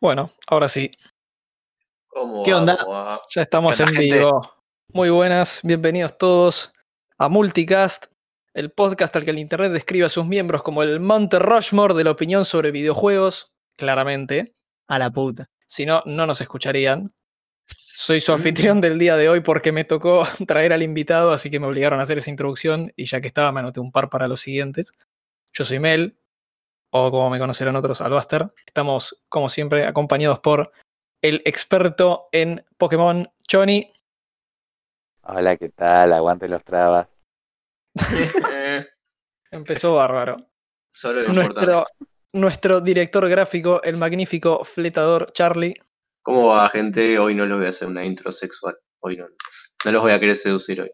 Bueno, ahora sí. ¿Cómo ¿Qué va? onda? ¿Cómo va? Ya estamos ¿Qué en gente? vivo. Muy buenas, bienvenidos todos a Multicast, el podcast al que el internet describe a sus miembros como el Monte Rushmore de la opinión sobre videojuegos, claramente. A la puta. Si no, no nos escucharían. Soy su anfitrión del día de hoy porque me tocó traer al invitado, así que me obligaron a hacer esa introducción y ya que estaba me anoté un par para los siguientes. Yo soy Mel, o como me conocerán otros, Albaster. Estamos, como siempre, acompañados por el experto en Pokémon, Choni. Hola, ¿qué tal? Aguante los trabas. Eh, Empezó bárbaro. solo lo Nuestro, nuestro director gráfico, el magnífico fletador Charlie. ¿Cómo va, gente? Hoy no les voy a hacer una intro sexual. Hoy no. No los voy a querer seducir hoy.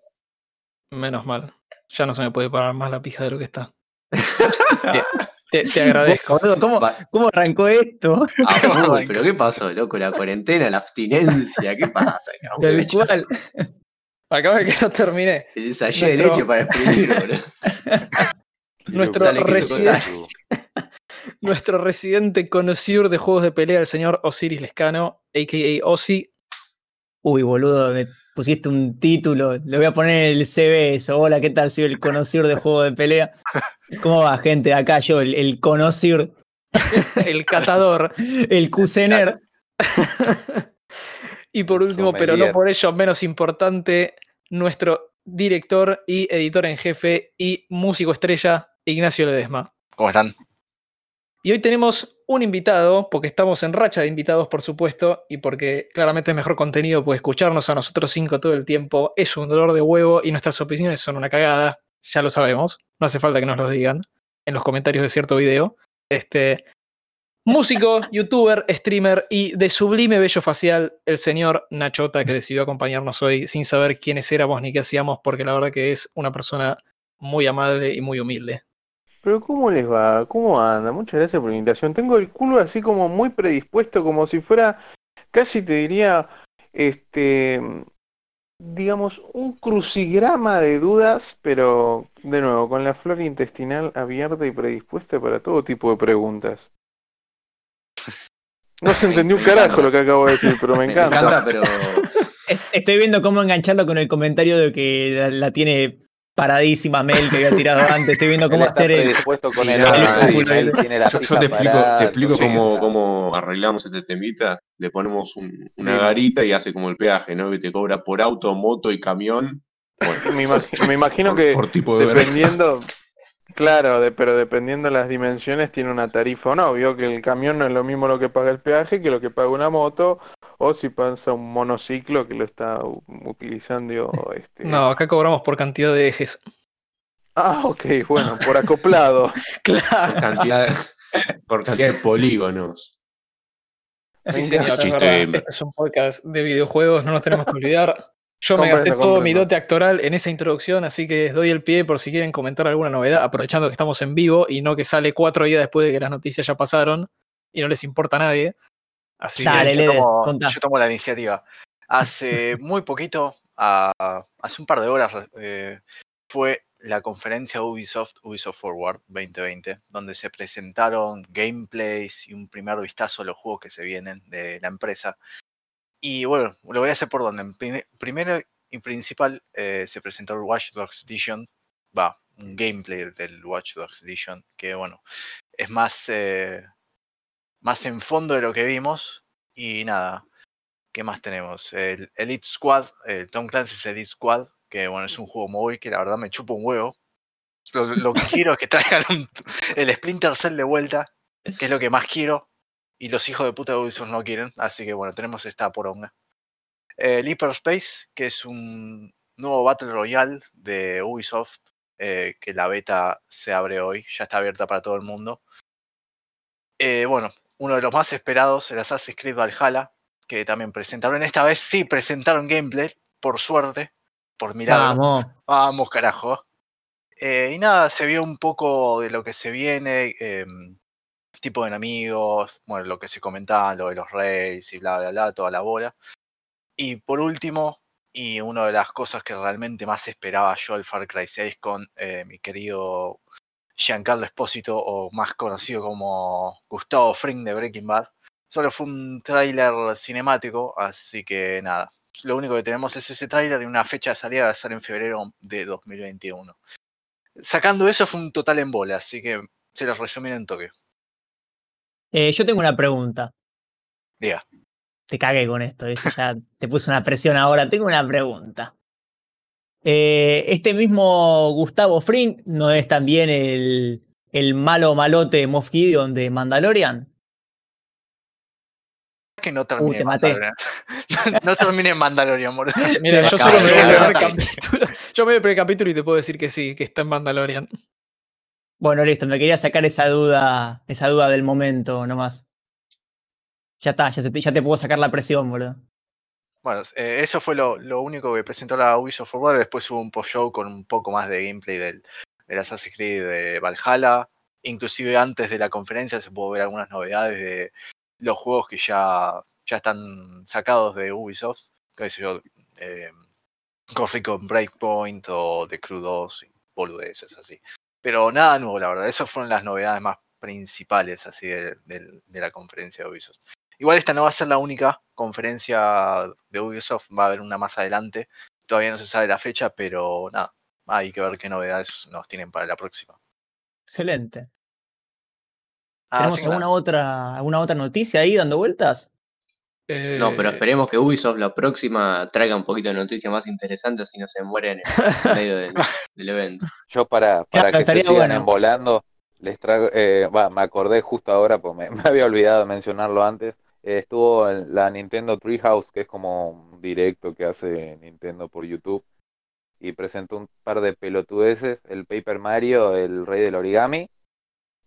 Menos mal. Ya no se me puede parar más la pija de lo que está. Te, te- agradezco. Boludo, ¿cómo, cómo arrancó esto? Ah, ¿Cómo uy, pero ¿qué pasó, loco? La cuarentena, la abstinencia, ¿qué pasa? Tal cual. Acaba de que no terminé. El ensayé de Nuestro- leche para exprimir, boludo. Nuestro, Dale, ¿qué resi- hizo nuestro residente conocido de juegos de pelea, el señor Osiris Lescano, a.k.a. Ozzy. Uy, boludo, me pusiste un título. Le voy a poner en el CV eso. Hola, ¿qué tal? Soy el conocido de juego de pelea. ¿Cómo va, gente? Acá yo, el, el conocido, el catador. el cusener. y por último, pero no por ello menos importante, nuestro director y editor en jefe y músico estrella, Ignacio Ledesma. ¿Cómo están? Y hoy tenemos un invitado, porque estamos en racha de invitados, por supuesto, y porque claramente es mejor contenido, pues escucharnos a nosotros cinco todo el tiempo es un dolor de huevo y nuestras opiniones son una cagada, ya lo sabemos, no hace falta que nos lo digan en los comentarios de cierto video. Este músico, youtuber, streamer y de sublime bello facial, el señor Nachota, que decidió acompañarnos hoy sin saber quiénes éramos ni qué hacíamos, porque la verdad que es una persona muy amable y muy humilde. Pero ¿cómo les va? ¿Cómo anda? Muchas gracias por la invitación. Tengo el culo así como muy predispuesto, como si fuera, casi te diría, este, digamos, un crucigrama de dudas, pero de nuevo, con la flora intestinal abierta y predispuesta para todo tipo de preguntas. No se entendió un carajo lo que acabo de decir, pero me Me encanta. pero Estoy viendo cómo engancharlo con el comentario de que la, la tiene paradísima Mel que había tirado antes. Estoy viendo cómo hacer el. con Yo, te explico, parada, te explico entonces, cómo, cómo arreglamos este temita. Le ponemos un- una garita y hace como el peaje, ¿no? Que te cobra por auto, moto y camión. Bueno, Me, imag- me imagino por, que por tipo de verga. Claro, de- pero dependiendo de las dimensiones tiene una tarifa o no. Vio que el camión no es lo mismo lo que paga el peaje que lo que paga una moto, o si pasa un monociclo que lo está utilizando este. No, acá cobramos por cantidad de ejes. Ah, ok, bueno, por acoplado. Por Claro. cantidad, de- por cantidad de polígonos. Sí, señor, es. Este es un podcast de videojuegos, no nos tenemos que olvidar. Yo me gasté todo mi dote actoral en esa introducción, así que les doy el pie por si quieren comentar alguna novedad, aprovechando que estamos en vivo y no que sale cuatro días después de que las noticias ya pasaron y no les importa a nadie. Así Dale, que, yo, tomo, contá. yo tomo la iniciativa. Hace muy poquito, a- hace un par de horas, eh, fue la conferencia Ubisoft, Ubisoft Forward 2020, donde se presentaron gameplays y un primer vistazo a los juegos que se vienen de la empresa. Y bueno, lo voy a hacer por donde. Primero y principal, eh, se presentó el Watch Dogs Edition. Va, un gameplay del Watch Dogs Edition, que bueno, es más, eh, más en fondo de lo que vimos. Y nada, ¿qué más tenemos? El Elite Squad, el Tom Clancy's Elite Squad, que bueno, es un juego móvil que la verdad me chupa un huevo. Lo, lo que quiero es que traigan un- el Splinter Cell de vuelta, que es lo que más quiero. Y los hijos de puta de Ubisoft no quieren, así que bueno, tenemos esta poronga. El Hyperspace, que es un nuevo Battle Royale de Ubisoft, eh, que la beta se abre hoy, ya está abierta para todo el mundo. Eh, bueno, uno de los más esperados, el Assassin's Creed Valhalla, que también presentaron. Esta vez sí presentaron gameplay, por suerte, por milagro. Vamos. Vamos, carajo. Eh, y nada, se vio un poco de lo que se viene, em, tipo de enemigos, bueno, lo que se comentaba, lo de los reyes y bla, bla, bla, toda la bola. Y por último, y una de las cosas que realmente más esperaba yo el Far Cry 6 con eh, mi querido Giancarlo Espósito, o más conocido como Gustavo Fring de Breaking Bad, Solo fue un tráiler cinemático, así que nada. Lo único que tenemos es ese tráiler y una fecha de salida va a ser en febrero de 2021. Sacando eso fue un total en bola, así que se los resumí en toque. Eh, yo tengo una pregunta. Diga. Te cagué con esto, ¿viste? ya te puse una presión ahora. Tengo una pregunta. Eh, este mismo Gustavo Fring no es también el, el malo malote Moff Gideon de Mandalorian. Que no termine te en maté. Mandalorian. no, no termine en Mandalorian, moro. Mira, yo Te solo me vi el primer capítulo. Yo me vi el primer capítulo y te puedo decir que sí, que está en Mandalorian. Bueno, listo, me quería sacar esa duda, esa duda del momento nomás. Ya está, ya, se te, puedo sacar la presión, boludo. Bueno, eh, eso fue lo, lo único que presentó la Ubisoft Forward. Después hubo un post-show con un poco más de gameplay del, Assassin's Creed de Valhalla. Inclusive antes de la conferencia se pudo ver algunas novedades de los juegos que ya, ya están sacados de Ubisoft. Qué sé yo, eh, Breakpoint o The Crew 2 y boludeces así. Pero nada nuevo, la verdad. Esas fueron las novedades más principales así de, de- de la conferencia de Ubisoft. Igual esta no va a ser la única conferencia de Ubisoft, va a haber una más adelante. Todavía no se sabe la fecha, pero nada, hay que ver qué novedades nos tienen para la próxima. Excelente. Ah, ¿Tenemos alguna nada. otra, alguna otra noticia ahí dando vueltas? No, pero Eh, esperemos que Ubisoft la próxima traiga un poquito de noticias más interesantes y no se mueren en medio del, del evento. Yo para, para Claro, que se sigan bueno. embolando, les traigo, eh, va, me acordé justo ahora, pues me, me había olvidado de mencionarlo antes. Eh, estuvo en la Nintendo Treehouse, que es como un directo que hace Nintendo por YouTube, y presentó un par de pelotudeces, el Paper Mario, el Rey del Origami,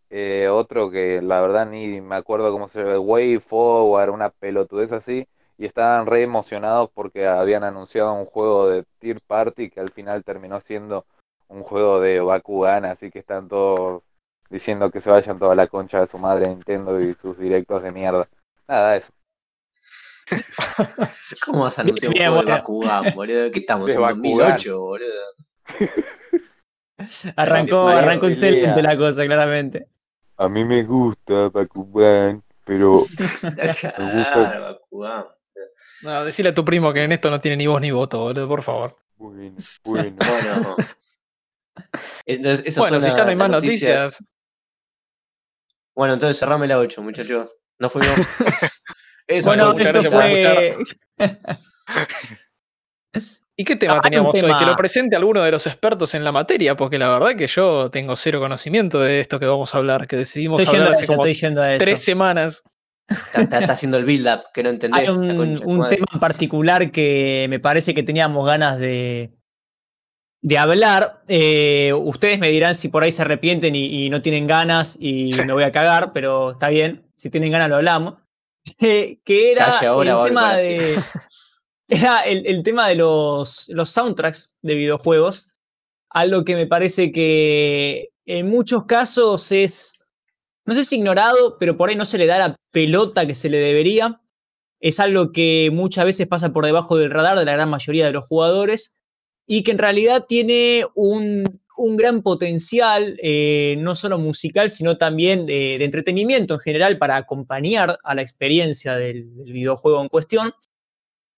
eh, otro que la verdad ni me acuerdo cómo se llama, Way Forward, una pelotudez así, y estaban re emocionados porque habían anunciado un juego de Tier Party que al final terminó siendo un juego de Bakugan, así que están todos diciendo que se vayan toda la concha de su madre Nintendo y sus directos de mierda. Nada, eso. ¿Cómo vas a anunciar un juego de. Bakugan, boludo? ¿Qué estamos De en Bakugan. 2008, boludo? Arrancó, arrancó pelea. excelente la cosa, claramente. A mí me gusta Bakugan, pero Claro, Bakugan. no, decile a tu primo que en esto no tiene ni voz ni voto, boludo, por favor. bueno, bueno. Bueno. Entonces, esas Bueno, son si ya no hay más noticias. Bueno, entonces cerrame la 8, muchachos. No fuimos. Eso Bueno, fue esto gracias ¿Y qué tema Ah, teníamos hoy? Que lo presente alguno de los expertos en la materia, porque la verdad que yo tengo cero conocimiento de esto que vamos a hablar, que decidimos Estoy hablar a hace eso, como estoy yendo a eso. tres semanas. Está, está- está haciendo el build-up que no entendés. Hay un, concha tema en particular que me parece que teníamos ganas de, de hablar. Eh, ustedes me dirán si por ahí se arrepienten y, y no tienen ganas y me voy a cagar, pero está bien. Si tienen ganas lo hablamos. Eh, que era ahora, el tema de. El, tema de los, los soundtracks de videojuegos. Algo que me parece que en muchos casos es. No sé si ignorado, pero por ahí no se le da la pelota que se le debería es algo que muchas veces pasa por debajo del radar de la gran mayoría de los jugadores y que en realidad tiene un, un gran potencial, eh, no solo musical, sino también de, entretenimiento en general para acompañar a la experiencia del videojuego en cuestión.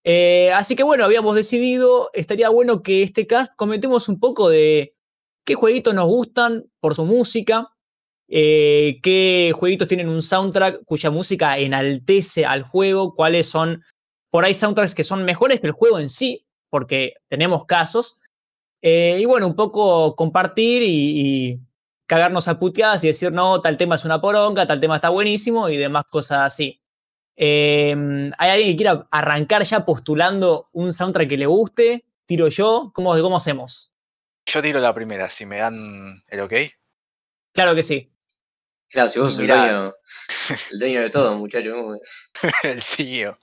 Eh, así que bueno, habíamos decidido, estaría bueno que este cast comentemos un poco de qué jueguitos nos gustan por su música, eh, qué jueguitos tienen un soundtrack cuya música enaltece al juego, cuáles son por ahí soundtracks que son mejores que el juego en sí, porque tenemos casos. Eh, y bueno, un poco compartir y, y cagarnos a puteadas y decir, no, tal tema es una poronga, tal tema está buenísimo y demás cosas así. Eh, ¿Hay alguien que quiera arrancar ya postulando un soundtrack que le guste? ¿Tiro yo? ¿Cómo, cómo hacemos? Yo tiro la primera, si me dan el ok. Claro que sí. Claro, si vos sos el dueño, el dueño de todo, muchachos. ¿cómo es? el CEO.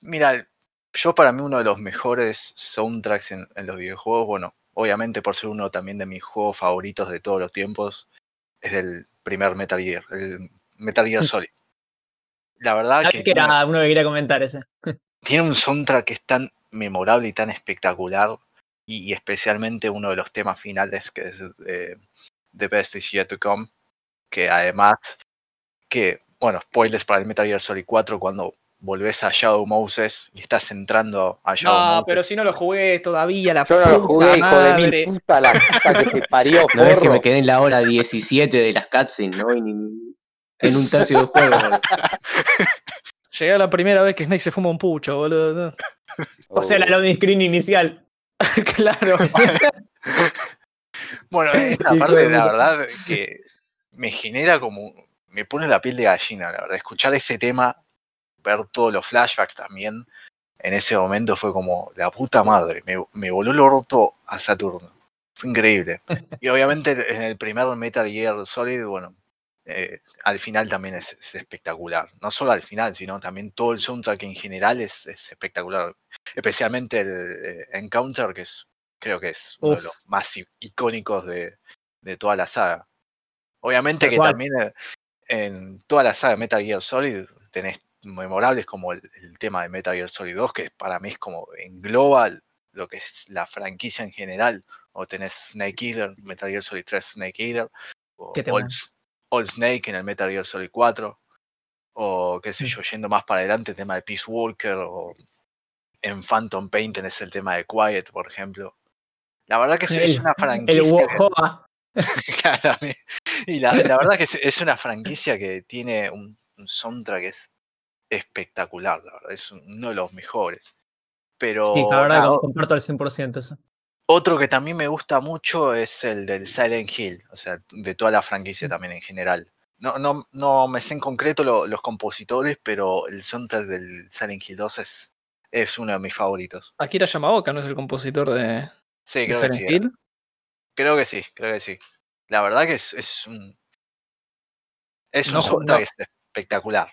Mira, yo para mí uno de los mejores soundtracks en, en los videojuegos, bueno, obviamente por ser uno también de mis juegos favoritos de todos los tiempos, es el primer Metal Gear, el Metal Gear Solid. La verdad que que tiene, era uno que quería comentar ese. tiene un soundtrack que es tan memorable y tan espectacular, y, y especialmente uno de los temas finales que es eh, The Best Is Yet to Come, que además que bueno, spoilers para el Metal Gear Solid 4 cuando volvés a Shadow Moses y estás entrando a Shadow No, Moses. pero si no lo jugué todavía, la Yo no lo puta jugué, hijo de mil puta la puta que se parió, No es que me quedé en la hora 17 de las cutscenes, ¿no? Y ni- en un tercio del juego. Llegué a la primera vez que Snake se fuma un pucho, boludo. O sea, la Oh. loading screen inicial. claro. Bueno, esta parte, de la verdad, que me genera como. Me pone la piel de gallina, la verdad. Escuchar ese tema, ver todos los flashbacks también, en ese momento fue como la puta madre. Me, me voló el orto a Saturno. Fue increíble. Y obviamente en el primer Metal Gear Solid, bueno, eh, al final también es, es espectacular. No solo al final, sino también todo el soundtrack en general es, es espectacular. Especialmente el eh, Encounter, que es creo que es uno de los más icónicos de, de toda la saga. Obviamente que cual. también eh, en toda la saga de Metal Gear Solid tenés memorables como el, el tema de Metal Gear Solid 2, que para mí es como engloba lo que es la franquicia en general. O tenés Snake Eater, Metal Gear Solid 3 Snake Eater, o. S- Old Snake en el Metal Gear Solid 4, o qué sé Mm. yo, yendo más para adelante, el tema de Peace Walker, o en Phantom Pain tenés el tema de Quiet, por ejemplo. La verdad que es, es El- una El franquicia. que- Wojoa. Claramente. Y la, la verdad que es, es una franquicia que tiene un, un soundtrack que es espectacular, la verdad, es uno de los mejores. Pero Sí, la verdad nada, que comparto al 100% eso. Otro que también me gusta mucho es el del Silent Hill, o sea, de toda la franquicia también en general. No, no, no me sé en concreto lo- los compositores, pero el soundtrack del Silent Hill 2 es, es uno de mis favoritos. Akira Yamaoka no es el compositor de, Sí, de creo que sí. Silent. Hill. Creo que sí, creo que sí. La verdad que es, es un. Es un No ju- soundtrack no. espectacular.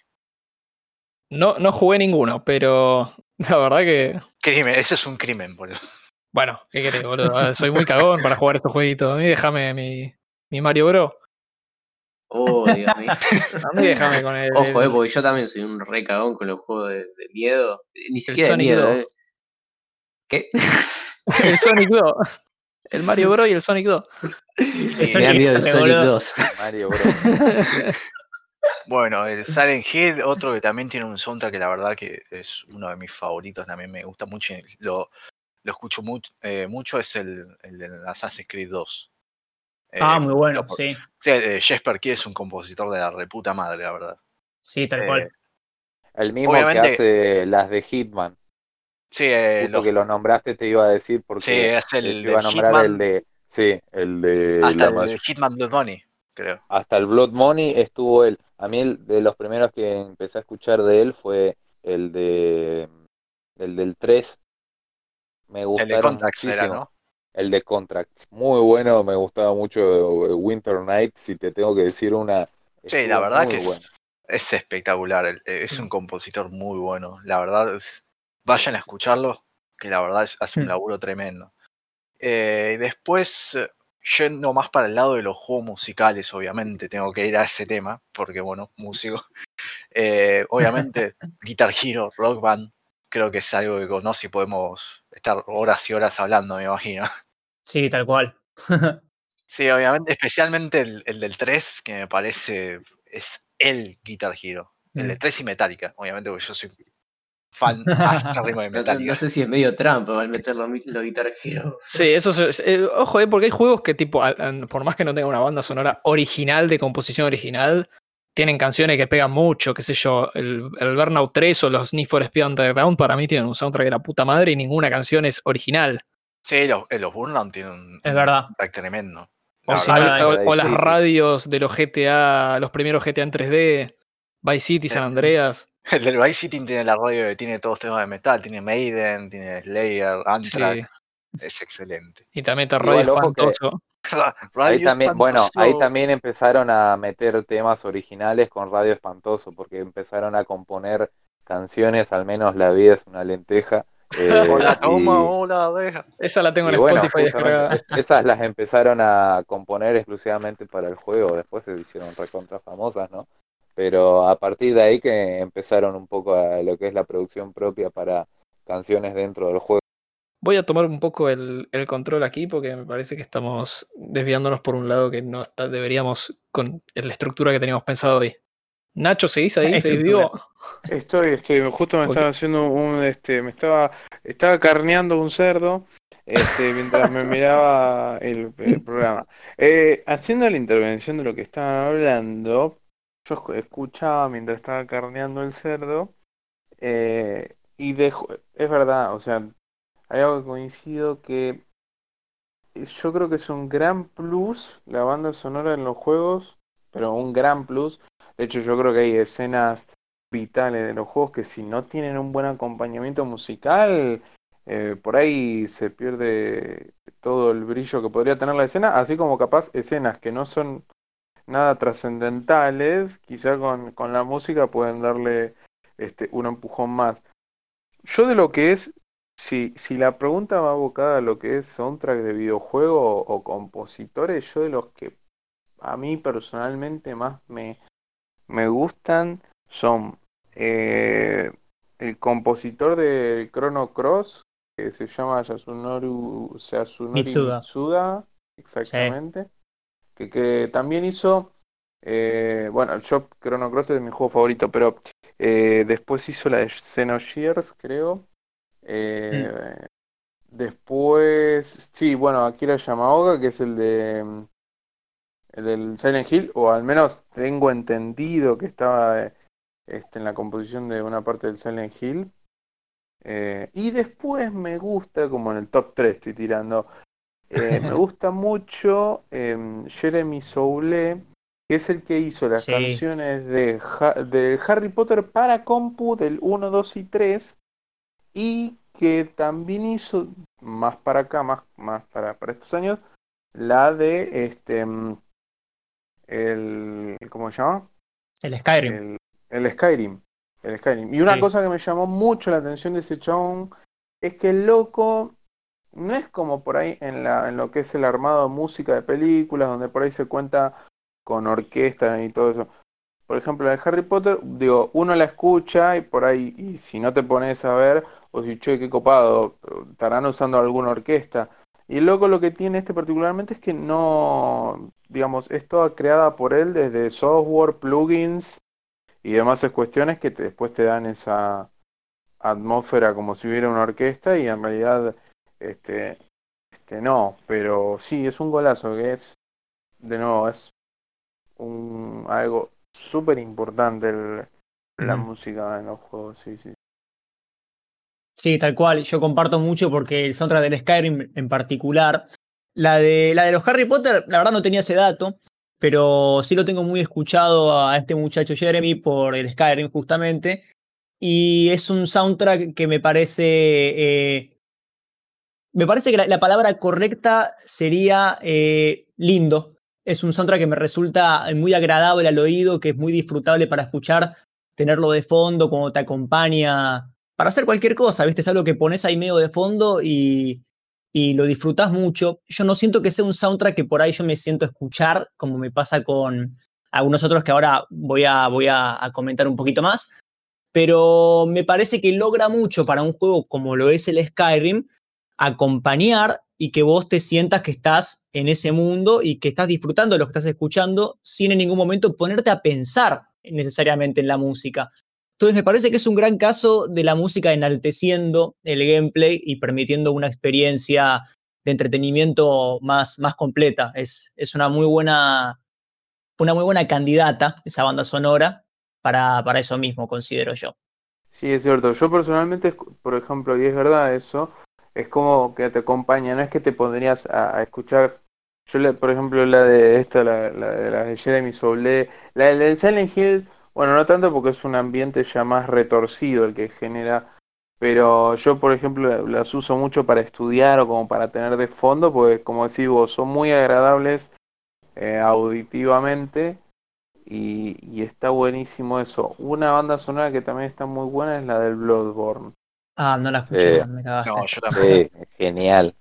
No, no jugué ninguno, pero la verdad que. Crimen, eso es un crimen, boludo. Bueno, ¿qué querés, boludo? Ah, Soy muy cagón para jugar estos jueguitos. A mí déjame mi, mi Mario Bro. Oh, Dios mío. A mí déjame con el. Ojo, eh, el- porque yo también soy un re cagón con los juegos de, de miedo. Ni siquiera de Sonic miedo, 2. eh. ¿Qué? el Sonic 2. El Mario Bro y el Sonic 2. El Me Sonic miedo el Sonic boludo. 2. Mario Bros. Bueno, el Silent Hill, otro que también tiene un soundtrack que la verdad que es uno de mis favoritos, también me gusta mucho lo, lo escucho mucho, mucho, es el, el de Assassin's Creed 2. Ah, Eh, muy bueno, lo- sí. Sí, eh, Jesper Key es un compositor de la reputa madre, la verdad. Sí, tal Eh, cual. El mismo Obviamente- que hace las de Hitman. Sí, eh, los- que lo nombraste te iba a decir porque sí, es te el iba a nombrar Hitman el de sí, el de hasta la el Hitman Blood Money, creo. hasta el Blood Money estuvo él. A mí el de los primeros que empecé a escuchar de él fue el de el del 3. Me El gustaron de Contracts era. ¿no? El de Contracts. Muy bueno, me gustaba mucho eh, Winter Night, si te tengo que decir una. Sí, la verdad que bueno. es, es espectacular. el- eh, Es Mm. un compositor muy bueno. La verdad, es- vayan a escucharlo, que la verdad es- hace un Mm. laburo tremendo. Eh, y después, yendo más para el lado de los juegos musicales, obviamente, tengo que ir a ese tema, porque bueno, músico. Eh, obviamente, Guitar Hero, Rock Band, creo que es algo que conoce y podemos estar horas y horas hablando, me imagino. Sí, tal cual. Sí, obviamente, especialmente el, el del 3, que me parece es el Guitar Hero. El de Mm. 3 y Metallica, obviamente, porque yo soy fan de no- Metallica. no sé si es medio trampa al meter los, los Guitar Hero. Sí, eso es. eh, ojo, eh, porque hay juegos que, tipo, al- al- por más que no tenga una banda sonora original, de composición original, tienen canciones que pegan mucho, qué sé yo. El, el Burnout 3 o los Need for Speed Underground, para mí tienen un soundtrack de la puta madre y ninguna canción es original. Sí, los, eh, los Burnout tienen un, Es un verdad. soundtrack tremendo. O, si no, las radios de los GTA, los primeros GTA en 3D, Vice City, San Eh, Andreas. El del Vice City tiene la radio que tiene todos temas de metal, tiene Maiden, tiene Slayer, Anthrax, Sí. Es excelente. Y también está Igual, Radio que- Espantoso. Radio Ahí también, bueno, ahí también empezaron a meter temas originales con Radio Espantoso, porque empezaron a componer canciones, al menos La vida es una lenteja. eh, toma y- deja. Esa la tengo en bueno, Spotify descargada. esas las empezaron a componer exclusivamente para el juego, después se hicieron recontra famosas, ¿no? Pero a partir de ahí que empezaron un poco a lo que es la producción propia para canciones dentro del juego. Voy a tomar un poco el, el control aquí porque me parece que estamos desviándonos por un lado que no está, deberíamos con la estructura que teníamos pensado hoy. Nacho, ¿seguís ahí? ¿Seguís vivo? Estoy, estoy, justo me estaba haciendo un, este, me estaba, estaba carneando un cerdo, este, mientras me miraba el, el programa. Eh, haciendo la intervención de lo que estaban hablando, yo escu- escuchaba mientras estaba carneando el cerdo, eh, y dejo, es verdad, o sea, hay algo que coincido que yo creo que es un gran plus la banda sonora en los juegos, pero un gran plus. De hecho, yo creo que hay escenas vitales de los juegos que si no tienen un buen acompañamiento musical, eh, por ahí se pierde todo el brillo que podría tener la escena, así como capaz escenas que no son nada trascendentales, quizá con, con la música pueden darle este, un empujón más. Yo de lo que es, si, si la pregunta va abocada a lo que es soundtrack de videojuego o, o compositores, yo de los que a mí personalmente más me, me gustan son eh, el compositor del Chrono Cross, que se llama Yasunori, Yasunori Mitsuda. Mitsuda, exactamente, que, que también hizo, eh, bueno, yo Chrono Cross es mi juego favorito, pero eh, después hizo la de Xenogears, creo. Eh, Después, sí, bueno, Akira Yamaoka, que es el de mm, el del Silent Hill, o al menos tengo entendido que estaba este, en la composición de una parte del Silent Hill. Eh, y después me gusta, como en el top 3 estoy tirando, eh, me gusta mucho em, Jeremy Soule, que es el que hizo las Sí. canciones de, Ha- de Harry Potter para compu del 1, 2 y 3, y que también hizo, más para acá, más, más para, para estos años, la de este mm, el ¿cómo se llama? El Skyrim. El, el Skyrim. El Skyrim. Y una Sí. cosa que me llamó mucho la atención de ese chabón es que el loco no es como por ahí en la, en lo que es el armado de música de películas, donde por ahí se cuenta con orquesta y todo eso. Por ejemplo, la de Harry Potter, digo, uno la escucha y por ahí, y si no te pones a ver, o si, che, qué copado, estarán usando alguna orquesta. Y el loco lo que tiene este particularmente es que no, digamos, es toda creada por él desde software, plugins y demás cuestiones que te- después te dan esa atmósfera como si hubiera una orquesta y en realidad este, este no, pero sí, es un golazo que es, de nuevo, es un algo súper importante la música en los juegos, sí, sí. Sí, tal cual. Yo comparto mucho porque el soundtrack del Skyrim en particular, la de, la de los Harry Potter, la verdad no tenía ese dato, pero sí lo tengo muy escuchado a este muchacho Jeremy por el Skyrim justamente. Y es un soundtrack que me parece... eh, me parece que la, la palabra correcta sería eh, lindo. Es un soundtrack que me resulta muy agradable al oído, que es muy disfrutable para escuchar, tenerlo de fondo, como te acompaña para hacer cualquier cosa, ¿viste? Es algo que pones ahí medio de fondo y, y lo disfrutas mucho. Yo no siento que sea un soundtrack que por ahí yo me siento escuchar, como me pasa con algunos otros que ahora voy a, voy a, a comentar un poquito más, pero me parece que logra mucho para un juego como lo es el Skyrim, acompañar y que vos te sientas que estás en ese mundo y que estás disfrutando de lo que estás escuchando sin en ningún momento ponerte a pensar necesariamente en la música. Entonces me parece que es un gran caso de la música enalteciendo el gameplay y permitiendo una experiencia de entretenimiento más, más completa. Es, es una, muy buena, una muy buena candidata esa banda sonora para, para eso mismo, considero yo. Sí, es cierto. Yo personalmente, por ejemplo, y es verdad eso, es como que te acompaña, no es que te pondrías a, escuchar. Yo, por ejemplo, la de esta, la, la la de Jeremy Soule, la de Silent Hill, bueno, no tanto porque es un ambiente ya más retorcido el que genera, pero yo, por ejemplo, la- las uso mucho para estudiar o como para tener de fondo, porque como decís vos, son muy agradables eh, auditivamente. Y, y está buenísimo eso. Una banda sonora que también está muy buena es la del Bloodborne. Ah, no la escuché, Sí. esa, me cagaste. No, yo también. Sí, genial.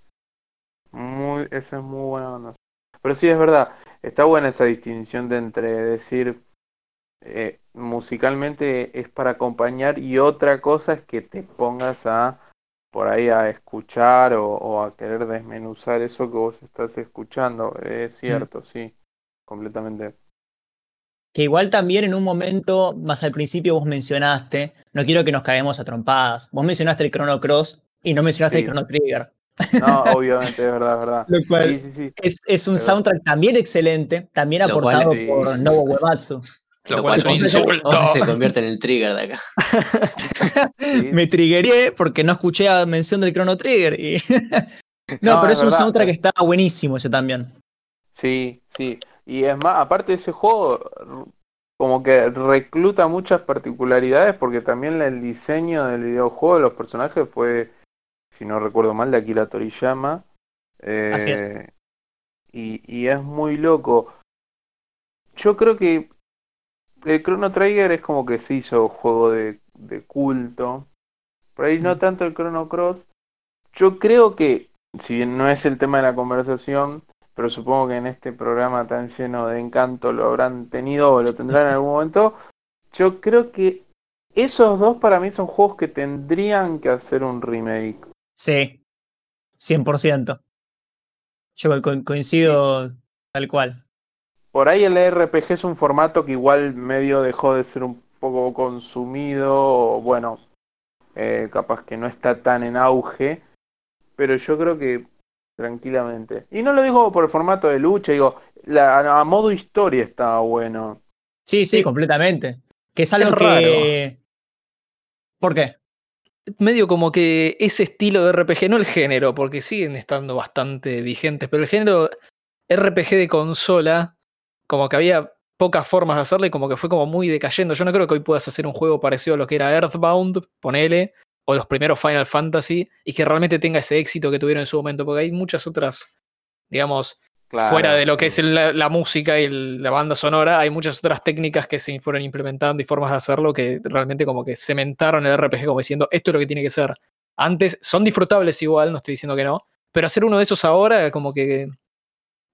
Muy, esa es muy buena banda. Pero sí es verdad, está buena esa distinción de entre decir eh, musicalmente es para acompañar y otra cosa es que te pongas a por ahí a escuchar o, o a querer desmenuzar eso que vos estás escuchando. Es cierto, sí, completamente. que igual también en un momento, más al principio vos mencionaste, no quiero que nos caemos a trompadas, vos mencionaste el Chrono Cross y no mencionaste Sí. el Chrono Trigger. No, obviamente, es verdad, es verdad. Lo cual Sí, sí, sí. es, es un Pero- soundtrack también excelente, también cual- aportado Sí. por Nobuo Uematsu. Lo Lo cual se- convierte en el trigger de acá. Sí. Me triggeré porque no escuché la mención del Chrono Trigger. y- no, No, pero es es un verdad. soundtrack que está buenísimo ese también. Sí, sí. Y es más, aparte de ese juego, como que recluta muchas particularidades porque también el diseño del videojuego de los personajes fue, si no recuerdo mal, de Akira Toriyama. Así es. Eh, Y, y es muy loco. Yo creo que el Chrono Trigger es como que se hizo juego de, de culto. Por ahí no tanto el Chrono Cross. Yo creo que, si bien no es el tema de la conversación, pero supongo que en este programa tan lleno de encanto lo habrán tenido o lo tendrán en algún momento. Yo creo que esos dos para mí son juegos que tendrían que hacer un remake. Sí, 100%. Yo co- coincido tal cual. Por ahí el RPG es un formato que igual medio dejó de ser un poco consumido, o bueno, eh, capaz que no está tan en auge, pero yo creo que tranquilamente. Y no lo digo por el formato de lucha, digo, la, a modo historia estaba bueno. Sí, sí, Sí. completamente. Que es algo Es que... ¿Por qué? medio como que ese estilo de RPG, no el género, porque siguen estando bastante vigentes, pero el género RPG de consola, como que había pocas formas de hacerlo y como que fue como muy decayendo. Yo no creo que hoy puedas hacer un juego parecido a lo que era Earthbound, ponele, o los primeros Final Fantasy, y que realmente tenga ese éxito que tuvieron en su momento, porque hay muchas otras, digamos, Claro, fuera de lo que es la, la música y el- la banda sonora, hay muchas otras técnicas que se fueron implementando y formas de hacerlo que realmente como que cementaron el RPG como diciendo esto es lo que tiene que ser. Antes son disfrutables igual, no estoy diciendo que no, pero hacer uno de esos ahora como que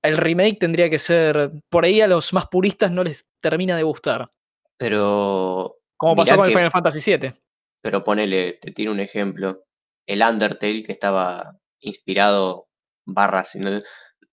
el remake tendría que ser, por ahí a los más puristas no les termina de gustar. Pero, Como pasó con el que- Final Fantasy VII. pero ponele, te tiro un ejemplo. El Undertale que estaba inspirado, no-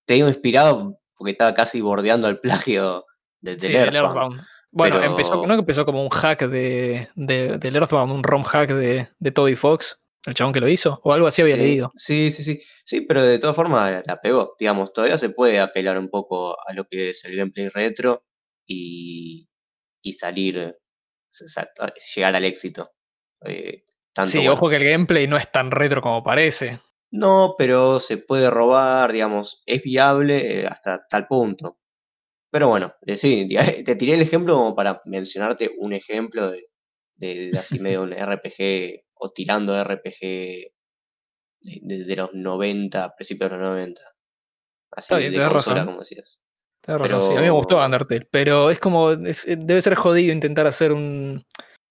te digo inspirado porque estaba casi bordeando al plagio de, del Sí, Earthbound. Earthbound. Bueno, Pero- empezó, no que empezó como un hack de, de- del Earthbound, un ROM hack de, de Toby Fox, el chabón que lo hizo, o algo así había Sí, leído. Sí, sí, sí. Sí, pero de todas formas la pegó. Digamos, todavía se puede apelar un poco a lo que es el gameplay retro y, y salir, llegar al éxito. Eh, tanto, Sí, bueno, ojo que el gameplay no es tan retro como parece. No, pero se puede robar, digamos, es viable eh, hasta tal punto. Pero bueno, eh, sí, te tiré el ejemplo como para mencionarte un ejemplo de, de, de así medio un RPG o tirando RPG de, de- de los 90, principios de los 90. Así Está bien, de consola, razón. como decías. Tienes razón, sí, a mí me gustó Undertale, pero es como, es- eh, debe ser jodido intentar hacer un,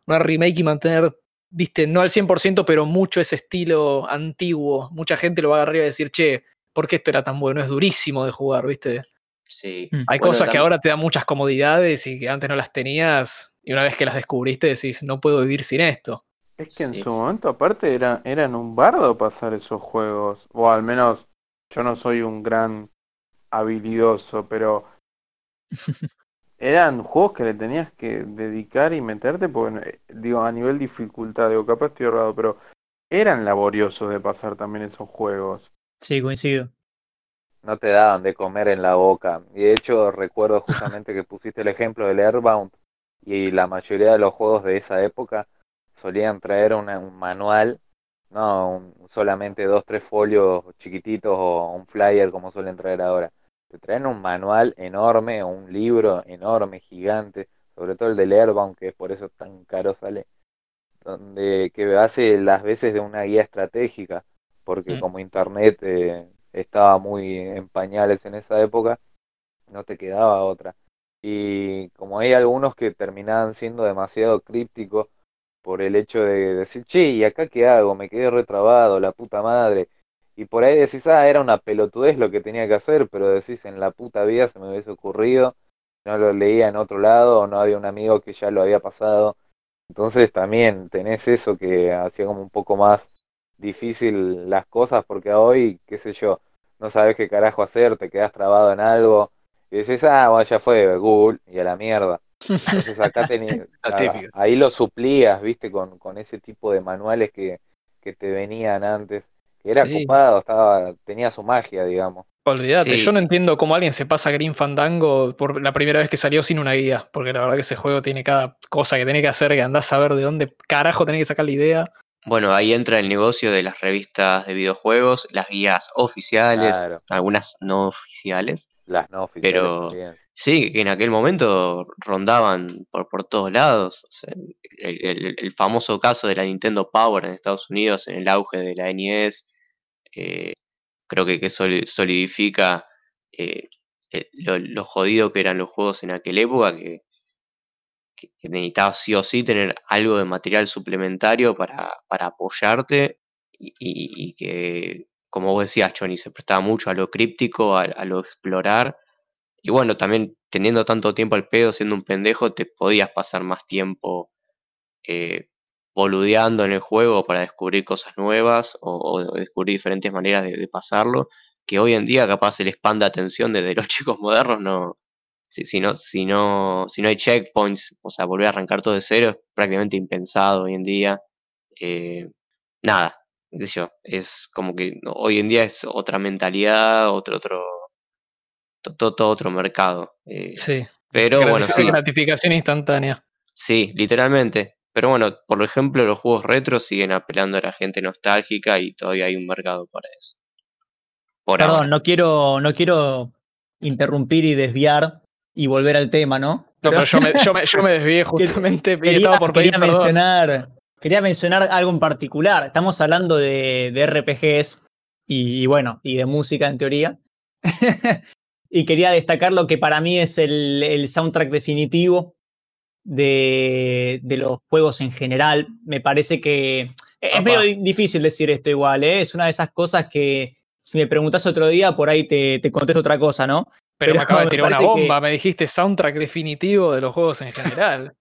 una remake y mantener, viste, no al 100%, pero mucho ese estilo antiguo. Mucha gente lo va a agarrar y va a decir, che, ¿por qué esto era tan bueno? Es durísimo de jugar, viste. Sí. Mm. Hay Bueno, cosas que ahora te dan muchas comodidades y que antes no las tenías, y una vez que las descubriste decís, no puedo vivir sin esto. Es que en Sí. su momento, aparte, era, eran un bardo pasar esos juegos. O al menos, yo no soy un gran habilidoso, pero eran juegos que le tenías que dedicar y meterte, porque, eh, digo, a nivel dificultad, digo, capaz estoy errado, pero eran laboriosos de pasar también esos juegos. Sí, coincido. no te daban de comer en la boca. Y de hecho recuerdo justamente que pusiste el ejemplo del Airbound y la mayoría de los juegos de esa época solían traer una- un manual, no un- solamente dos, tres folios chiquititos o un flyer como suelen traer ahora. Te traen un manual enorme o un libro enorme, gigante, sobre todo el del Airbound, que por eso tan caro sale, donde que hace las veces de una guía estratégica, porque Mm. como internet eh, estaba muy en pañales en esa época, no te quedaba otra. Y como hay algunos que terminaban siendo demasiado crípticos por el hecho de decir, che, ¿y acá qué hago? Me quedé retrabado, la puta madre. Y por ahí decís, ah, era una pelotudez lo que tenía que hacer, pero decís, en la puta vida se me hubiese ocurrido, no lo leía en otro lado, o no había un amigo que ya lo había pasado. Entonces también tenés eso que hacía como un poco más difícil las cosas, porque hoy, qué sé yo, no sabes qué carajo hacer, te quedas trabado en algo, y decís, ah, bueno, ya fue Google, y a la mierda. Entonces acá tenías, La típica. ahí lo suplías, viste, con, con ese tipo de manuales que, que te venían antes. Que era Sí. copado, estaba, tenía su magia, digamos. Olvídate, Sí. yo no entiendo cómo alguien se pasa Green Fandango por la primera vez que salió sin una guía, porque la verdad que ese juego tiene cada cosa que tiene que hacer que andás a ver de dónde carajo tenés que sacar la idea. Bueno, ahí entra el negocio de las revistas de videojuegos, las guías oficiales, Claro. algunas no oficiales. Las no oficiales Pero-. Sí, que en aquel momento rondaban por, por todos lados. El, el- famoso caso de la Nintendo Power en Estados Unidos, en el auge de la NES, eh, creo que, que soli- solidifica eh, eh, lo, lo jodido que eran los juegos en aquella época, que, que, sí o sí tener algo de material suplementario para, para apoyarte y, que, como vos decías, Johnny, se prestaba mucho a lo críptico, a lo explorar. Y bueno, también teniendo tanto tiempo al pedo, siendo un pendejo, te podías pasar más tiempo eh, boludeando en el juego para descubrir cosas nuevas o, descubrir diferentes maneras de, pasarlo, que hoy en día capaz el spam de atención desde los chicos modernos no... Si, no, si, no, si no hay checkpoints, o sea, volver a arrancar todo de cero es prácticamente impensado hoy en día. Eh, nada, es como que hoy en día es otra mentalidad, otro, otro, to- to- todo otro mercado. eh, Sí. pero bueno, sí, Gratificación instantánea. sí, literalmente. Pero bueno, por ejemplo, los juegos retro siguen apelando a la gente nostálgica y todavía hay un mercado para eso. Por Perdón, ahora. no quiero, no quiero interrumpir y desviar y volver al tema, ¿no? No, pero yo me, yo me, yo me desvié justamente y quería, estaba por pedir quería perdón. mencionar, quería mencionar algo en particular. Estamos hablando de, de RPGs y, y bueno, y de música en teoría. y quería destacar lo que para mí es el, el soundtrack definitivo de, de los juegos en general. Me parece que es Apa. medio di- difícil decir esto igual, ¿eh? es una de esas cosas que si me preguntas otro día, por ahí te, te contesto otra cosa, ¿no? Pero, me acabas de tirar una que- bomba, me dijiste soundtrack definitivo de los juegos en general.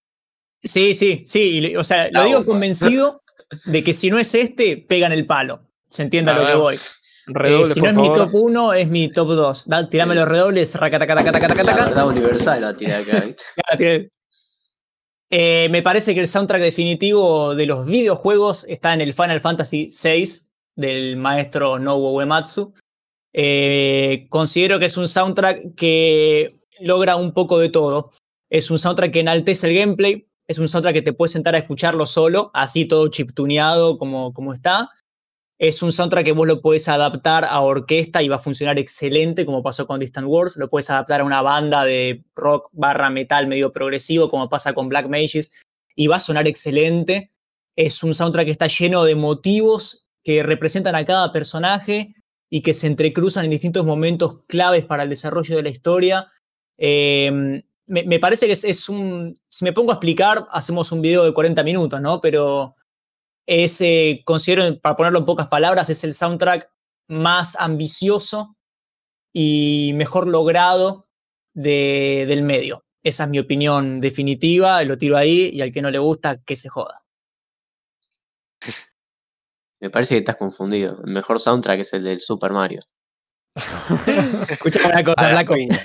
Sí, sí, sí. y o sea, La lo digo convencido de que si no es este, pegan el palo. Se entiende a A lo que ver, Eh, si no es mi top 1, es mi top 2. Da, tirame los redobles, racatacatacatacataca. La verdad universal va a tirar acá. Eh, me parece que el soundtrack definitivo de los videojuegos está en el Final Fantasy VI del maestro Nobuo Uematsu. Eh, considero que es un soundtrack que logra un poco de todo. Es un soundtrack que enaltece el gameplay, es un soundtrack que te puedes sentar a escucharlo solo, así todo chiptuneado como, como está. Es un soundtrack que vos lo podés adaptar a orquesta y va a funcionar excelente, como pasó con Distant Wars. Lo puedes adaptar a una banda de rock barra metal medio progresivo, como pasa con Black Mages, y va a sonar excelente. Es un soundtrack que está lleno de motivos que representan a cada personaje y que se entrecruzan en distintos momentos claves para el desarrollo de la historia. Me, me parece que es, es un. Si me pongo a explicar, hacemos un video de 40 minutos, ¿no? Pero es, eh, considero, para ponerlo en pocas palabras, es el soundtrack más ambicioso y mejor logrado de- del medio. Esa es mi opinión definitiva, lo tiro ahí y al que no le gusta, que se joda. Me parece que estás confundido. El mejor soundtrack es el del Super Mario. Escuchame una cosa, piña.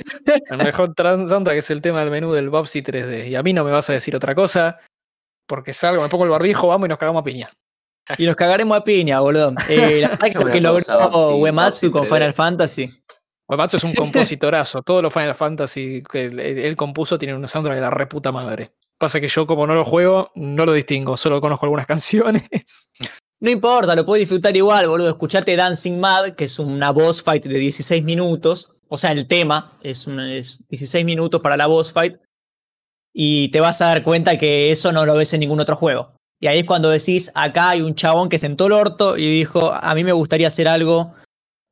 El mejor soundtrack es el tema del menú del Bobsy 3D. Y a mí no me vas a decir otra cosa, porque salgo, me pongo el barbijo, vamos y nos cagamos a piña. Y nos cagaremos a piña, boludo. Eh, la verdad que logró Uematsu con 3D. Final Fantasy. Uematsu es un compositorazo. Todos los Final Fantasy que él, él compuso tienen un soundtrack de la reputa madre. Pasa que yo, como no lo juego, no lo distingo. Solo conozco algunas canciones. No importa, lo puedes disfrutar igual, boludo. Escuchate Dancing Mad, que es una boss fight de 16 minutos. O sea, el tema es, un- es 16 minutos para la boss fight. Y te vas a dar cuenta que eso no lo ves en ningún otro juego. Y ahí es cuando decís, acá hay un chabón que sentó el orto y dijo, a mí me gustaría hacer algo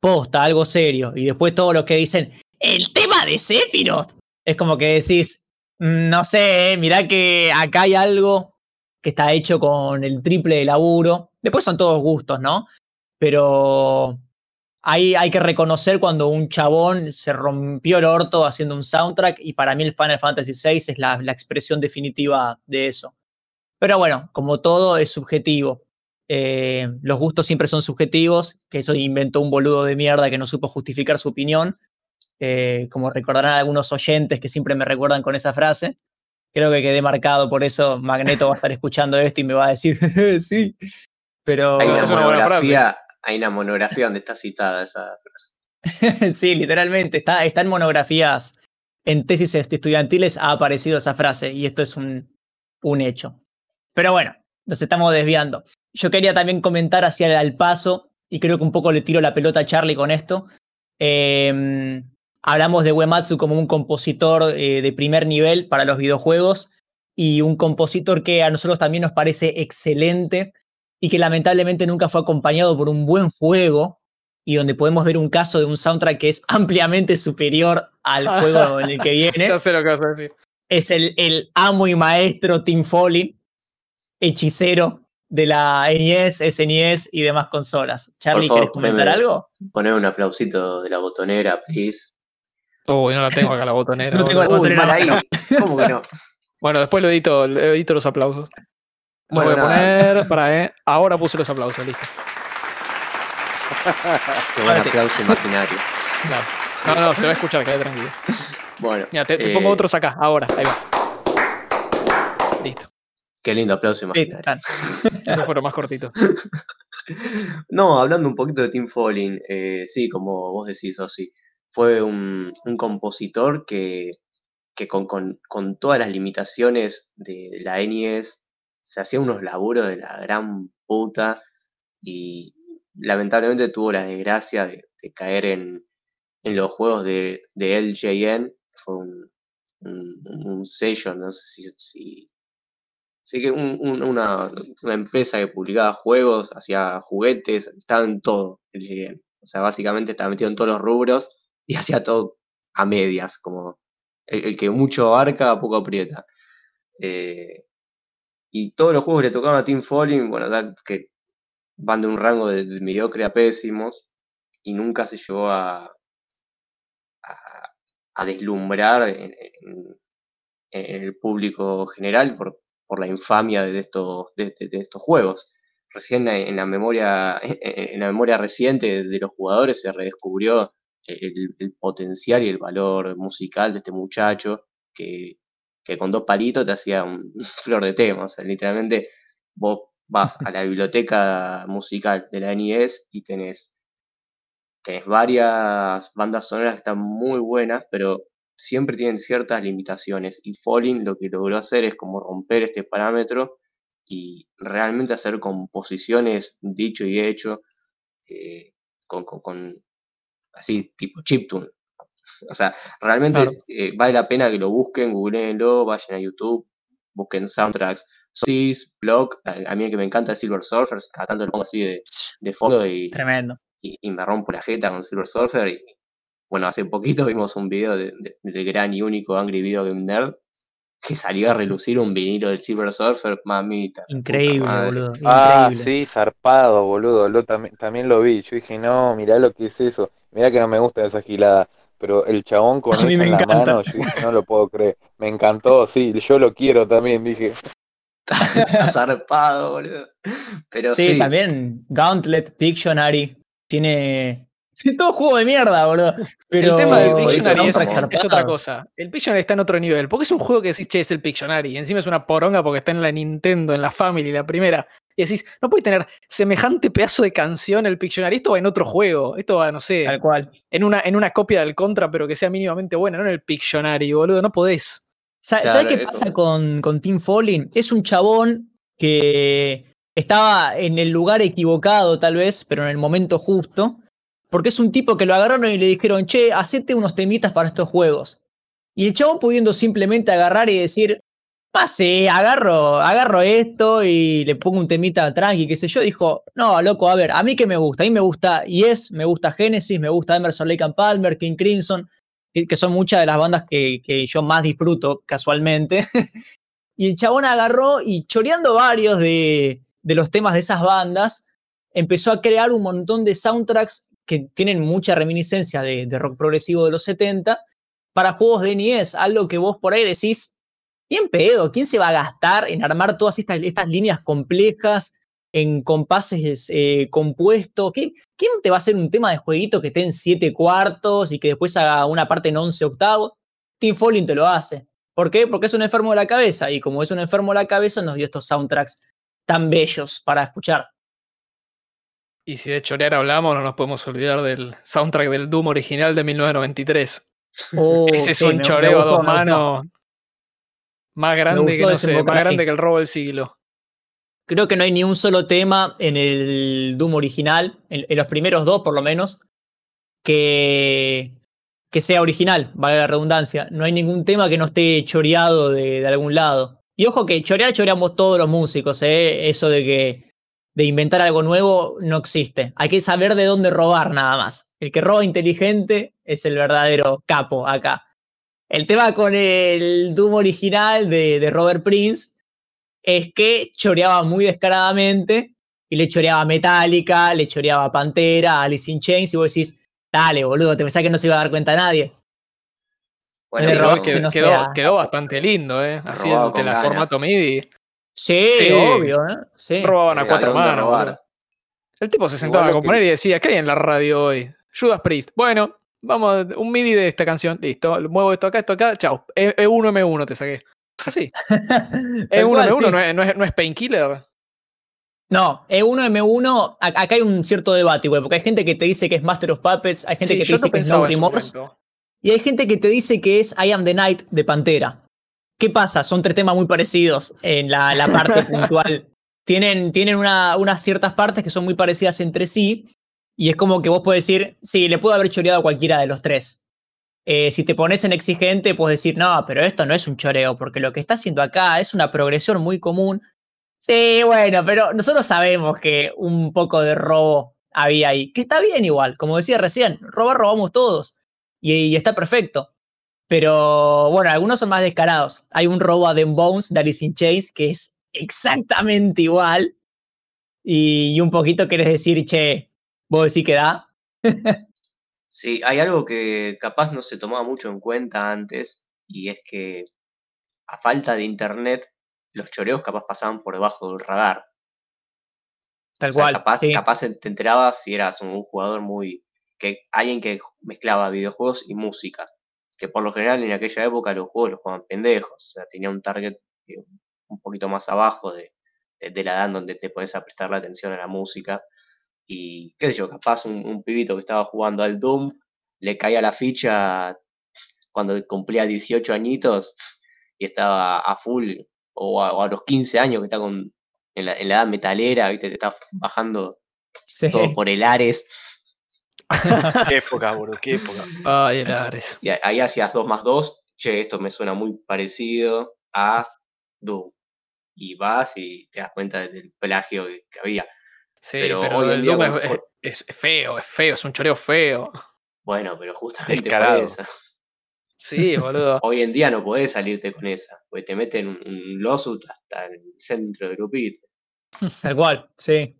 posta, algo serio. Y después todos los que dicen, el tema de Sephiroth. Es como que decís, "Mm, no sé, eh, mirá que acá hay algo que está hecho con el triple de laburo. Después son todos gustos, ¿no? Pero ahí hay que reconocer cuando un chabón se rompió el orto haciendo un soundtrack y para mí el Final Fantasy VI es la, la expresión definitiva de eso. Pero bueno, como todo es subjetivo. Eh, los gustos siempre son subjetivos, que eso inventó un boludo de mierda que no supo justificar su opinión, eh, como recordarán algunos oyentes que siempre me recuerdan con esa frase. creo que quedé marcado, por eso Magneto va a estar escuchando esto y me va a decir, sí. Pero Hay una es una buena hay una monografía donde está citada esa frase. sí, literalmente, está, está en monografías, en tesis estudiantiles ha aparecido esa frase y esto es un, un hecho. Pero bueno, nos estamos desviando. Yo quería también comentar hacia el paso, y creo que un poco le tiro la pelota a Charlie con esto. Eh, hablamos de Uematsu como un compositor eh, de primer nivel para los videojuegos y un compositor que a nosotros también nos parece excelente y que lamentablemente nunca fue acompañado por un buen juego y donde podemos ver un caso de un soundtrack que es ampliamente superior al juego en el que viene Ya sé lo que vas a decir. es el, el amo y maestro Tim Foley, hechicero de la NES, SNES y demás consolas. Charlie, favor, ¿querés comentar poneme- algo? Poner un aplausito de la botonera, please. Uy, no la tengo acá la botonera. No tengo la Uy, botonera mal ahí. ¿Cómo que no? Bueno, después lo edito, lo edito los aplausos. Lo Bueno, voy a poner para, eh. Ahora puse los aplausos, listo. Qué buen aplauso imaginario. Claro. No, no, se va a escuchar, quédate tranquilo. Bueno, Mira, te, te eh, pongo otros acá, ahora, ahí va. Listo. qué lindo aplauso Listo, imaginario. están. Esos fueron más cortitos. No, hablando un poquito de Tim Foley, eh, sí, como vos decís, Osi, fue un, un compositor que, que con, con- con todas las limitaciones de la NES se hacía unos laburos de la gran puta y lamentablemente tuvo la desgracia de, caer en, en los juegos de, de LJN, fue un, un- sello, no sé si, si Sí, que un- un- una, una empresa que publicaba juegos, hacía juguetes, estaba en todo GM. O sea, básicamente estaba metido en todos los rubros y hacía todo a medias, como el, el que mucho abarca, poco aprieta. Eh, y todos los juegos que le tocaban a Team Falling, bueno, que van de un rango de, mediocre a pésimos y nunca se llegó a, a, deslumbrar en, el público general por, por la infamia de estos, de, estos juegos. Recién en la memoria, en la memoria reciente de los jugadores se redescubrió el potencial y el valor musical de este muchacho que, que con dos palitos te hacía un flor de tema. O sea, literalmente vos vas a la biblioteca musical de la NES y tenés, varias bandas sonoras que están muy buenas, pero siempre tienen ciertas limitaciones. Y Falling lo que logró hacer es como romper este parámetro y realmente hacer composiciones dicho y hecho eh, con, con- con- así tipo chiptune. O sea, realmente Claro. eh, vale la pena que lo busquen, googleenlo, vayan a YouTube, busquen soundtracks. Sis, Block, a, a mí el que me encanta es Silver Surfers, cada tanto lo pongo así de, de fondo y, Tremendo. y, y me rompo la jeta con Silver Surfer. Y bueno, hace poquito vimos un video de- de- del gran y único Angry Video Game Nerd que salió a relucir un vinilo del Silver Surfer, mamita. Increíble, boludo. Ah, sí, zarpado, boludo. Lo, también, también lo vi. Yo dije, no, mirá lo que es eso. Mirá que no me gusta esa gilada. Pero el chabón con A mí eso me en la encanta. mano, yo dije, no lo puedo creer. Me encantó, sí, yo lo quiero también, dije. Está zarpado, boludo. Pero Sí, sí, también Gauntlet, Pictionary, tiene... Todo juego de mierda, boludo. Pero el tema del el Pictionary es, es- es otra cosa. El Pictionary está en otro nivel. Porque es un juego que decís, che, es el Pictionary. Y encima es una poronga porque está en la Nintendo, en la Family, la primera. Y decís, no puede tener semejante pedazo de canción el Pictionary. Esto va en otro juego. Esto va, no sé, Tal cual. en una, en una copia del Contra, pero que sea mínimamente buena, no en el Pictionary, boludo. No podés. Sa- Claro, ¿Sabes qué es pasa con, con Tim Foley? Es un chabón que estaba en el lugar equivocado, tal vez, pero en el momento justo. Porque es un tipo que lo agarraron y le dijeron, che, hacete unos temitas para estos juegos. Y el chabón pudiendo simplemente agarrar y decir, pase, agarro, agarro esto y le pongo un temita tranqui, qué sé yo, dijo, no, loco, a ver, a mí que me gusta, a mí me gusta Yes, me gusta Genesis, me gusta Emerson Lake and Palmer, King Crimson, que son muchas de las bandas que, que yo más disfruto casualmente. y el chabón agarró y choreando varios de los temas de esas bandas, empezó a crear un montón de soundtracks que tienen mucha reminiscencia de, rock progresivo de los 70 para juegos de NES, algo que vos por ahí decís, bien pedo, ¿quién se va a gastar en armar todas estas, líneas complejas, en compases eh, compuestos? ¿Quién, quién te va a hacer un tema de jueguito que esté en 7 cuartos y que después haga una parte en 11 octavos? Tim Foley te lo hace. ¿Por qué? Porque es un enfermo de la cabeza. Y como es un enfermo de la cabeza, nos dio estos soundtracks tan bellos para escuchar. Y si de chorear hablamos, no nos podemos olvidar del soundtrack del Doom original de 1993. Oh, Ese es un me- me choreo a dos manos. Más grande que, gustó no sé, desembocar más ahí. grande que el robo del siglo. Creo que no hay ni un solo tema en el Doom original, en, en los primeros dos por lo menos, que, que sea original, vale la redundancia. No hay ningún tema que no esté choreado de, de algún lado. Y ojo que chorear, choreamos todos los músicos, ¿eh? Eso de que de inventar algo nuevo no existe. Hay que saber de dónde robar nada más. El que roba inteligente es el verdadero capo acá. El tema con el Doom original de, de Robert Prince es que choreaba muy descaradamente y le choreaba a Metallica, le choreaba a Pantera, a Alice in Chains y vos decís, dale boludo, te pensás que no se iba a dar cuenta nadie. Bueno, Sí, que quedó, no quedó, bastante lindo, ¿eh? Así Robado el formato MIDI. Sí, Sí. obvio, ¿eh? Sí. Robaban a cuatro manos. El tipo se Igual sentaba a que- componer y decía, ¿qué hay en la radio hoy? Judas Priest. Bueno, vamos, un MIDI de esta canción. Listo, muevo esto acá, esto acá, chao. E- E1, M1 te saqué. Así. Tal E1, cual, M1 sí. no es, no es, no es Painkiller. No, E1, M1, a- acá hay un cierto debate, igual, porque hay gente que te dice que es Master of Puppets, hay gente Sí, que te dice que es No Remorse, y hay gente que te dice que es I Am the Night de Pantera. ¿Qué pasa? Son tres temas muy parecidos en la, la parte puntual. Tienen, tienen una- unas ciertas partes que son muy parecidas entre sí, y es como que vos podés decir, sí, le puedo haber choreado a cualquiera de los tres. Eh, si te pones en exigente, puedes decir, no, pero esto no es un choreo, porque lo que está haciendo acá es una progresión muy común. Sí, bueno, pero nosotros sabemos que un poco de robo había ahí, que está bien igual, como decía recién, robar robamos todos, y, y está perfecto. Pero bueno, algunos son más descarados. Hay un robo a Dem Bones de Alice in Chains que es exactamente igual. Y, y un poquito querés decir, che, vos decís que da. Sí, hay algo que capaz no se tomaba mucho en cuenta antes, y es que a falta de internet, los choreos capaz pasaban por debajo del radar. Tal O sea, cual. capaz, sí. capaz te enterabas si eras un, un jugador muy. que alguien que mezclaba videojuegos y música. Que por lo general en aquella época los juegos los jugaban pendejos. O sea, tenía un target eh, un poquito más abajo de, de- de la edad donde te pones a prestar la atención a la música. Y qué sé yo, capaz un, un pibito que estaba jugando al Doom le caía la ficha cuando cumplía 18 añitos y estaba a full, o a, o a los 15 años que está con, en, la, en la edad metalera, ¿viste? Te está bajando Sí. todo por el Ares. Qué época, bro, qué época. Ay, el Ares. Y ahí hacías 2 más 2. Che, esto me suena muy parecido a Doom. Y vas y te das cuenta del plagio que, había. Sí, Pero pero, hoy en el día Doom es, feo, es feo, es un choreo feo. Bueno, pero justamente por eso. Sí, boludo. Hoy en día no podés salirte con esa, porque te meten un, un lawsuit hasta el centro del grupito. Tal cual, sí.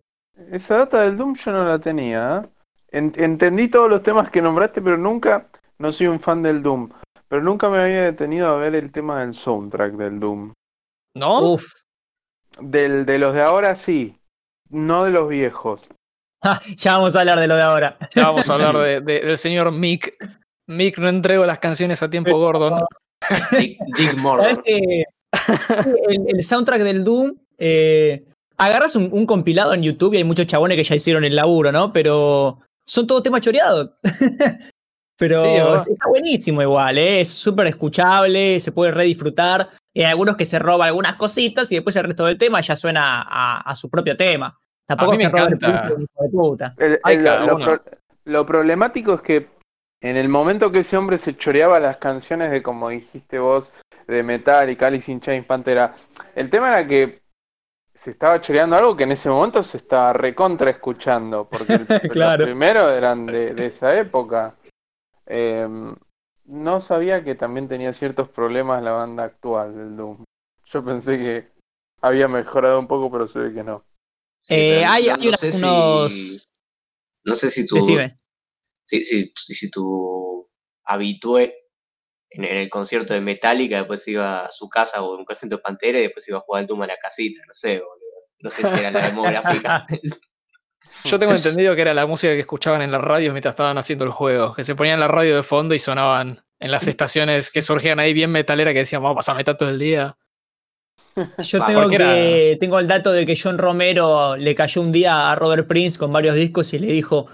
Esa data del Doom yo no la tenía. ¿eh? En- entendí todos los temas que nombraste, pero nunca, no soy un fan del Doom, pero nunca me había detenido a ver el tema del soundtrack del Doom. ¿No? Uf. Del, de los de ahora sí, no de los viejos. Ya vamos a hablar de lo de ahora. Ya vamos a hablar de- de- del señor Mick. Mick no entrego las canciones a tiempo Gordon. Dick, Dick ¿Sabes que sí, el, el soundtrack del Doom, eh, agarras un, un compilado en YouTube y hay muchos chabones que ya hicieron el laburo, ¿no? Pero son todos temas choreados. Pero Sí, está buenísimo igual, ¿eh? es súper escuchable, se puede redisfrutar. Y hay algunos que se roban algunas cositas y después el resto del tema ya suena a, a su propio tema. Tampoco A mí es me que Robert encanta. Hijo de puta. El- el- lo, uno. pro- lo problemático es que en el momento que ese hombre se choreaba las canciones de, como dijiste vos, de Metallica, Alice in Chains, Pantera, el tema era que se estaba choreando algo que en ese momento se estaba recontra escuchando, porque el- Claro. los primeros eran de, de esa época. Em, no sabía que también tenía ciertos problemas la banda actual del Doom. Yo pensé que había mejorado un poco, pero se ve que no. Sí, Eh, hay no- hay no una- sé si-. No sé si tu, si, si, si tu habitué en, en el concierto de Metallica, después iba a su casa o a un concierto de Pantera y después iba a jugar al Doom a la casita, no sé, boludo. No sé si era la demográfica. Yo tengo entendido que era la música que escuchaban en las radios mientras estaban haciendo el juego. Que se ponían la radio de fondo y sonaban En las estaciones que surgían ahí bien metalera que decían, vamos a pasar metal todo el día. Yo tengo, que, tengo el dato de que John Romero le cayó un día a Robert Prince con varios discos y le dijo,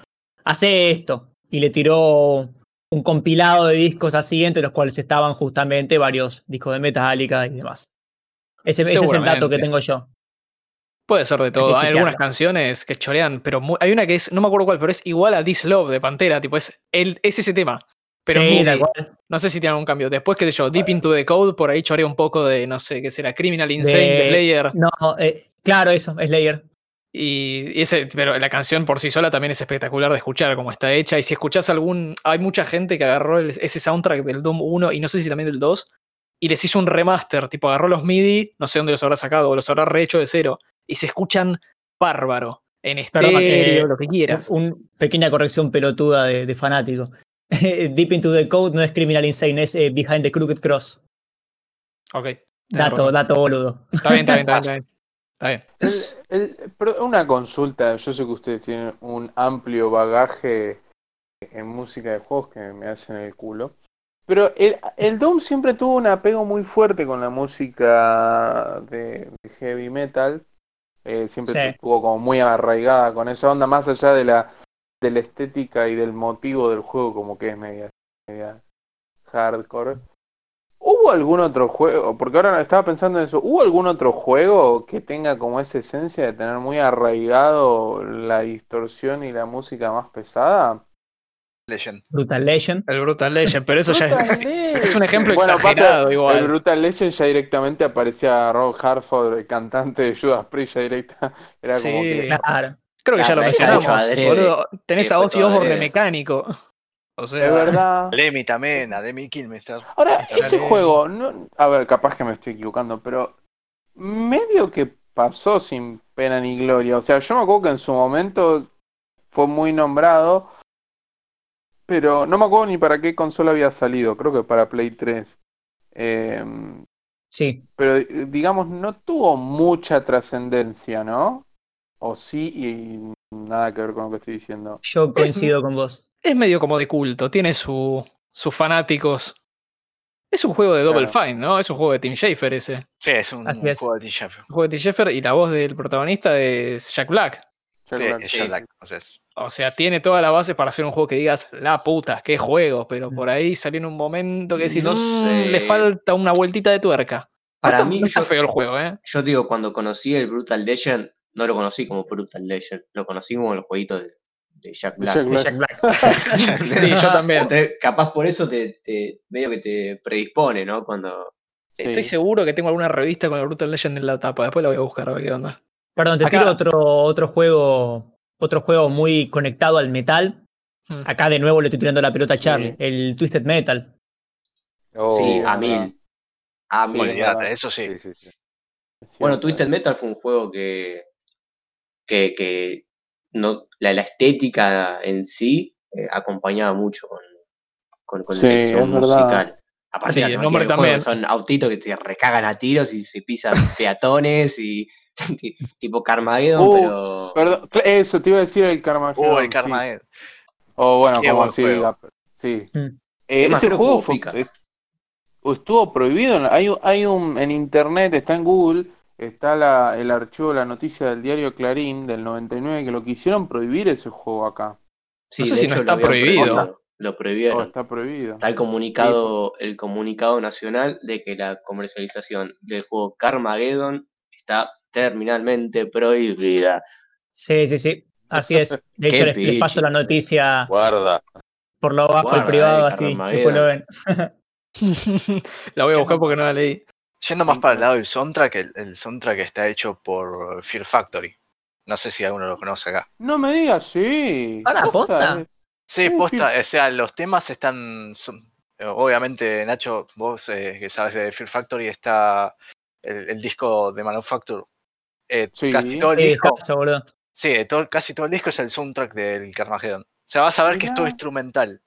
hace esto. Y le tiró un compilado de discos así, entre los cuales estaban justamente varios discos de Metallica y demás. Ese, ese es el dato que tengo yo. Puede ser de todo. Hay algunas canciones que chorean, pero hay una que es, no me acuerdo cuál, pero es igual a This Love de Pantera, tipo, es, el, es ese tema. Pero sí, muy- no sé si tiene algún cambio. Después, qué sé yo, Deep Into the Code, por ahí chorea un poco de, no sé, qué será, Criminal Insane de, De- Slayer. No, eh, claro, eso, Slayer. Y, y ese, pero la canción por sí sola también es espectacular de escuchar cómo está hecha. Y si escuchás algún. Hay mucha gente que agarró el- ese soundtrack del Doom 1 y no sé si también del 2. Y les hizo un remaster. Tipo, agarró los MIDI, no sé dónde los habrá sacado, o los habrá rehecho de cero. Y se escuchan bárbaro. En Perdón, estéreo, eh, lo que quieras. Una pequeña corrección pelotuda de, de fanático. Deep into the Code no es Criminal Insane, es eh, Behind the Crooked Cross. Ok. Dato, dato boludo. Está bien, está bien, está bien. Está bien. Está bien. El- el- pero una consulta, yo sé que ustedes tienen un amplio bagaje en música de juegos que me hacen el culo. Pero el, el Doom siempre tuvo un apego muy fuerte con la música de, de heavy metal. Eh, siempre Sí. estuvo como muy arraigada con esa onda, más allá de la, de la estética y del motivo del juego, como que es media, media hardcore. ¿Hubo algún otro juego? Porque ahora estaba pensando en eso. ¿Hubo algún otro juego que tenga como esa esencia de tener muy arraigado la distorsión y la música más pesada? Legend. Brutal Legend. El Brutal Legend, pero eso ya es, Brutal es un ejemplo Bueno, pasa- exagerado igual. El Brutal Legend ya directamente aparecía Rob Harford, el cantante de Judas Priest, ya directa. Era como Sí. que. Claro. Creo que ya lo está hecho mencionamos. boludo. Tenés a Ozzy Osbourne de mecánico. O sea, Es verdad. Lemmy también, a Lemmy Kilmister. Ahora, ese juego, no, a ver, capaz que me estoy equivocando, pero medio que pasó sin pena ni gloria. O sea, yo me acuerdo que en su momento fue muy nombrado, pero no me acuerdo ni para qué consola había salido, creo que para Play 3. Eh, Sí. pero eh, digamos, no tuvo mucha trascendencia, ¿no? O sí, y nada que ver con lo que estoy diciendo. Yo coincido con vos. Es medio como de culto. Tiene su, sus fanáticos. Es un juego de Double Claro. Fine, ¿no? Es un juego de Tim Schafer ese. Sí, es un, Así un es. juego de Tim Schafer. Un juego de Tim Schafer y la voz del protagonista es Jack Black. Jack Sí, es Jack Black, o sea, es- O sea, tiene toda la base para hacer un juego que digas, la puta, qué juego. Pero por ahí salió en un momento que decís, No "Mm, sé. le falta una vueltita de tuerca. Para mí, no está yo- feo el juego, ¿eh? Yo digo, cuando conocí el Brutal Legend, no lo conocí como Brutal Legend, lo conocí como el jueguito de, de Jack Black. Jack De Black. Jack Black. Sí, yo también. Entonces, capaz por eso te, te- medio que te predispone, ¿no? Cuando. Estoy Sí. seguro que tengo alguna revista con el Brutal Legend en la tapa. Después la voy a buscar a ver qué onda. Perdón, te Acá- tiro otro, otro juego. Otro juego muy conectado al metal. Hmm. Acá de nuevo le estoy tirando la pelota a Sí. Charlie. El Twisted Metal. Oh, sí, a mil. A mil. eso sí. Sí, sí, sí. Es Bueno. Twisted Metal fue un juego que. que, que no, la, la estética en sí eh, acompañaba mucho con, con, con Sí, la musical. Aparte, Sí, la el nombre también. son autitos que te recagan a tiros y se pisan peatones y. tipo Carmageddon, Uh, pero. Perdón, eso te iba a decir el Carmageddon. Uh, el sí. Karma O bueno, Qué como buen así juego. diga. Sí. Mm. Eh, ese juego fue- eh, estuvo prohibido. Hay, un- hay un en internet, está en Google, está la, el archivo, la noticia del diario Clarín del 99 que lo quisieron prohibir ese juego acá. Sí, No sé de si no está lo prohibido. Lo prohibieron. está prohibido. Está el comunicado, el comunicado nacional de que la comercialización del juego Carmageddon está terminalmente prohibida. Sí, sí, sí. Así es. De hecho, les, les paso la noticia Guarda. por lo bajo, Guarda, el privado, eh, así. Después lo ven. la voy a buscar porque no la leí. Yendo más para el lado del soundtrack, el, el soundtrack está hecho por Fear Factory. No sé si alguno lo conoce acá. No me digas, sí. Para, ¿posta? eh. Sí, posta, o sea, los temas están. son- obviamente, Nacho, vos eh, que sabes de Fear Factory, está el, el disco de Manufacture. Eh, Sí. Casi todo el Sí, disco. Sí, todo, casi todo el disco es el soundtrack del Carmageddon. O sea, vas a ver que es todo instrumental.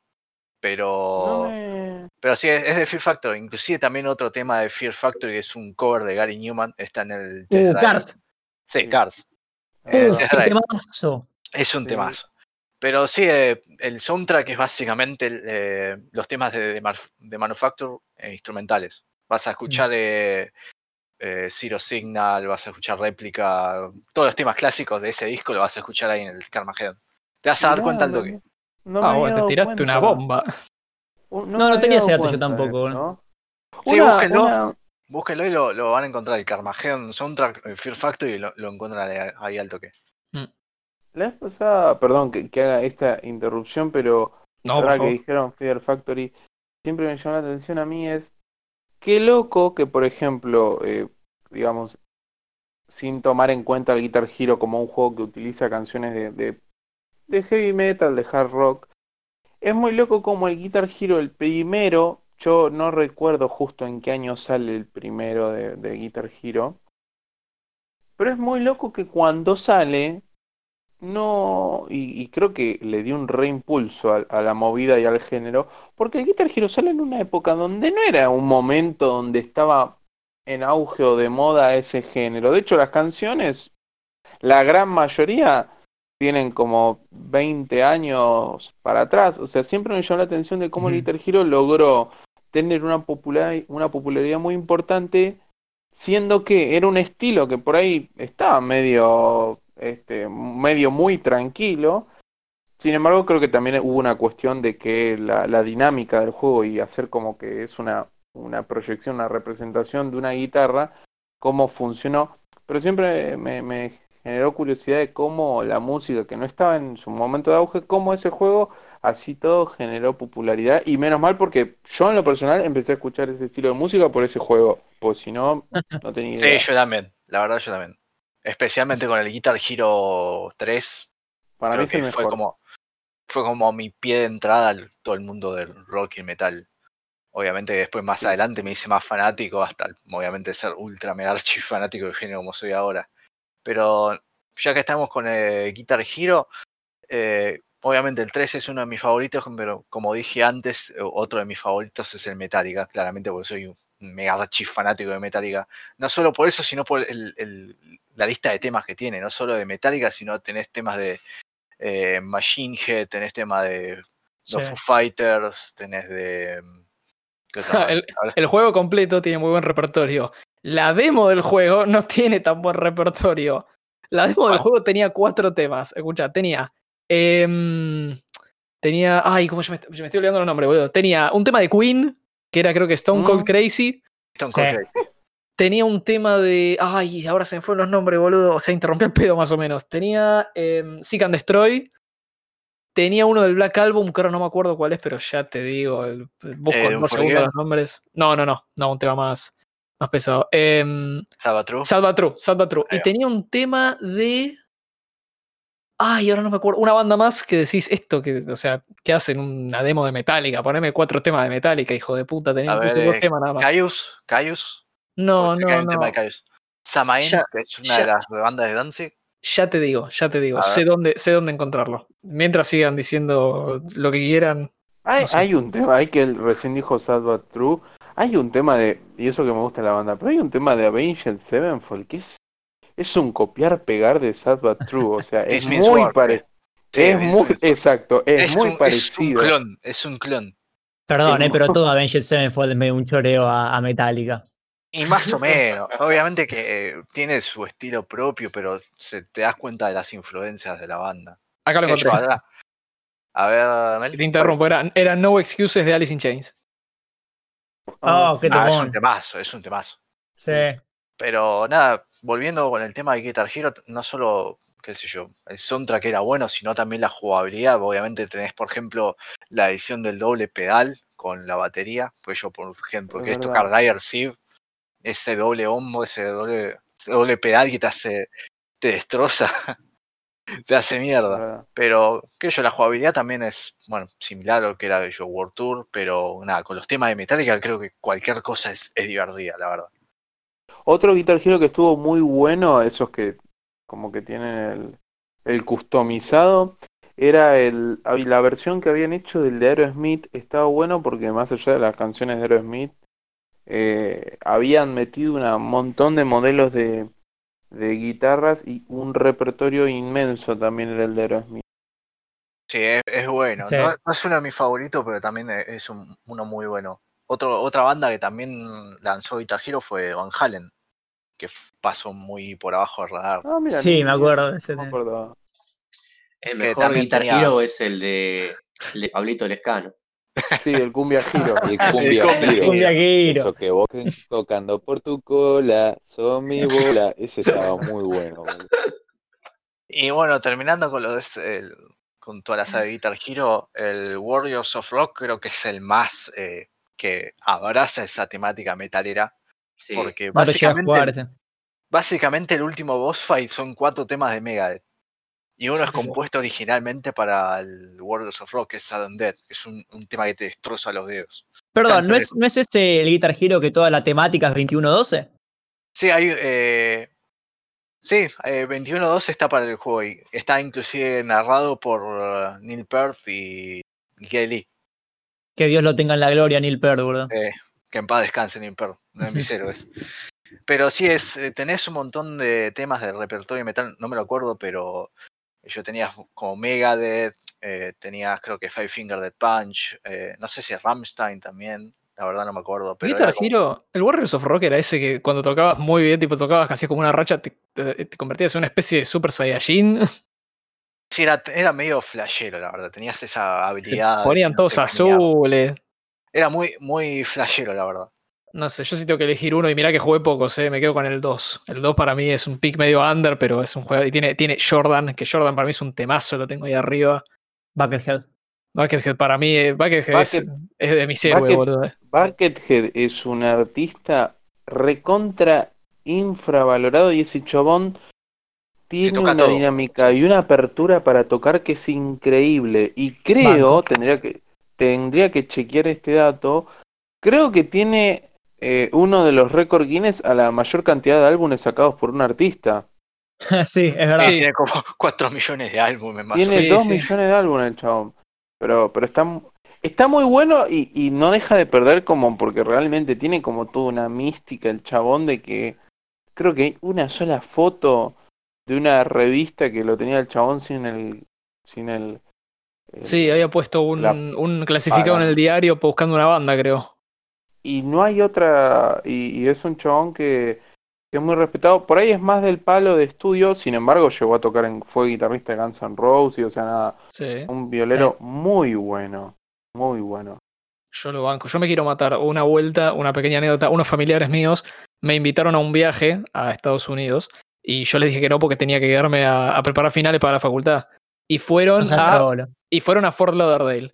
Pero. No me- Pero sí, es es de Fear Factory. Inclusive también otro tema de Fear Factory que es un cover de Gary Newman. Está en el. Uh. Cars. Sí, Cars. Uh, Eh, qué Test Drive. temazo. Es un Sí. temazo. Pero sí, eh, el soundtrack es básicamente el, eh, los temas de, de, de Manufacture eh, instrumentales. Vas a escuchar eh, eh, Zero Signal, vas a escuchar Réplica, todos los temas clásicos de ese disco lo vas a escuchar ahí en el Carmageddon. Te vas a dar cuenta al toque. No ah, bueno, te tiraste una bomba. No, no tenía ese yo tampoco, ¿no? Sí, Una- búsquenlo. una- Búsquenlo y lo, lo van a encontrar. El Carmageddon soundtrack, el Fear Factory, lo, lo encuentran ahí, ahí al toque. La vez pasada, perdón que, que haga esta interrupción, pero No, la que dijeron Fear Factory, siempre me llamó la atención a mí es qué loco que, por ejemplo, eh, digamos, sin tomar en cuenta el Guitar Hero como un juego que utiliza canciones de, de, de heavy metal, de hard rock, es muy loco como el Guitar Hero, el primero, yo no recuerdo justo en qué año sale el primero de, Guitar Hero, pero es muy loco que cuando sale, no, y, y creo que le dio un reimpulso a, a la movida y al género, porque el Guitar Hero sale en una época donde no era un momento donde estaba en auge o de moda ese género. De hecho, las canciones, la gran mayoría tienen como 20 años para atrás. O sea, siempre me llamó la atención de cómo el. Guitar Hero logró tener una, popular, una popularidad muy importante, siendo que era un estilo que por ahí estaba medio, este, medio muy tranquilo. Sin embargo, creo que también hubo una cuestión de que la, la dinámica del juego y hacer como que es una, una proyección, una representación de una guitarra, cómo funcionó. Pero siempre me, me generó curiosidad de cómo la música, que no estaba en su momento de auge, cómo ese juego, así todo, generó popularidad. Y menos mal porque yo en lo personal empecé a escuchar ese estilo de música por ese juego. Pues si no, no tenía Sí, idea. yo también. La verdad, yo también. Especialmente con el Guitar Hero 3. Para creo mí que fue mejor. como, fue como mi pie de entrada al todo el mundo del rock y metal. Obviamente después más adelante me hice más fanático, hasta obviamente ser ultra mega archi fanático del género como soy ahora. Pero ya que estamos con el Guitar Hero, eh, obviamente el 3 es uno de mis favoritos, pero como dije antes, eh, otro de mis favoritos es el Metallica, claramente porque soy un mega fanático de Metallica. No solo por eso, sino por el- el- la lista de temas que tiene, no solo de Metallica, sino tenés temas de eh, Machine Head, tenés temas de Sí. Foo Fighters, tenés de... mm. El- El juego completo tiene muy buen repertorio. La demo del juego no tiene tan buen repertorio. La demo del juego tenía cuatro temas. Escucha, tenía. em, tenía. Ay, ¿cómo se me, se me estoy olvidando los nombres, boludo? Tenía un tema de Queen, que era creo que Stone Cold Mm. Crazy. Stone Sí. Cold Crazy. Tenía un tema de. Ay, ahora se me fueron los nombres, boludo. O sea, interrumpió el pedo más o menos. Tenía em, Seek and Destroy. Tenía uno del Black Album, que ahora no me acuerdo cuál es, pero ya te digo. el- busco Eh, los nombres. No, no, no. No, un tema más, más pesado. Em, True, Sad But True. Ahí Y tenía un tema de. Ay, ahora no me acuerdo. Una banda más que decís esto, que, o sea, que hacen una demo de Metallica. Poneme cuatro temas de Metallica, hijo de puta. Tenía incluso ver, dos eh, temas nada más. Caius, Caius. No, no, hay un tema no. de Caius. Samain, Ya- que es una de las bandas de Danzig. Ya te digo, ya te digo. Sé dónde, sé dónde encontrarlo. Mientras sigan diciendo lo que quieran. Hay, No sé. hay un tema, hay que él recién dijo But True. Hay un tema de, y eso que me gusta la banda, pero hay un tema de Avenged Sevenfold que es, es un copiar-pegar de Sad But True. O sea, es muy parecido. Sí, es muy, exacto, es, Es muy un, es un parecido. clon, es un clon. Perdón, eh, pero todo Avenged Sevenfold es medio un choreo a, a Metallica. Y más o menos. Obviamente que eh, tiene su estilo propio, pero se, te das cuenta de las influencias de la banda. Acá lo ¿Qué encontré. A ver, Mel. Te interrumpo, era, era No Excuses de Alice in Chains. Ah, Oh, qué Ah, es un temazo, es un temazo. Sí. Pero nada, volviendo con el tema de Guitar Hero, no solo, qué sé yo, el soundtrack era bueno, sino también la jugabilidad. Obviamente tenés, por ejemplo, la edición del doble pedal con la batería. Pues yo, por ejemplo, Es que es verdad. tocar Dire Sieve, ese doble hombro, ese doble, ese doble pedal que te hace, te destroza, te hace mierda. Pero, que yo, la jugabilidad también es, bueno, similar a lo que era de World Tour, pero nada, con los temas de Metallica creo que cualquier cosa es, es divertida, la verdad. Otro Guitar Hero que estuvo muy bueno, esos que como que tienen el, el customizado, era el, la versión que habían hecho del de Aerosmith. Estaba bueno porque más allá de las canciones de Aerosmith, eh, habían metido un montón de modelos de, de guitarras y un repertorio inmenso también era el de Aerosmith. Sí, es, es bueno. Sí. No, no es uno de mis favoritos, pero también e- es un- uno muy bueno. Otro, otra banda que también lanzó Guitar Hero fue Van Halen, que pasó muy por abajo del radar. Ah, mira, Sí, me acuerdo de ese no me acordaba. El mejor Guitar Hero es el de, el de Pablito Lescano. Sí, el Cumbia Giro. El cumbia cumbia giro. Cumbia Giro. Eso que vos tocando por tu cola, son mi bola. Ese estaba muy bueno. boludo. Y bueno, terminando con lo de ese- el- con toda la saga de Guitar Hero, el Warriors of Rock creo que es el más eh, que abraza esa temática metalera. Sí. Porque básicamente, básicamente el último boss fight son cuatro temas de Megadeth. Y uno es compuesto originalmente para el Warriors of Rock, que es Sudden que es un, un tema que te destroza los dedos. Perdón, ¿no es, ¿no es ese el Guitar Hero que toda la temática es 21-12? Sí, hay. Eh, sí, eh, 21.2 está para el juego y está inclusive narrado por eh, Neil Peart y Geddy Lee. Que Dios lo tenga en la gloria, Neil Peart, boludo. eh, que en paz descanse Neil Peart, uno de mis héroes. Pero sí, es, eh, tenés un montón de temas del repertorio metal, no me lo acuerdo, pero yo tenía como Megadeth, eh, tenías creo que Five Finger Death Punch, eh, no sé si Rammstein también, la verdad no me acuerdo. Pero Guitar como- Hero, el Warriors of Rock era ese que cuando tocabas muy bien, tipo tocabas casi como una racha, te, te- te convertías en una especie de Super Saiyajin. sí, era, era medio flashero, la verdad, tenías esa habilidad. ponían no todos sé, azules. Era muy, muy flashero, la verdad. No sé, yo sí tengo que elegir uno y mirá que jugué pocos, eh, me quedo con el 2. El 2 para mí es un pick medio under, pero es un juego. Y tiene, tiene Jordan, que Jordan para mí es un temazo, lo tengo ahí arriba. Buckethead. Buckethead para mí, eh, Buckethead es, Bucket- es de mis héroes, Bucket- boludo. eh. Buckethead es un artista recontra infravalorado y ese chabón tiene una todo. dinámica y una apertura para tocar que es increíble. Y creo, Banco. tendría que, tendría que chequear este dato, creo que tiene eh, uno de los récords Guinness a la mayor cantidad de álbumes sacados por un artista. sí, es verdad. Sí. Tiene como 4 millones de álbumes más. Tiene Sí, millones de álbumes el chabón. Pero, pero está, está muy bueno y, y no deja de perder como porque realmente tiene como toda una mística el chabón de que creo que hay una sola foto de una revista que lo tenía el chabón sin el sin el, el- Sí, había puesto un, la- un clasificado en el diario buscando una banda, creo. Y no hay otra y, y es un chabón que, que es muy respetado por ahí es más del palo de estudio sin embargo llegó a tocar en fue guitarrista de Guns N' Roses o sea nada Sí. un violero muy bueno muy bueno Yo lo banco. Yo me quiero matar. Una vuelta, una pequeña anécdota. Unos familiares míos me invitaron a un viaje a Estados Unidos y yo les dije que no porque tenía que quedarme a, a preparar finales para la facultad. Y fueron a, y fueron a Fort Lauderdale.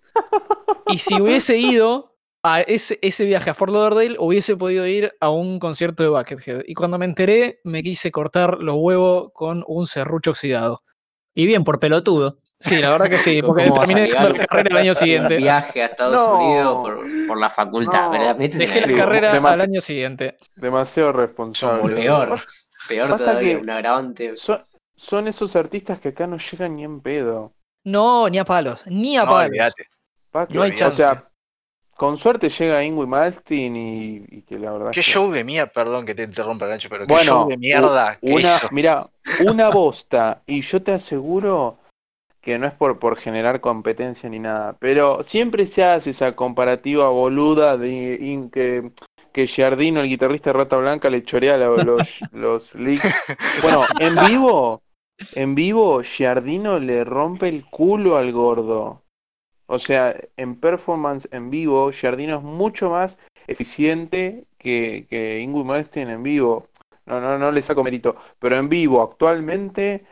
Y si hubiese ido a ese, ese viaje a Fort Lauderdale, hubiese podido ir a un concierto de Buckethead. Y cuando me enteré, me quise cortar los huevos con un serrucho oxidado. Y bien, por pelotudo. Sí, la verdad que sí, ¿Cómo porque terminé dejando la carrera el año siguiente. viaje a Estados No. Unidos por, por la facultad. No. Dejé la Digo, carrera demasi- al año siguiente. demasiado Son responsable peor. Peor Pasa todavía, un agravante. son, son esos artistas que acá no llegan ni en pedo No, ni a palos, ni a No, palos. Pa' No hay o chance. sea con suerte llega Ingrid Maltin y, y que la verdad Qué que- show de mierda, perdón que te interrumpa, Gancho, pero qué Bueno, show de mierda que una, hizo. mira, una bosta. Y yo te aseguro que no es por, por generar competencia ni nada, pero siempre se hace esa comparativa boluda de in- que, que Giardino, el guitarrista de Rata Blanca, le chorea lo- los, los licks. Bueno, en vivo, en vivo, Giardino le rompe el culo al gordo. O sea, en performance en vivo, Giardino es mucho más eficiente que, que Ingrid Malmsteen en vivo. No, no, no le saco mérito. Pero en vivo, actualmente,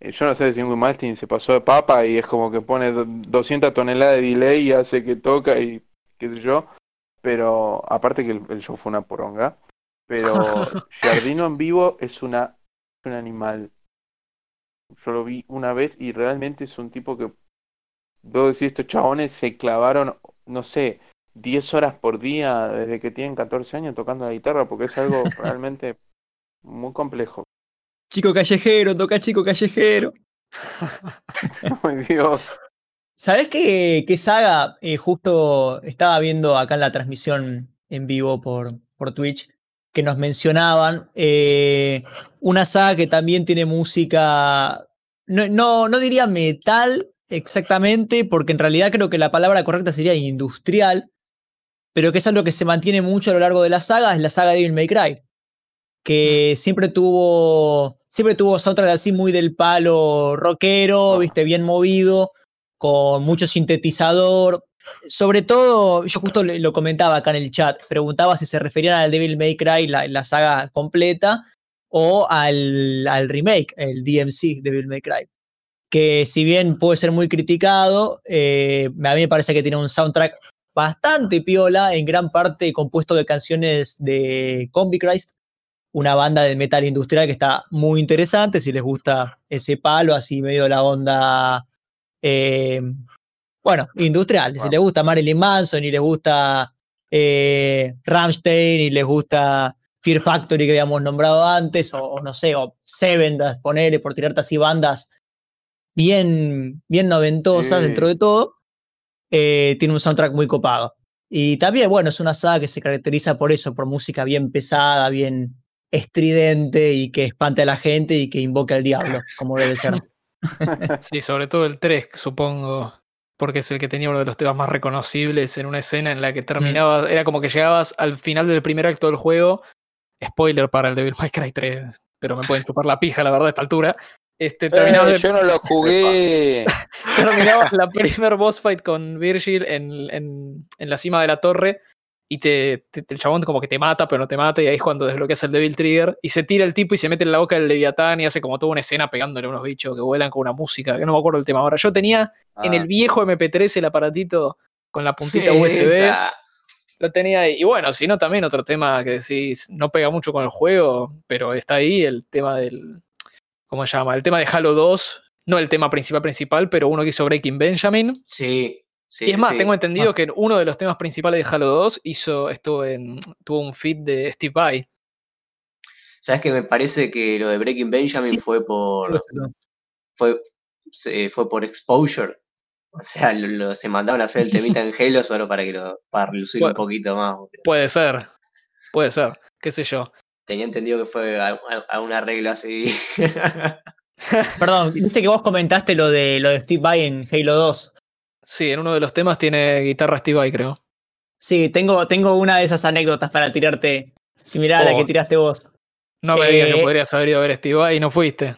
eh, yo no sé si Ingrid Malmsteen se pasó de papa y es como que pone do- 200 toneladas de delay y hace que toca y qué sé yo. Pero aparte que el, el show fue una poronga. Pero Giardino en vivo es una un animal. Yo lo vi una vez y realmente es un tipo que Debo decir, estos chabones se clavaron, no sé, 10 horas por día desde que tienen 14 años tocando la guitarra, porque es algo realmente muy complejo. Chico callejero, toca chico callejero. Ay, Dios. ¿Sabés qué, qué saga? Eh, justo estaba viendo acá en la transmisión en vivo por, por Twitch que nos mencionaban. eh, una saga que también tiene música, no, no, no diría metal, exactamente, porque en realidad creo que la palabra correcta sería industrial, pero que es algo que se mantiene mucho a lo largo de la saga, es la saga Devil May Cry, que siempre tuvo, siempre tuvo soundtrack así muy del palo rockero, viste, bien movido, con mucho sintetizador. Sobre todo, yo justo le- lo comentaba acá en el chat, preguntaba si se referían al Devil May Cry, la, la saga completa, o al, al remake, el DMC, Devil May Cry. Que si bien puede ser muy criticado, eh, a mí me parece que tiene un soundtrack bastante piola, en gran parte compuesto de canciones de Combi Christ, una banda de metal industrial que está muy interesante, si les gusta ese palo, así medio la onda, eh, bueno, industrial, si les gusta Marilyn Manson y les gusta eh, Rammstein y les gusta Fear Factory que habíamos nombrado antes, o, o no sé, o Seven, ponele por tirarte así bandas bien, bien noventosas Sí. dentro de todo, eh, tiene un soundtrack muy copado. Y también, bueno, es una saga que se caracteriza por eso, por música bien pesada, bien estridente y que espante a la gente y que invoque al diablo, como debe ser. Sí, sobre todo el 3, supongo, porque es el que tenía uno de los temas más reconocibles en una escena en la que terminaba, era como que llegabas al final del primer acto del juego, spoiler para el Devil May Cry 3, pero me pueden chupar la pija, la verdad, a esta altura. Este, terminabas, Eh, de- yo no lo jugué. terminabas la primer boss fight con Virgil en, en- en la cima de la torre y te, te- el chabón como que te mata, pero no te mata, y ahí es cuando desbloqueas el Devil Trigger y se tira el tipo y se mete en la boca del Leviatán y hace como toda una escena pegándole a unos bichos que vuelan con una música, que no me acuerdo el tema ahora. Yo tenía en Ah, el viejo MP3 el aparatito con la puntita USB, Esa. lo tenía ahí. Y bueno, si no, también otro tema que decís, no pega mucho con el juego, pero está ahí el tema del, ¿cómo se llama? El tema de Halo 2, no el tema principal principal, pero uno que hizo Breaking Benjamin. Sí, sí. y es más, sí. tengo entendido que uno de los temas principales de Halo 2 hizo, estuvo en, tuvo un feed de Steve Vai. ¿Sabes que me parece que lo de Breaking Benjamin Sí. fue por fue, se- fue por exposure? O sea, lo- lo- se mandaron a hacer el temita en Halo solo para que lo, para relucir un poquito más. Puede ser, puede ser, qué sé yo. Tenía entendido que fue a, a- a un arreglo así. Perdón, viste que vos comentaste lo de, lo de Steve Vai en Halo 2. Sí, en uno de los temas tiene guitarra Steve Vai, creo. Sí, tengo, tengo una de esas anécdotas para tirarte, similar a la Oh. que tiraste vos. No me digas que Eh, podrías haber ido a ver Steve Vai y no fuiste.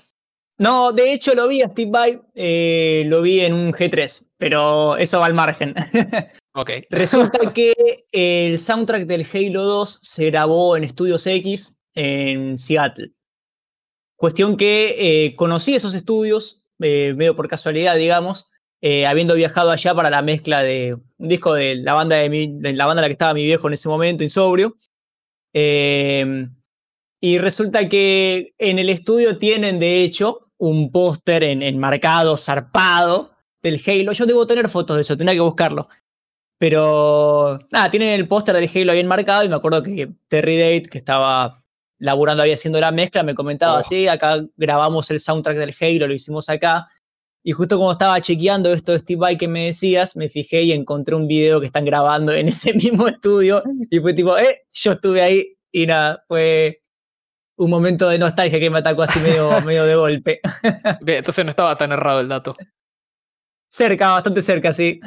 No, de hecho lo vi a Steve Vai, eh, lo vi en un G3, pero eso va al margen. Ok. Resulta que el soundtrack del Halo 2 se grabó en Estudios X en Seattle. Cuestión que eh, conocí esos estudios, eh, medio por casualidad, digamos, eh, habiendo viajado allá para la mezcla de un disco de la banda de, mi- de la banda en la que estaba mi viejo en ese momento, Insobrio. Y resulta que en el estudio tienen, de hecho, un póster en, enmarcado, zarpado del Halo. Yo debo tener fotos de eso, tendría que buscarlo. Pero nada, tienen el póster del Halo bien marcado y me acuerdo que Terry Date, que estaba laburando ahí haciendo la mezcla, me comentaba, Oh. sí, acá grabamos el soundtrack del Halo, lo hicimos acá. Y justo como estaba chequeando esto de Steve Vai que me decías, me fijé y encontré un video que están grabando en ese mismo estudio. Y fue tipo, eh, yo estuve ahí y nada, fue un momento de nostalgia que me atacó así medio, medio de golpe. Bien, entonces no estaba tan errado el dato. Cerca, bastante cerca, sí.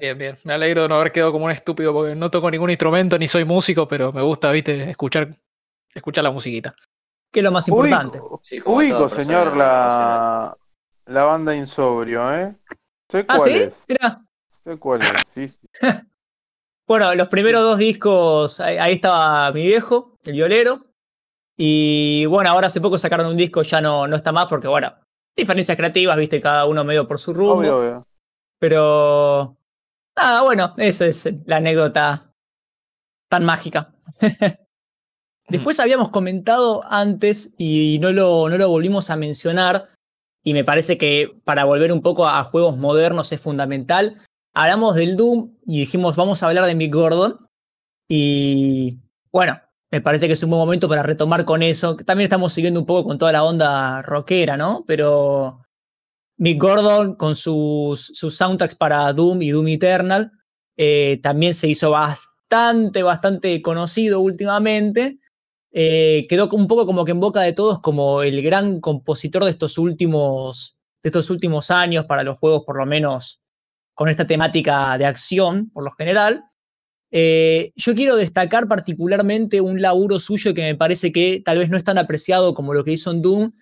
Bien, bien. Me alegro de no haber quedado como un estúpido porque no toco ningún instrumento ni soy músico, pero me gusta, viste, escuchar, escuchar la musiquita. Que es lo más importante. Ubico, Sí, señor, la, la banda Insobrio, ¿eh? Sé Ah, cuál ¿sí? es. Mirá. Sé cuál es, sí, sí. Bueno, los primeros dos discos, ahí, ahí estaba mi viejo, el violero. Y bueno, ahora hace poco sacaron un disco, ya no, no está más porque, bueno, diferencias creativas, viste, cada uno medio por su rumbo. Obvio, obvio. Pero. Nada, bueno, esa es la anécdota tan mágica. Después habíamos comentado antes y no lo, no lo volvimos a mencionar, y me parece que para volver un poco a juegos modernos es fundamental. Hablamos del Doom y dijimos, vamos a hablar de Mick Gordon. Y bueno, me parece que es un buen momento para retomar con eso. También estamos siguiendo un poco con toda la onda rockera, ¿no? Pero Mick Gordon con sus, sus soundtracks para Doom y Doom Eternal eh, también se hizo bastante, bastante conocido últimamente. Eh, quedó un poco como que en boca de todos como el gran compositor de estos últimos de estos últimos años para los juegos, por lo menos con esta temática de acción, por lo general. Eh, yo quiero destacar particularmente un laburo suyo que me parece que tal vez no es tan apreciado como lo que hizo en Doom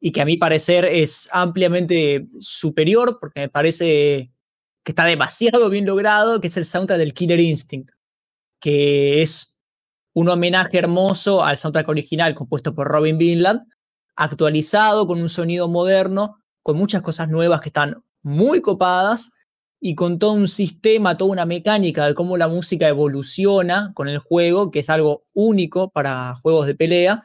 y que a mi parecer es ampliamente superior porque me parece que está demasiado bien logrado, que es el soundtrack del Killer Instinct, que es un homenaje hermoso al soundtrack original compuesto por Robin Vinland, actualizado con un sonido moderno, con muchas cosas nuevas que están muy copadas y con todo un sistema, toda una mecánica de cómo la música evoluciona con el juego, que es algo único para juegos de pelea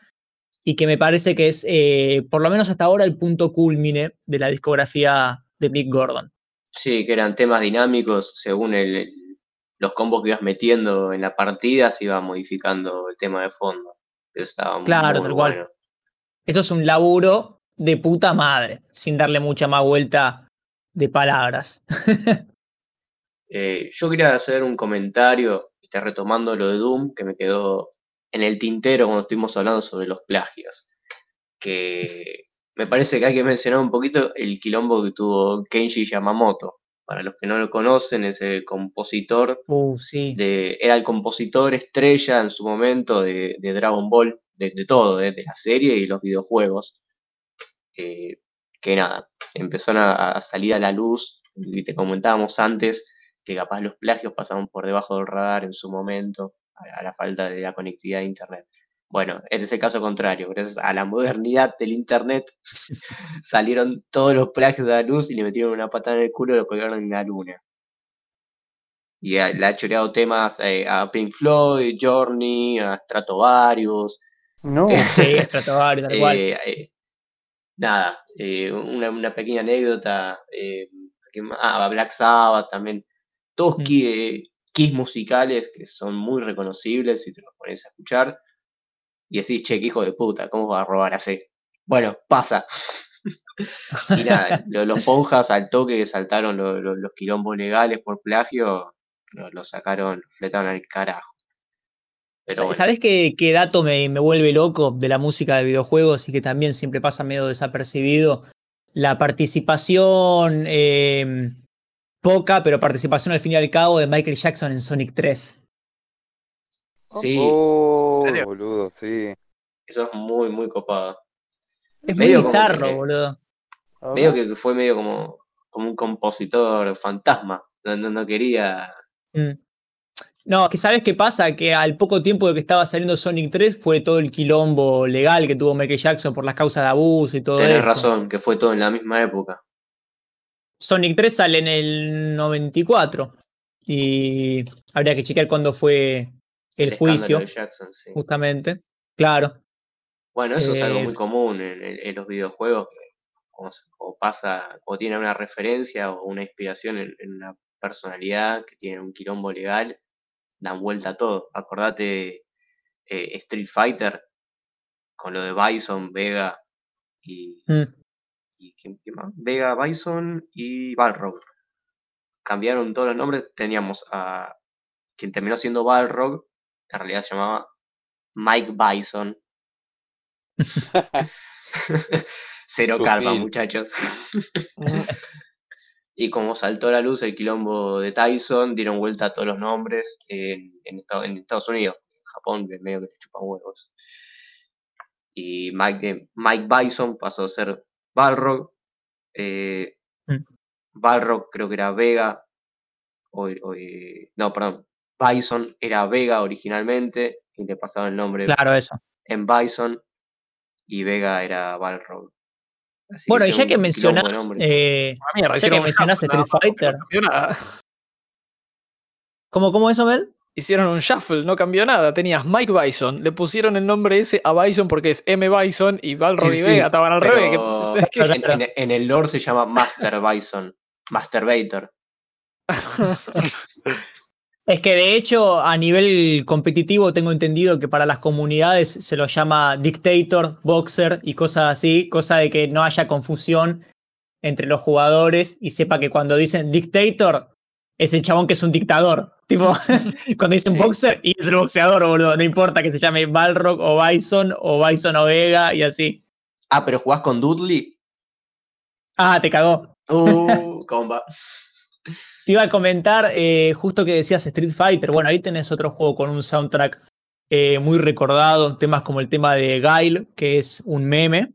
y que me parece que es, eh, por lo menos hasta ahora, el punto culmine de la discografía de Mick Gordon. Sí, que eran temas dinámicos según el, los combos que ibas metiendo en la partida, se iba modificando el tema de fondo. Eso estaba Claro, muy bueno. Esto es un laburo de puta madre, sin darle mucha más vuelta de palabras. Eh, yo quería hacer un comentario, está retomando lo de Doom, que me quedó en el tintero cuando estuvimos hablando sobre los plagios. Que me parece que hay que mencionar un poquito el quilombo que tuvo Kenji Yamamoto. Para los que no lo conocen, es el compositor Uh, sí. de, era el compositor estrella en su momento de, de Dragon Ball, de, de todo, de, la serie y los videojuegos. Eh, que nada, empezaron a, a salir a la luz, y te comentábamos antes, que capaz los plagios pasaban por debajo del radar en su momento, a, a la falta de la conectividad de Internet. Bueno, este es el caso contrario, gracias a la modernidad del Internet salieron todos los plagios de la luz y le metieron una patada en el culo y lo colgaron en la luna. Y le ha choreado temas eh, a Pink Floyd, Journey, a Stratovarius. No. Eh, Sí, Stratovarius, tal cual. eh, eh, nada, una, una pequeña anécdota. ah, a Black Sabbath también. Todos Mm. ki- keys musicales que son muy reconocibles si te los pones a escuchar. Y decís, che, qué hijo de puta, ¿cómo va a robar así? Bueno, pasa. Y nada, lo- los ponjas al toque que saltaron lo- lo- los quilombos legales por plagio, lo, lo sacaron, fletaron al carajo. Pero bueno, ¿Sabés qué, qué dato me, me vuelve loco de la música de videojuegos y que también siempre pasa medio desapercibido? La participación, eh, poca, pero participación al fin y al cabo de Michael Jackson en Sonic 3. Sí, Oh, ¿En serio? boludo, sí. eso es muy, muy copado. Es muy Medio como bizarro, que- boludo. Medio que fue medio como, como un compositor fantasma. No, no, no quería. Mm. No, que sabes qué pasa, que al poco tiempo de que estaba saliendo Sonic 3 fue todo el quilombo legal que tuvo Michael Jackson por las causas de abuso y todo Tenés esto. razón, que fue todo en la misma época. Sonic 3 sale en el 94 y habría que chequear cuándo fue el, juicio, de Jackson, sí. justamente. Claro. Bueno, eso es algo Eh, muy común en, en- en los videojuegos, como pasa, o tiene una referencia o una inspiración en, en una personalidad que tiene un quilombo legal, dan vuelta a todo. Acordate eh, Street Fighter con lo de Bison, Vega y, Mm. y ¿quién- quién más? Vega, Bison y Balrog. Cambiaron todos los nombres, teníamos a quien terminó siendo Balrog, en realidad se llamaba Mike Bison. Cero karma, muchachos. y como saltó a la luz el quilombo de Tyson, dieron vuelta a todos los nombres en, en Estados, en Estados Unidos. En Japón, de medio que le chupan huevos. Y Mike, eh, Mike Bison pasó a ser Balrog. eh, Mm. Balrog creo que era Vega. o- o, eh, no, perdón. Bison era Vega originalmente. Y le pasaba el nombre Claro, eso. en Bison. Y Vega era Balrog. Así Bueno, y ya hicieron que mencionás, eh, Ah, mierda, ya que mencionás shuffle Street Fighter, No cambió nada. ¿cómo, cómo eso, Mel? Hicieron un shuffle, no cambió nada. Tenías Mike Bison, le pusieron el nombre ese a Bison porque es M. Bison y Balrog Sí, y sí, Vega estaban al revés. que- que- en, en- en el lore se llama Master Bison. Masturbator. Es que de hecho, a nivel competitivo, tengo entendido que para las comunidades se lo llama dictator, boxer y cosas así, cosa de que no haya confusión entre los jugadores y sepa que cuando dicen dictator es el chabón que es un dictador. Tipo, cuando dicen boxer y es el boxeador, boludo. No importa que se llame Balrog o Bison o Bison o Vega y así. Ah, pero jugás con Dudley. Ah, te cagó. Uh, comba. Te iba a comentar, eh, justo que decías Street Fighter, bueno, ahí tenés otro juego con un soundtrack eh, muy recordado, temas como el tema de Guile, que es un meme,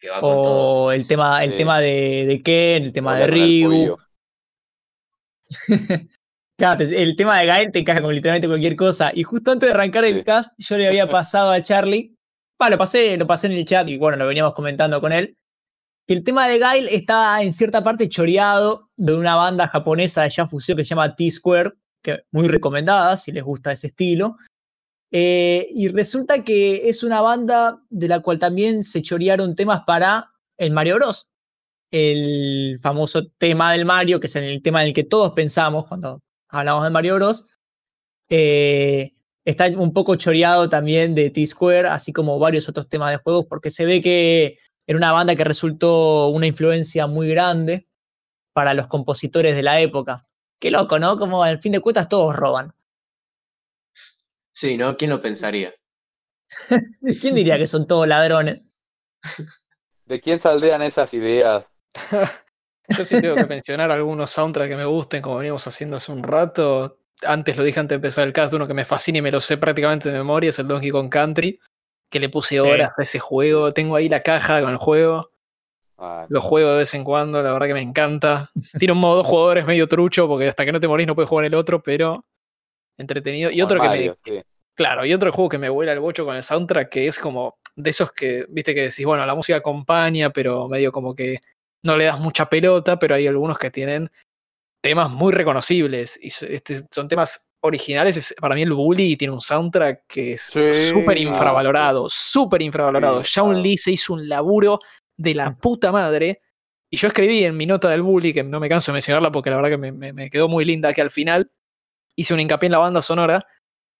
Que va con todo. o el tema, el Sí. tema de, de Ken, el tema de Ryu. Claro, te- el tema de Guile te encaja con literalmente cualquier cosa. Y justo antes de arrancar el Sí. cast, yo le había pasado a Charlie, va, lo pasé, lo pasé en el chat y bueno, lo veníamos comentando con él. El tema de Guile está en cierta parte choreado de una banda japonesa de ya fusión que se llama T-Square, que muy recomendada si les gusta ese estilo. Eh, y resulta que es una banda de la cual también se chorearon temas para el Mario Bros. El famoso tema del Mario, que es el tema en el que todos pensamos cuando hablamos de Mario Bros. Eh, está un poco choreado también de T-Square, así como varios otros temas de juegos, porque se ve que era una banda que resultó una influencia muy grande para los compositores de la época. Qué loco, ¿no? Como al fin de cuentas todos roban. Sí, ¿no? ¿Quién lo pensaría? ¿Quién diría que son todos ladrones? ¿De quién saldrían esas ideas? Yo sí tengo que mencionar algunos soundtracks que me gusten, como veníamos haciendo hace un rato. Antes lo dije antes de empezar el cast, uno que me fascina y me lo sé prácticamente de memoria es el Donkey Kong Country, que le puse Sí. horas a ese juego. Tengo ahí la caja con el juego, Ah, lo juego de vez en cuando, la verdad que me encanta. Tiene un modo dos jugadores medio trucho, porque hasta que no te morís no puedes jugar el otro, pero entretenido. Y otro que me, sí. Claro, y otro juego que me vuela el bocho con el soundtrack, que es como de esos que, viste que decís, bueno, la música acompaña, pero medio como que no le das mucha pelota, pero hay algunos que tienen temas muy reconocibles. Y este, son temas originales. es- para mí el Bully tiene un soundtrack que es súper infravalorado, súper infravalorado. Sí, Shaun. Lee se hizo un laburo de la puta madre. Y yo escribí en mi nota del Bully, que no me canso de mencionarla porque la verdad que me, me- me quedó muy linda, que al final hice un hincapié en la banda sonora,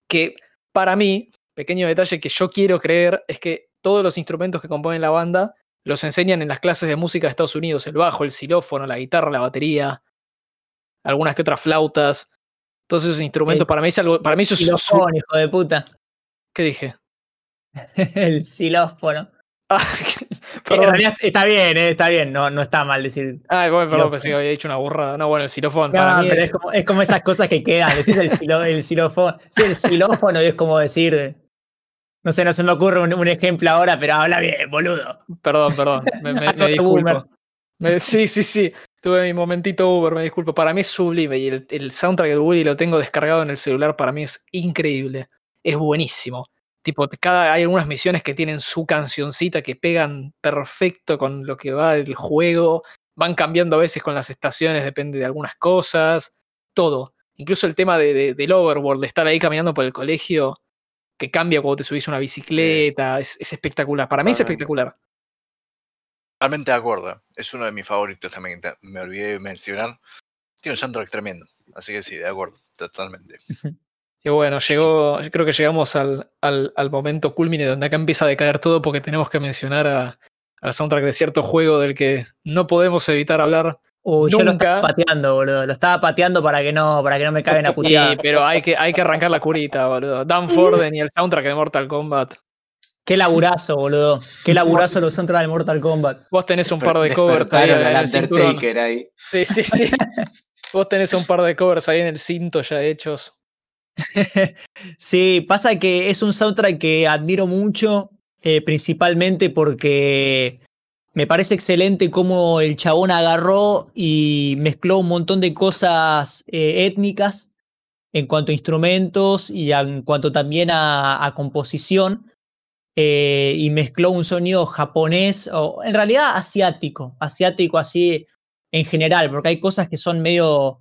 que para mí, pequeño detalle que yo quiero creer, es que todos los instrumentos que componen la banda los enseñan en las clases de música de Estados Unidos, el bajo, el xilófono, la guitarra, la batería, algunas que otras flautas. Todos esos instrumentos, El para mí es algo, para mí eso es hijo de puta. ¿Qué dije? El xilófono. Ah, En realidad está bien, eh, está bien, no, no está mal decir. Ah, bueno, perdón, pensé que había dicho una burrada. No, bueno, el xilófono No, para mí pero es, es como, es como esas cosas que quedan. Decir el, xilo- el xilófono. Sí, el xilófono y es como decir. No sé, no se me ocurre un, un ejemplo ahora, pero habla bien, boludo. Perdón, perdón, me, me- disculpo. Me- sí, sí, sí. Tuve mi momentito Uber, me disculpo. Para mí es sublime y el, el soundtrack de Woody lo tengo descargado en el celular. Para mí es increíble. Es buenísimo. Tipo, cada, hay algunas misiones que tienen su cancioncita que pegan perfecto con lo que va el juego. Van cambiando a veces con las estaciones, depende de algunas cosas. Todo. Incluso el tema de, de- del overworld, de estar ahí caminando por el colegio, que cambia cuando te subís una bicicleta. Es, es espectacular. Para mí es espectacular. Totalmente de acuerdo. Es uno de mis favoritos también, me olvidé de mencionar. Tiene un soundtrack tremendo. Así que sí, de acuerdo, totalmente. Y bueno, llegó, yo creo que llegamos al, al, al momento culmine donde acá empieza a decaer todo porque tenemos que mencionar a, al soundtrack de cierto juego del que no podemos evitar hablar. Uy, yo lo Nunca. estaba pateando, boludo. Lo estaba pateando para que no, para que no me caguen a putear. pero hay que, hay que arrancar la curita, boludo. Dan Forden y el soundtrack de Mortal Kombat. Qué laburazo, boludo. Qué laburazo los soundtracks del Mortal Kombat. Vos tenés un par de covers ahí en el. Undertaker ahí. Sí, sí, sí. Vos tenés un par de covers ahí en el cinto ya hechos. Sí, pasa que es un soundtrack que admiro mucho, eh, principalmente porque me parece excelente cómo el chabón agarró y mezcló un montón de cosas eh, étnicas en cuanto a instrumentos y a- en cuanto también a, a composición. Eh, y mezcló un sonido japonés, o en realidad asiático, asiático así en general, porque hay cosas que son medio,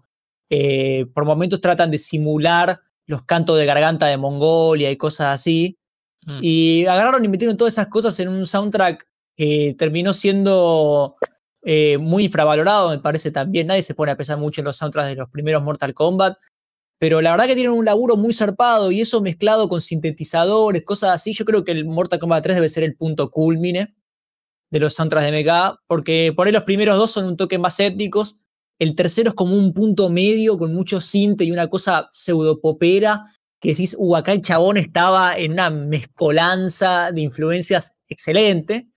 eh, por momentos tratan de simular los cantos de garganta de Mongolia y cosas así. Mm. Y agarraron y metieron todas esas cosas en un soundtrack que terminó siendo eh, muy infravalorado, me parece también. Nadie se pone a pensar mucho en los soundtracks de los primeros Mortal Kombat. Pero la verdad que tienen un laburo muy zarpado y eso mezclado con sintetizadores, cosas así. Yo creo que el Mortal Kombat 3 debe ser el punto culmine de los soundtracks de MK, porque por ahí los primeros dos son un toque más étnicos. El tercero es como un punto medio con mucho sinte y una cosa pseudopopera que decís, uh, acá el chabón estaba en una mezcolanza de influencias excelente.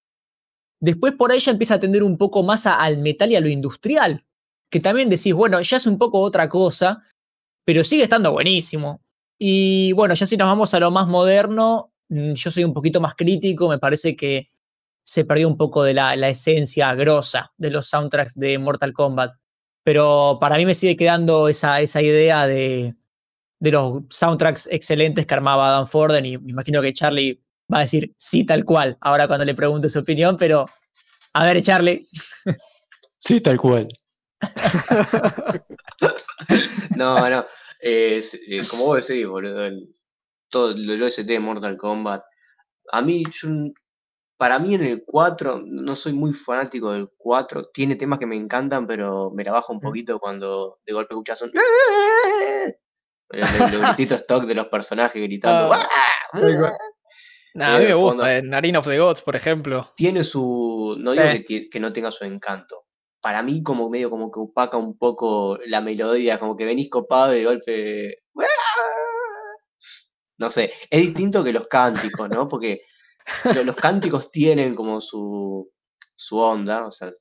Después por ahí ya empieza a tender un poco más al metal y a lo industrial, que también decís, bueno, ya es un poco otra cosa, pero sigue estando buenísimo. Y bueno, ya si nos vamos a lo más moderno, mm, yo soy un poquito más crítico, me parece que se perdió un poco de la, la esencia grosa de los soundtracks de Mortal Kombat. Pero para mí me sigue quedando esa, esa idea de, de los soundtracks excelentes que armaba Dan Forden y me imagino que Charlie va a decir sí tal cual ahora cuando le pregunte su opinión, pero a ver Charlie, Sí, tal cual. No, no. eh, eh, como vos decís, boludo, el- todo el OST de Mortal Kombat. A mí, yo para mí en el 4, no soy muy fanático del 4. Tiene temas que me encantan, pero me la bajo un Mm. poquito cuando de golpe escuchas un. Los, los grititos stock de los personajes gritando. Ah. "¡Ah! Nah, a mí de me gusta, Arena of the Gods, por ejemplo. Tiene su. No Sí. digo que, que no tenga su encanto. Para mí, como medio como que opaca un poco la melodía, como que venís copado y de golpe. No sé, es distinto que los cánticos, ¿no? Porque lo- los cánticos tienen como su, su onda, o sea,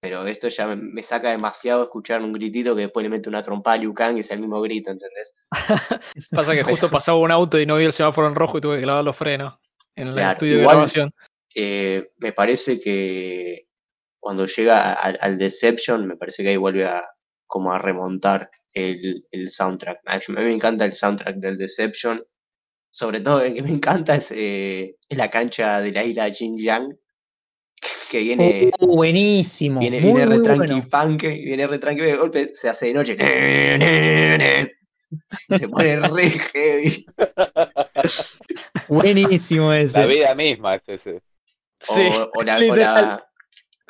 pero esto ya me, me saca demasiado escuchar un gritito que después le mete una trompa a Liu Kang y es el mismo grito, ¿entendés? Pasa que justo pasaba un auto y no vi el semáforo en rojo y tuve que clavar los frenos en el Claro, estudio de grabación. Eh, me parece que cuando llega al, al Deception, me parece que ahí vuelve a como a remontar el, el soundtrack. A mí me encanta el soundtrack del Deception. Sobre todo el que me encanta es, eh, la cancha de la isla Xinjiang, que viene, Uh, buenísimo, viene, muy, viene re muy tranqui bueno. punk, viene re tranqui, de golpe se hace de noche. Se pone re heavy. Buenísimo La ese. vida misma es ese. Sí, O, la, la-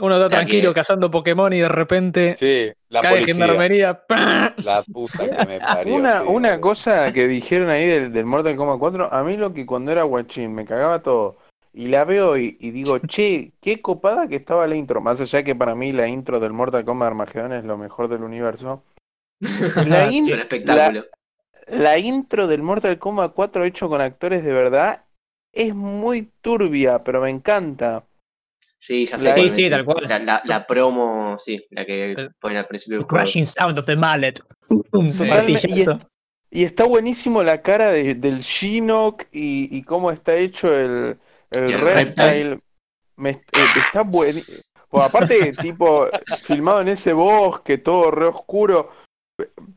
uno está tranquilo cazando Pokémon y de repente Sí, la cae policía. gendarmería. La puta que me parió. Una, sí, una boludo. cosa que dijeron ahí del, del Mortal Kombat 4, a mí lo que cuando era guachín me cagaba todo. Y la veo y, y digo, che, qué copada que estaba la intro. Más allá que para mí la intro del Mortal Kombat Armageddon es lo mejor del universo. La, in- es un espectáculo. la intro del Mortal Kombat 4 hecho con actores de verdad es muy turbia, pero me encanta. Sí, ya sé. Cuál Sí, sí, tal cual. La, la, la promo, sí, la que El- ponen al principio del juego. crashing sound of the mallet. Un Sí. martillazo. Y está buenísimo la cara de- del Shinnok y, y cómo está hecho el, el el reptile. reptile. Me- eh, está buenísimo. aparte, tipo, filmado en ese bosque, todo re oscuro.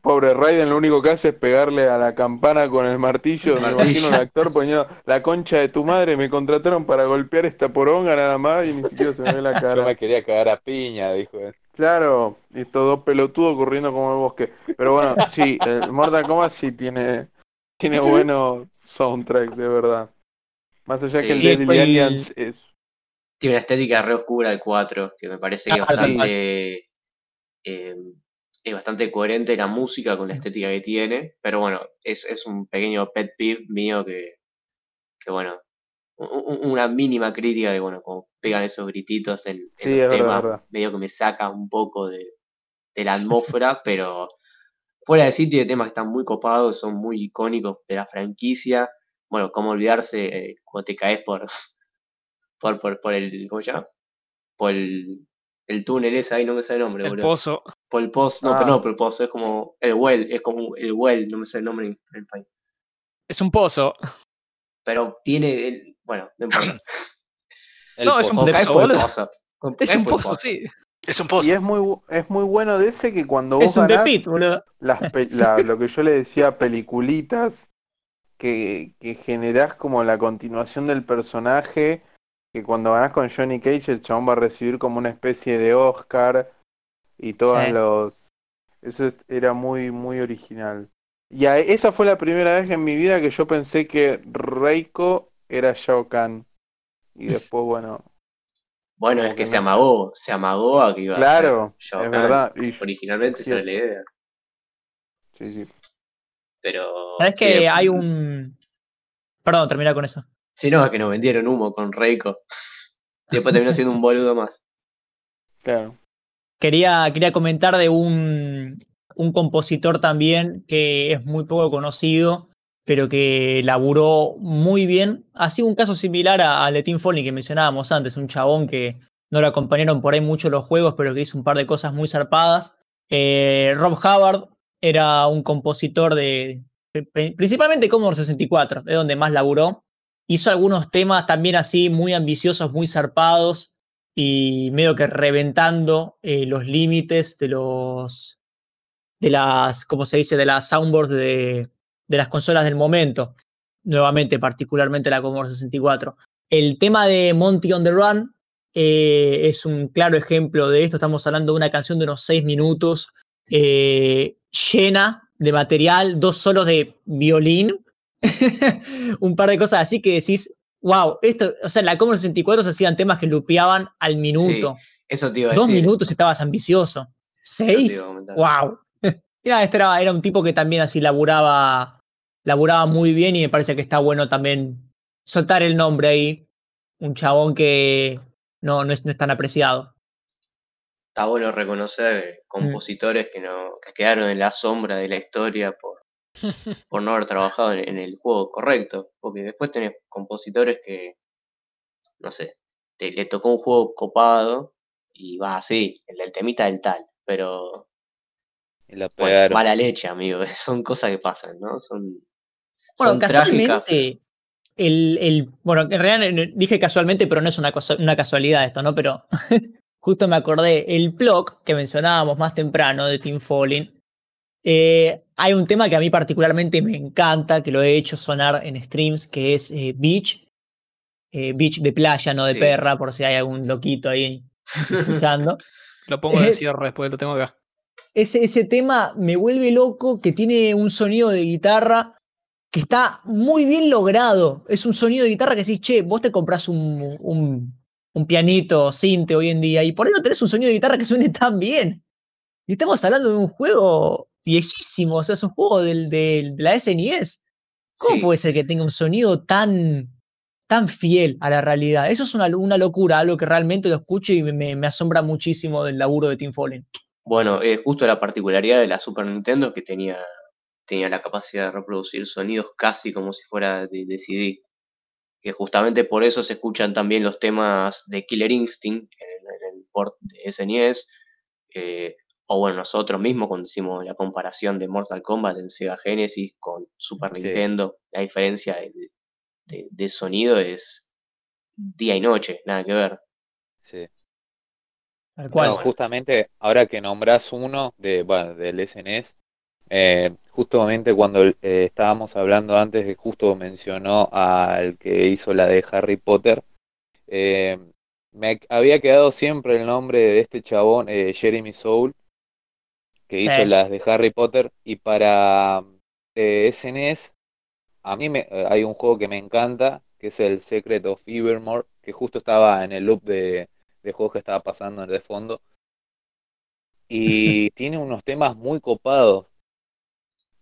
Pobre Raiden lo único que hace es pegarle a la campana con el martillo. Me imagino un actor poniendo la concha de tu madre. Me contrataron para golpear esta poronga nada más y ni siquiera se me ve la Yo cara. me quería cagar a piña, dijo él. Claro, y todo pelotudo corriendo como el bosque. Pero bueno, sí, el Mortal Kombat sí tiene, tiene buenos soundtracks, de verdad. Más allá Sí. que el Sí, Deadly el- Alliance es. Tiene una estética re oscura el 4, que me parece que es Ah, bastante, eh, es bastante coherente la música con la estética que tiene. Pero bueno, es, es un pequeño pet peeve mío que, que bueno, una mínima crítica de, bueno, como pegan esos grititos en, en Sí, los temas, verdad. medio que me saca un poco de, de la atmósfera, pero fuera de sí tiene temas que están muy copados, son muy icónicos de la franquicia. Bueno, cómo olvidarse eh, cuando te caes por, por, por, por el, ¿cómo se llama? Por el, el túnel ese ahí, no me sale el nombre, El boludo. pozo. Por el pozo, no, Ah. pero no, por el pozo, es como el well, es como el well, no me sale el nombre en el país. Es un pozo. Pero tiene, el, bueno, no importa. El No, es un pozo. Por el Es caes un pozo, sí. Es un Y pozo. es muy, es muy bueno de ese que cuando vos Es un ganás Pit, boludo. las pe- la- lo que yo le decía, peliculitas, que, que generás como la continuación del personaje, que cuando ganás con Johnny Cage el chabón va a recibir como una especie de Oscar y todos Sí. los... Eso es- era muy, muy original. Y a- esa fue la primera vez en mi vida que yo pensé que Reiko era Shao Kahn. Y después, bueno, Bueno, es que se amagó, se amagó a que iba claro, a ser Shao es Kahn. verdad. Y, Originalmente Es esa era la idea, sí, sí. pero... ¿Sabes sí, que hay un. Perdón, termina con eso. Sí, no, es que nos vendieron humo con Reiko. Y después terminó siendo un boludo más. Claro. Quería, quería comentar de un, un compositor también que es muy poco conocido, pero que laburó muy bien. Ha sido un caso similar a- al de Tim Foley que mencionábamos antes, un chabón que no lo acompañaron por ahí mucho los juegos, pero que hizo un par de cosas muy zarpadas. Eh, Rob Hubbard era un compositor de pri- principalmente Commodore 64, es donde más laburó. Hizo algunos temas también así muy ambiciosos, muy zarpados y medio que reventando eh, los límites de los de las, ¿cómo se dice? de las soundboards de, de las consolas del momento. Nuevamente, particularmente la Commodore 64. El tema de Monty on the Run eh, es un claro ejemplo de esto. Estamos hablando de una canción de unos seis minutos eh, llena de material, dos solos de violín, un par de cosas así que decís, wow, esto, o sea, en la Commodore 64 se hacían temas que lupeaban al minuto. Eso te iba a Dos decir. minutos estabas ambicioso. Seis, wow. Mira, este era, era un tipo que también así laburaba, laburaba muy bien y me parece que está bueno también soltar el nombre ahí. Un chabón que no, no, es, no es tan apreciado. Está bueno reconocer compositores que no que quedaron en la sombra de la historia por, por no haber trabajado en, en el juego correcto. Porque después tenés compositores que, no sé, te, le tocó un juego copado y va así, el del temita del tal. Pero, Y la bueno, mala leche, amigo. Son cosas que pasan, ¿no? Son, Bueno, son trágicas. casualmente, el, el, bueno, en realidad dije casualmente, pero no es una, cosa- una casualidad esto, ¿no? Pero justo me acordé, el blog que mencionábamos más temprano de Team Falling, eh, hay un tema que a mí particularmente me encanta, que lo he hecho sonar en streams, que es eh, Beach, eh, Beach de playa, no de Sí. perra, por si hay algún loquito ahí escuchando. Lo pongo de cierre después, lo tengo acá. ese, ese tema me vuelve loco, que tiene un sonido de guitarra que está muy bien logrado. Es un sonido de guitarra que decís, che, vos te compras un, un, un pianito, cinte hoy en día, y por ahí no tenés un sonido de guitarra que suene tan bien. Y estamos hablando de un juego viejísimo, o sea, es un juego del, del- de la SNES. ¿Cómo Sí. puede ser que tenga un sonido tan, tan fiel a la realidad? Eso es una, una locura, algo que realmente lo escucho y me, me- asombra muchísimo del laburo de Tim Fallen. Bueno, eh, justo la particularidad de la Super Nintendo es que tenía, tenía la capacidad de reproducir sonidos casi como si fuera de, de CD. Que justamente por eso se escuchan también los temas de Killer Instinct en, en el port de SNES. eh, o bueno, nosotros mismos cuando hicimos la comparación de Mortal Kombat en Sega Genesis con Super Sí. Nintendo, la diferencia de, de- de sonido es día y noche, nada que ver. Sí. Tal cual. No, justamente ahora que nombrás uno de, bueno, del SNES, eh, justamente cuando eh, estábamos hablando antes de justo mencionó al que hizo la de Harry Potter, eh, me había quedado siempre el nombre de este chabón, eh, Jeremy Soule, que Sí. hizo las de Harry Potter, y para eh, SNES, a mí me, eh, hay un juego que me encanta, que es el Secret of Evermore, que justo estaba en el loop de, de juegos que estaba pasando de fondo. Y tiene unos temas muy copados.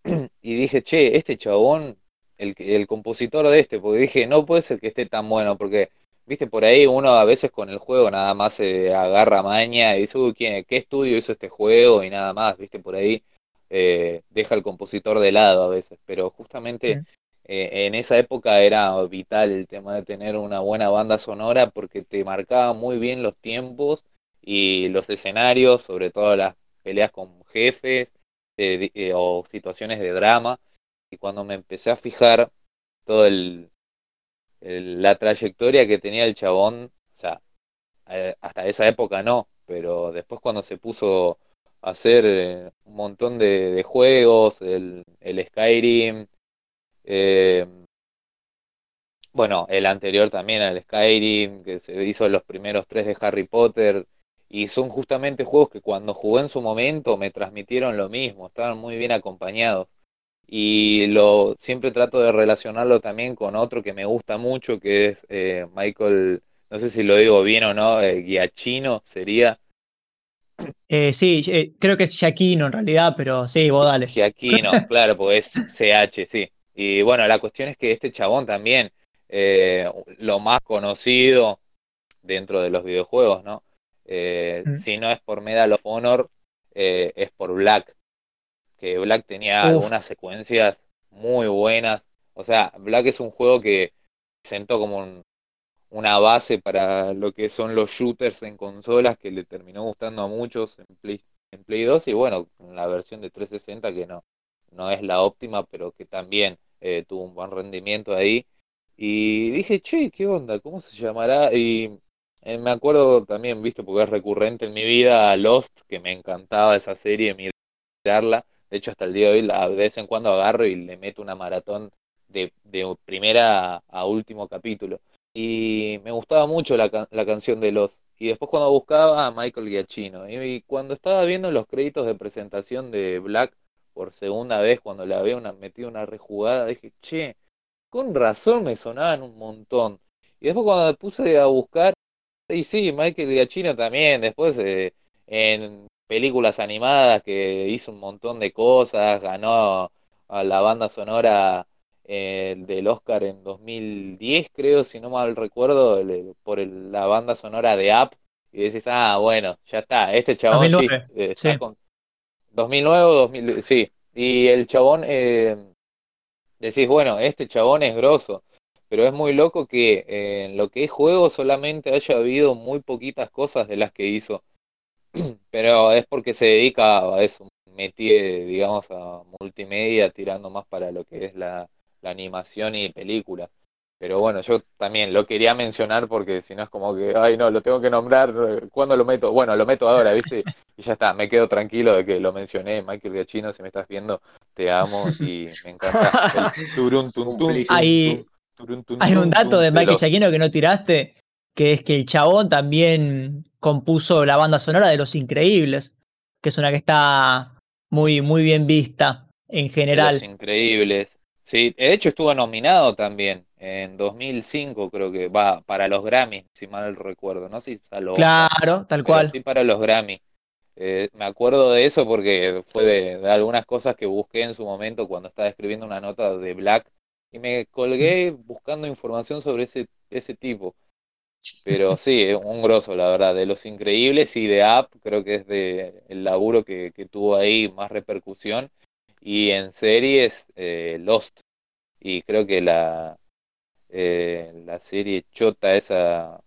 Y dije, che, este chabón, el, el compositor de este, porque dije, no puede ser que esté tan bueno, porque, viste, por ahí uno a veces con el juego nada más se agarra maña y dice, uy, ¿quién, ¿qué estudio hizo este juego? Y nada más, viste, por ahí eh, deja al compositor de lado a veces. Pero justamente eh, en esa época era vital el tema de tener una buena banda sonora porque te marcaba muy bien los tiempos y los escenarios, sobre todo las peleas con jefes eh, eh, o situaciones de drama. Y cuando me empecé a fijar todo el- la trayectoria que tenía el chabón, o sea, hasta esa época no, pero después cuando se puso a hacer eh, un montón de, de juegos, el, el Skyrim, eh, bueno, el anterior también al Skyrim, que se hizo los primeros tres de Harry Potter, y son justamente juegos que cuando jugué en su momento me transmitieron lo mismo, estaban muy bien acompañados. Y lo siempre trato de relacionarlo también con otro que me gusta mucho, que es eh, Michael, no sé si lo digo bien o no, eh, Giacchino sería Eh, sí, eh, creo que es Shaquino en realidad, pero sí, vos dale. Giacchino, claro, porque es CH, sí. Y bueno, la cuestión es que este chabón también, eh, lo más conocido dentro de los videojuegos, ¿no? Eh, Mm. Si no es por Medal of Honor, eh, es por Black. Que Black tenía Uf. algunas secuencias muy buenas. O sea, Black es un juego que sentó como un, una base para lo que son los shooters en consolas que le terminó gustando a muchos en Play, en Play 2 y bueno, la versión de 360 que no, no es la óptima, pero que también eh, tuvo un buen rendimiento ahí. Y dije, che, ¿qué onda? ¿Cómo se llamará? Y eh, me acuerdo también, visto, porque es recurrente en mi vida, Lost, que me encantaba esa serie, mirarla. De hecho, hasta el día de hoy, la- de vez en cuando agarro y le meto una maratón de, de primera a, último capítulo. Y me gustaba mucho la, la canción de Lost. Y después cuando buscaba a Michael Giacchino. Y, cuando estaba viendo los créditos de presentación de Black por segunda vez, cuando le había una, metido una rejugada, dije, che, con razón me sonaban un montón. Y después cuando me puse a buscar, y sí, Michael Giacchino también, después eh, en películas animadas que hizo un montón de cosas, ganó a la banda sonora eh, del Oscar en 2010, creo, si no mal recuerdo, el- por el- la banda sonora de Up. Y decís, ah, bueno, ya está, este chabón sí, 2009, eh, está sí. con 2009 o 2000, sí. Y el chabón, eh, decís, bueno, este chabón es grosso, pero es muy loco que eh, en lo que es juego solamente haya habido muy poquitas cosas de las que hizo, pero es porque se dedica a eso, metí, digamos, a multimedia, tirando más para lo que es la, la animación y película. Pero bueno, yo también lo quería mencionar porque si no es como que, ay no, lo tengo que nombrar, ¿cuándo lo meto? Bueno, lo meto ahora, ¿viste? Y ya está, me quedo tranquilo de que lo mencioné, Michael Giacchino, si me estás viendo, te amo y me encanta. El turun, tun, tun. Hay- turun, tun, Hay un dato de Michael Giacchino que no tiraste, que es que el chabón también compuso la banda sonora de Los Increíbles, que es una que está muy, muy bien vista en de Los general. Increíbles. Sí, de hecho estuvo nominado también en 2005, creo que va para los Grammy, si mal recuerdo, no si a los Oscar, Claro, tal cual. sí para los Grammy. Eh, me acuerdo de eso porque fue de, de algunas cosas que busqué en su momento cuando estaba escribiendo una nota de Black y me colgué buscando información sobre ese, ese tipo. Pero sí, un grosso, la verdad, de Los Increíbles y de App, creo que es de el laburo que, que tuvo ahí más repercusión. Y en series, eh, Lost. Y creo que la, eh, la serie chota esa,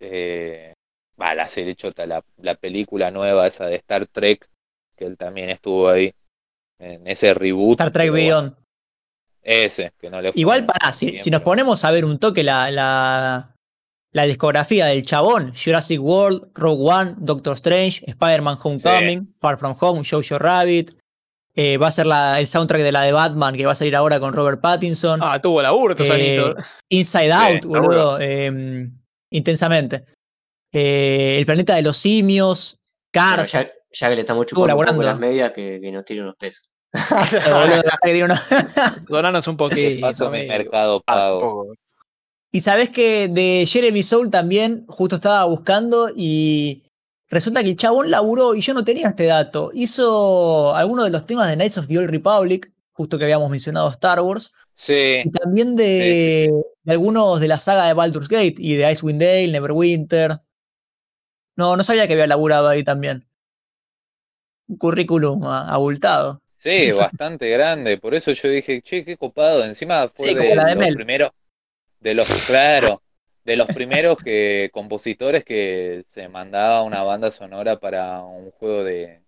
eh, va, la serie chota, la, la película nueva esa de Star Trek, que él también estuvo ahí, en ese reboot. Star Trek bueno, Beyond. Ese, que no le fue Igual pará, si, si nos ponemos a ver un toque la, la, la discografía del chabón, Jurassic World, Rogue One, Doctor Strange, Spider-Man Homecoming, Far From Home, Jojo Rabbit, eh, va a ser la- el soundtrack de la de Batman que va a salir ahora con Robert Pattinson. Ah, tuvo laburo Eh. Inside Sí, Out, boludo. eh, intensamente. Eh, el planeta de los simios, Bueno, Cars. ya, ya que le estamos chupando un poco laburando. las medias, que, que nos tire unos pesos. Donanos un poquito. paso mi mercado Ah, pago. y sabes que de Jeremy Soule también, justo estaba buscando y resulta que el chabón laburó, y yo no tenía este dato, hizo algunos de los temas de Knights of the Old Republic, justo que habíamos mencionado Star Wars, Sí, y también de, de algunos de la saga de Baldur's Gate y de Icewind Dale, Neverwinter. No, no sabía que había laburado ahí también. Un currículum abultado. Sí, bastante grande. Por eso yo dije, che, qué copado. Encima fue Sí, de los Mel. primeros, de los, claro, de los primeros que compositores que se mandaba una banda sonora para un juego de,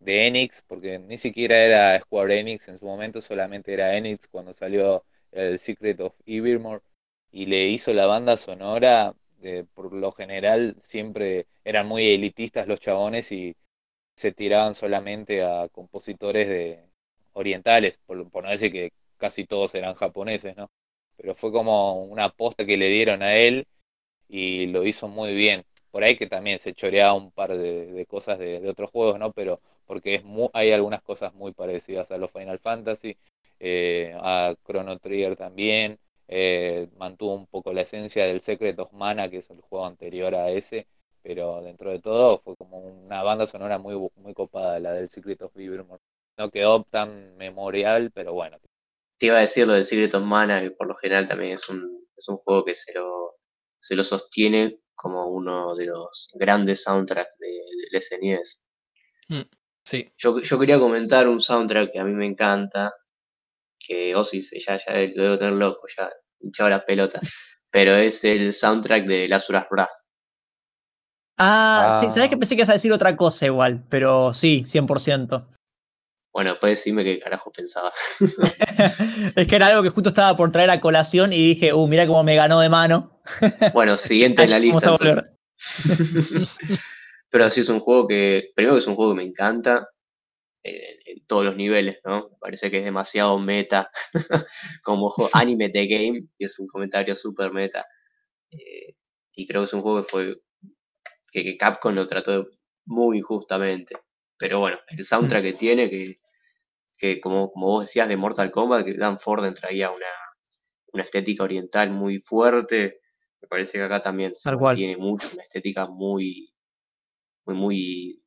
de Enix, porque ni siquiera era Square Enix en su momento, solamente era Enix cuando salió el Secret of Evermore y le hizo la banda sonora. eh, por lo general siempre eran muy elitistas los chabones y se tiraban solamente a compositores de orientales, por, por no decir que casi todos eran japoneses, ¿no? Pero fue como una aposta que le dieron a él y lo hizo muy bien. Por ahí que también se choreaba un par de, cosas de, otros juegos, ¿no? Pero porque es hay algunas cosas muy parecidas a los Final Fantasy, eh, a Chrono Trigger también, eh, mantuvo un poco la esencia del Secret of Mana, que es el juego anterior a ese, pero dentro de todo fue como una banda sonora muy, muy copada, la del Secret of Evermore. No quedó tan memorial, pero bueno. Te iba a decir lo del Secret of Mana, que por lo general también es un, es un juego que se lo, se lo sostiene como uno de los grandes soundtracks de, del SNES. Sí. Yo, yo quería comentar un soundtrack que a mí me encanta, que Osis ya, ya lo debo tener loco, ya hinchado las pelotas. pero es el soundtrack de Lazarus Wrath. Ah, sí, sabés que Ah. pensé que ibas a decir otra cosa igual, pero sí, 100%. Bueno, puedes decirme qué carajo pensabas. es que era algo que justo estaba por traer a colación y dije, uh, mira cómo me ganó de mano. Bueno, siguiente en la lista. Pero sí es un juego que, primero que es un juego que me encanta eh, en todos los niveles, ¿no? Me parece que es demasiado meta como juego anime de game y es un comentario súper meta. Eh, y creo que es un juego que fue que, que Capcom lo trató muy injustamente. Pero bueno, el soundtrack que tiene, que, que como, como vos decías de Mortal Kombat, que Dan Forden traía una, una estética oriental muy fuerte. Me parece que acá también se mantiene mucho, una estética muy, muy, muy,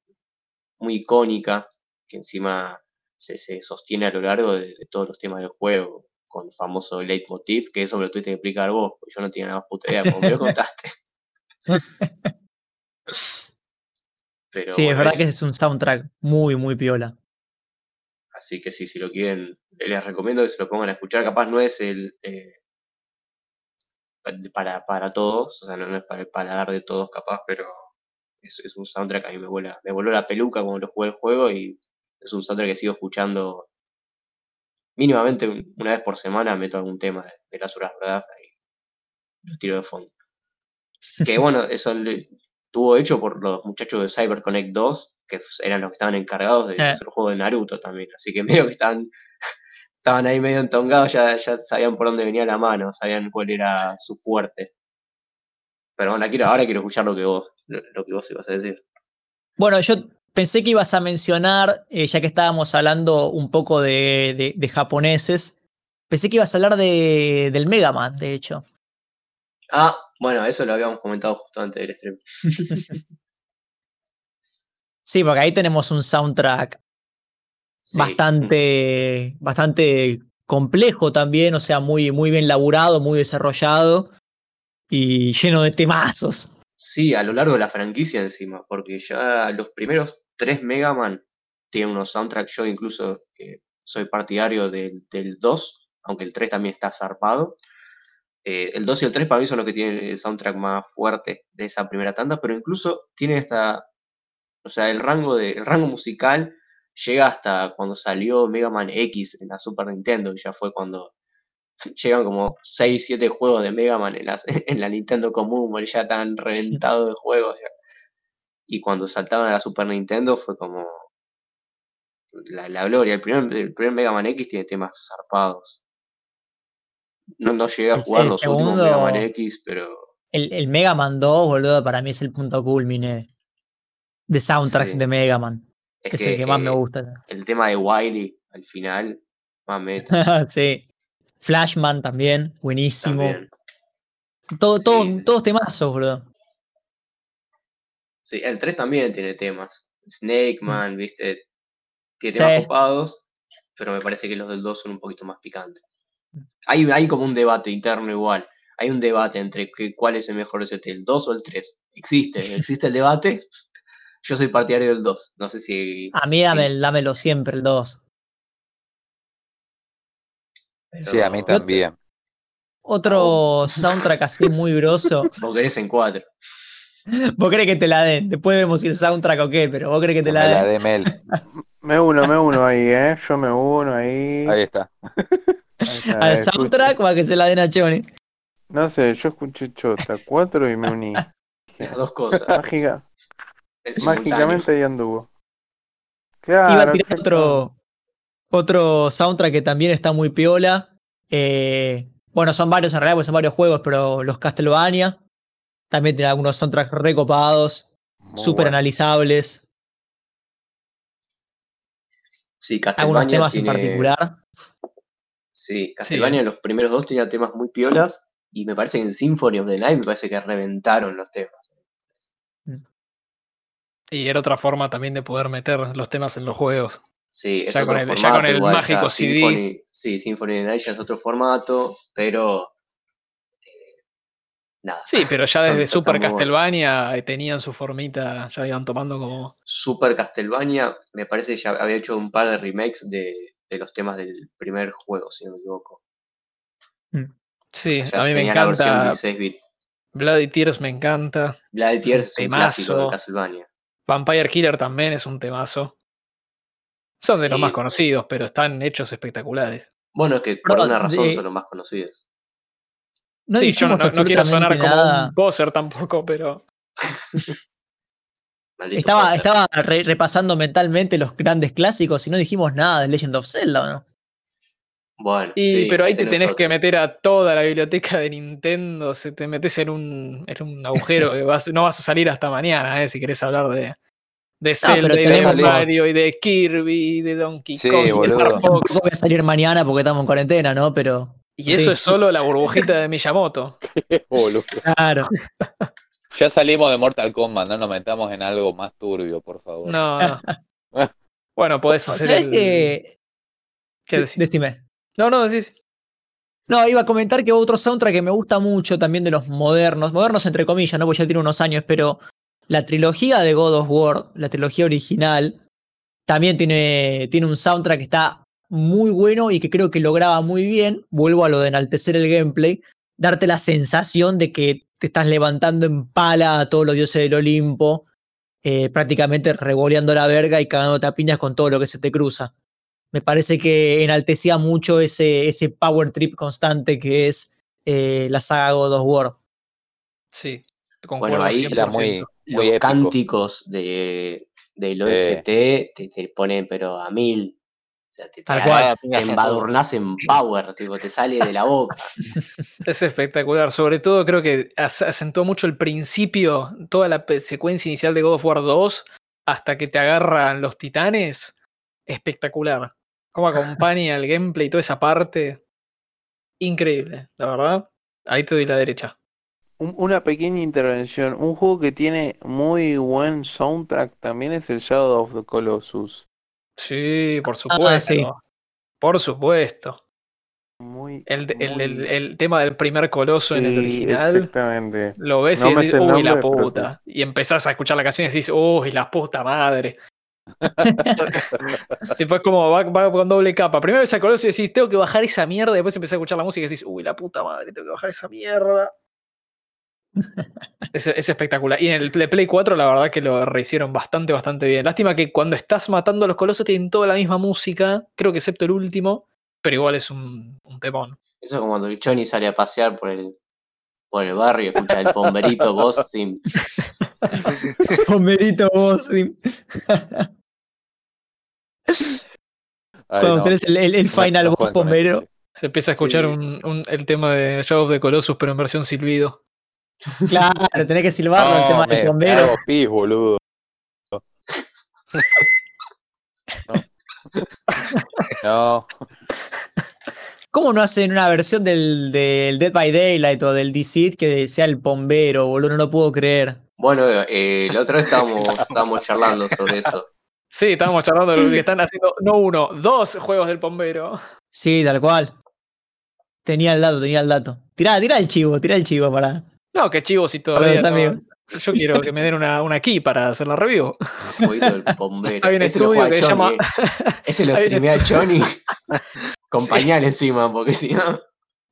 muy icónica, que encima se, se sostiene a lo largo de, de todos los temas del juego, con el famoso leitmotiv, que eso me lo tuviste que explicar vos, porque yo no tenía nada más puta idea, como me lo contaste. Pero sí, es verdad es- que ese es un soundtrack muy, muy piola. Así que sí, si lo quieren, les recomiendo que se lo pongan a escuchar. Capaz no es el eh, para, para todos, o sea, no, no es para el paladar de todos capaz, pero es, es un soundtrack que a mí me vuela, me voló la peluca cuando lo jugué el juego y es un soundtrack que sigo escuchando mínimamente un- una vez por semana, meto algún tema de, de las horas verdad y lo tiro de fondo. Que bueno, eso estuvo hecho por los muchachos de CyberConnect 2, que eran los que estaban encargados de hacer el juego de Naruto también. Así que medio que estaban, estaban ahí medio entongados, ya, ya sabían por dónde venía la mano, sabían cuál era su fuerte. Pero bueno, quiero, ahora quiero escuchar lo que vos, lo, lo que vos ibas a decir. Bueno, yo pensé que ibas a mencionar, eh, ya que estábamos hablando un poco de, de- de japoneses, pensé que ibas a hablar de, del Mega Man, de hecho. Ah, bueno, eso lo habíamos comentado justo antes del stream. Sí, porque ahí tenemos un soundtrack Sí. bastante, bastante complejo también, o sea, muy, muy bien laburado, muy desarrollado y lleno de temazos. Sí, a lo largo de la franquicia encima, porque ya los primeros tres Mega Man tienen unos soundtracks, yo incluso eh, soy partidario del, del 2, aunque el 3 también está zarpado. Eh, el 2 y el 3 para mí son los que tienen el soundtrack más fuerte de esa primera tanda, pero incluso tiene esta, o sea, el rango, de, el rango musical llega hasta cuando salió Mega Man X en la Super Nintendo, y ya fue cuando llegan como 6, 7 juegos de Mega Man en, las- en la Nintendo común, ya tan reventado de juegos. ya. Y cuando saltaban a la Super Nintendo fue como la, la gloria. El primer, el primer Mega Man X tiene temas zarpados. No, no llegué a El- jugar el los últimos Mega Man segundo- X, pero El, el Mega Man 2, boludo, para mí es el punto culmine de soundtracks Sí. de Mega Man. es, Es, el que más me eh, gusta. el tema de Wily al final, más meta sí. Flashman también, buenísimo. también. Todo, todo- Sí. todos temazos, boludo. Sí, el 3 también tiene temas. Snake Man, viste, tiene Sí. temas copados, pero me parece que los del 2 son un poquito más picantes. Hay, hay como un debate interno igual. Hay un debate entre que, cuál es el mejor ST, el 2 o el 3. Existe, existe el debate. Yo soy partidario del 2. No sé si. A mí dame, Sí. dámelo siempre el 2. Sí, a mí también. Otro soundtrack así muy grosso. Vos querés en 4. Vos crees que te la den. Después vemos si el soundtrack o qué, pero vos crees que te la me den. la Mel. Me uno, me uno ahí, ¿eh? Yo me uno ahí. Ahí está. Al soundtrack o a que se la den a Choni. No sé, yo escuché Chota 4 y me uní. Las dos cosas. Mágica, mágicamente ahí anduvo. Iba a Claro, tirar otro, otro soundtrack que también está muy piola. Eh, bueno, son varios en realidad, porque son varios juegos, pero los Castlevania. También tienen algunos soundtracks recopados, súper bueno. analizables. Sí, Algunos Castlevania temas en tiene. particular. Sí, Castlevania eh. los primeros dos tenía temas muy piolas. Y me parece que en Symphony of the Night me parece que reventaron los temas. Y era otra forma también de poder meter los temas en los juegos. Sí, es Ya otro con el- ya formato. con el igual, mágico CD. Symphony, sí, Symphony of the Night ya es otro formato, pero. nada. Sí, pero ya desde Super. Castlevania eh, tenían su formita, ya iban tomando como. Super Castlevania, me parece que ya había hecho un par de remakes de, de los temas del primer juego, si no me equivoco. Sí, Ya a mí me encanta. 16 bit. Bloody Tears me encanta. Bloody Tears es un clásico de. Castlevania. Vampire Killer también es un temazo. Son de los Sí. más conocidos, pero están hechos espectaculares. Bueno, es que por Pero, alguna razón de- son los más conocidos. No sí, yo no, quiero sonar como un poser tampoco, pero Maldito Estaba, estaba re- repasando mentalmente los grandes clásicos y no dijimos nada de Legend of Zelda, ¿o ¿no? Bueno, Y sí, pero ahí te tenés que meter a toda la biblioteca de Nintendo, se te metes en un, en un agujero que vas- no vas a salir hasta mañana, eh, si querés hablar de, de Zelda y de Mario y de Kirby y de Donkey Sí, Kong y de boludo. Star Tampoco Fox. voy a salir mañana porque estamos en cuarentena, ¿no? Pero. Y eso es solo la burbujita de Miyamoto. Boludo. Claro. Ya salimos de Mortal Kombat, no nos metamos en algo más turbio, por favor. No, no. Bueno, podés hacer ¿Sabes el... qué? ¿Qué decís? Decime. No, no, decís. No, iba a comentar que otro soundtrack que me gusta mucho también de los modernos, modernos entre comillas, ¿no? Porque ya tiene unos años, pero la trilogía de God of War, la trilogía original, también tiene, tiene un soundtrack que está muy bueno y que creo que lograba muy bien. Vuelvo a lo de enaltecer el gameplay, darte la sensación de que te estás levantando en pala a todos los dioses del Olimpo, eh, prácticamente revoleando la verga y cagándote a piñas con todo lo que se te cruza. Me parece que enaltecía mucho ese, ese power trip constante que es eh, la saga God of War. Sí, concuerdo Bueno, ahí 100%. Era muy, muy Los épico. cánticos de, del OST te, te ponen pero a mil. Sea, te, Tal cual. embadurnás en power, tipo, te sale de la boca. Es espectacular, sobre todo creo que acentuó mucho el principio, toda la secuencia inicial de God of War 2, hasta que te agarran los titanes, espectacular. Cómo acompaña el gameplay, toda esa parte, increíble, la verdad. Ahí te doy la derecha. Un- una pequeña intervención. Un juego que tiene muy buen soundtrack también es el Shadow of the Colossus. Sí, por Ah, supuesto. sí. Por supuesto. Muy, El, el- el- tema del primer coloso en el original. Exactamente. Lo ves No y decís, uy, la puta. Y empezás a escuchar la canción y decís, uy, la puta madre. es como va, va con doble capa. Primero ves a Coloso y decís, tengo que bajar esa mierda. Y después empezás a escuchar la música y decís, uy, la puta madre, tengo que bajar esa mierda. Es, es espectacular. Y en el Play, Play 4, la verdad que lo rehicieron bastante, bastante bien. Lástima que cuando estás matando a los colosos tienen toda la misma música, creo que excepto el último, pero igual es un, un temón. Eso es como cuando el Johnny sale a pasear por el, por el barrio, escucha el pomberito vos. sí. Ay, Cuando no. tenés el, el- final enojo boss ese. Se empieza a escuchar Sí. un- un- el tema de Shadow of the Colossus, pero en versión silbido. Claro, tenés que silbarlo el No, tema me- del me bombero. hago pis, boludo. No, ¿Cómo no hacen una versión del, del Dead by Daylight o del Deceit que sea el bombero, boludo? No lo puedo creer. Bueno, eh, la otra vez estábamos, estábamos charlando sobre eso. Sí, estábamos charlando de lo que están haciendo, no uno, dos juegos del bombero. Sí, tal cual. Tenía el dato, tenía el dato. Tirá, tirá el chivo, tirá el chivo para, No, que chivos y para todavía. no. amigos. Yo quiero que me den una, una key para hacer la review. Bombero. Hay un Ese estudio que se llama- eh. Ese lo streamea Johnny con Sí. pañal encima, porque si no.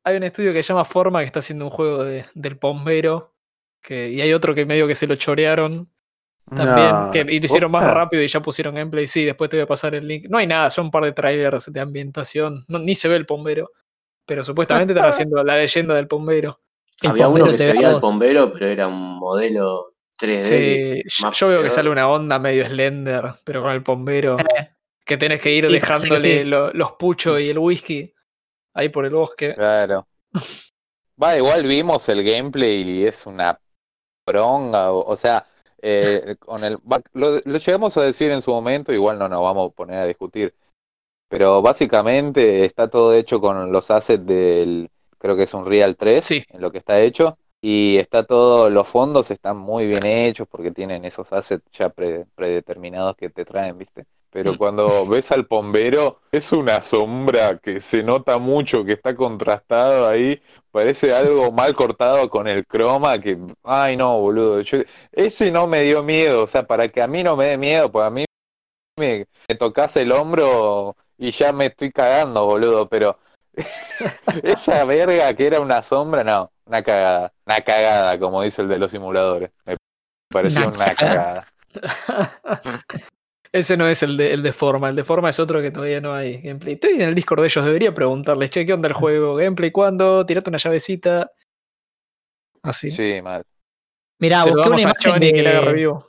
Hay un estudio que se llama Forma que está haciendo un juego de- del bombero. Que, y hay otro que medio que se lo chorearon también. No, que y lo hicieron más rápido y ya pusieron gameplay. Sí, después te voy a pasar el link. No hay nada, son un par de trailers de ambientación. No, ni se ve el bombero. Pero supuestamente están haciendo la leyenda del bombero. El Había uno que se ve veía el bombero, pero era un modelo 3D. Sí, yo, más yo veo que sale una onda medio slender, pero con el bombero. Eh, Que tenés que ir Sí, dejándole sí. lo- los puchos y el whisky ahí por el bosque. claro. Va, igual vimos el gameplay y es una bronga, o, o sea, eh, con el, lo, lo llegamos a decir en su momento, igual no nos vamos a poner a discutir, pero básicamente está todo hecho con los assets del, creo que es un Real 3, Sí. en lo que está hecho, y está todo, los fondos están muy bien hechos porque tienen esos assets ya pre- predeterminados que te traen, ¿viste? Pero Mm. cuando ves al bombero, es una sombra que se nota mucho, que está contrastado ahí, parece algo mal cortado con el croma, que, ay no, boludo, yo- ese no me dio miedo, o sea, para que a mí no me dé miedo, pues a mí me, me tocas el hombro y ya me estoy cagando, boludo, pero Esa verga que era una sombra, no, una cagada. Una cagada, como dice el de los simuladores. Me pareció Una una cagada. Ese no es el de, el de forma, el de forma es otro que todavía no hay gameplay. Estoy en el Discord de ellos, debería preguntarles, che, ¿qué onda el juego? ¿Gameplay cuándo? Tirate una llavecita. Así. Sí, mal. Mirá, busqué una imagen Johnny que le haga de, review.